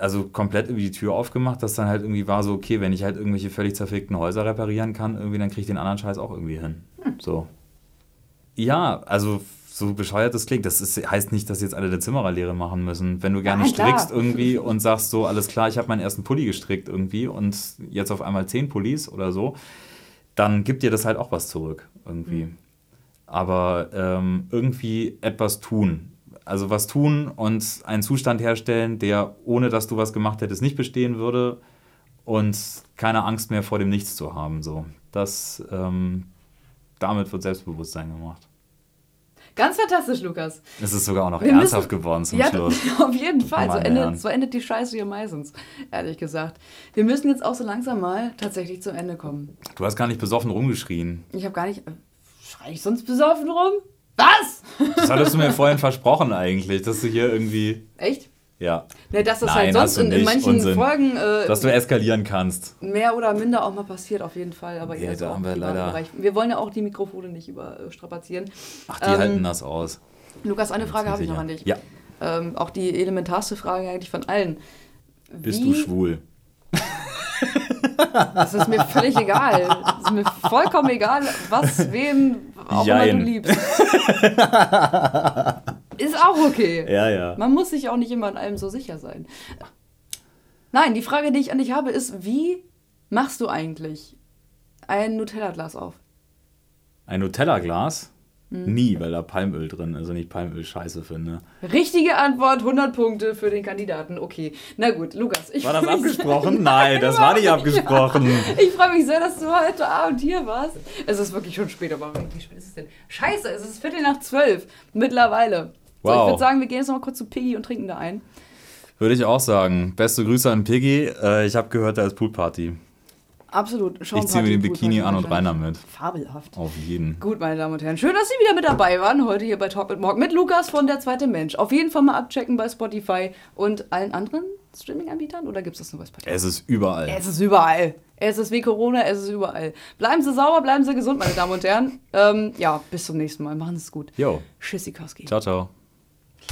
also komplett irgendwie die Tür aufgemacht, dass dann halt irgendwie war so, okay, wenn ich halt irgendwelche völlig zerfickten Häuser reparieren kann, irgendwie, dann kriege ich den anderen Scheiß auch irgendwie hin. So. Ja, also so bescheuert das klingt, das ist, heißt nicht, dass jetzt alle eine Zimmererlehre machen müssen. Wenn du gerne klar. strickst irgendwie und sagst so, alles klar, ich habe meinen ersten Pulli gestrickt irgendwie und jetzt auf einmal zehn Pullis oder so, dann gibt dir das halt auch was zurück irgendwie. Aber ähm, irgendwie etwas tun. Also was tun und einen Zustand herstellen, der ohne dass du was gemacht hättest nicht bestehen würde und keine Angst mehr vor dem Nichts zu haben. So, das ähm, damit wird Selbstbewusstsein gemacht. Ganz fantastisch, Lukas. Es ist sogar auch noch Wir ernsthaft müssen- geworden zum ja, Schluss. auf jeden Fall. So endet, so endet die Scheiße hier meistens, ehrlich gesagt. Wir müssen jetzt auch so langsam mal tatsächlich zum Ende kommen. Du hast gar nicht besoffen rumgeschrien. Ich habe gar nicht. Äh, Schrei ich sonst besoffen rum? Was? Das hattest du mir vorhin versprochen eigentlich, dass du hier irgendwie. Echt? Ja. Ne, dass das Nein, halt sonst in, in manchen Unsinn. Folgen äh, Dass du eskalieren kannst. mehr oder minder auch mal passiert, auf jeden Fall. Aber so da haben wir leider- Bereich. Wir wollen ja auch die Mikrofone nicht überstrapazieren. Ach, die Ähm, halten das aus. Lukas, eine Frage habe ich noch an dich. Ja. Ähm, auch die elementarste Frage eigentlich von allen. Bist Wie- du schwul? Das ist mir völlig egal. Es ist mir vollkommen egal, was, wen auch immer du Jein. liebst. Ist auch okay. Ja, ja. Man muss sich auch nicht immer an allem so sicher sein. Nein, die Frage, die ich an dich habe, ist, wie machst du eigentlich ein Nutella-Glas auf? Ein Nutella-Glas? Hm. Nie, weil da Palmöl drin ist und ich Palmöl scheiße finde. Richtige Antwort, 100 Punkte für den Kandidaten. Okay, na gut, Lukas. Ich War das abgesprochen? sehr- Nein, das war nicht abgesprochen. Ich freue mich sehr, dass du heute Abend hier warst. Es ist wirklich schon spät, aber wie spät ist es denn? Scheiße, es ist Viertel nach zwölf mittlerweile. So, ich Wow. würde sagen, wir gehen jetzt noch mal kurz zu Piggy und trinken da ein. Würde ich auch sagen. Beste Grüße an Piggy. Äh, ich habe gehört, da ist Poolparty. Absolut. Ich ziehe mir den Bikini an und rein damit. Fabelhaft. Auf jeden. Gut, meine Damen und Herren, schön, dass Sie wieder mit dabei waren, heute hier bei Talk mit Morgen mit Lukas von Der Zweite Mensch. Auf jeden Fall mal abchecken bei Spotify und allen anderen Streaming-Anbietern oder gibt es das nur bei Spotify? Es ist überall. Es ist überall. Es ist wie Corona, es ist überall. Bleiben Sie sauber, bleiben Sie gesund, meine Damen und Herren. Ähm, ja, bis zum nächsten Mal. Machen Sie es gut. Jo. Tschüssikowski. Ciao, ciao.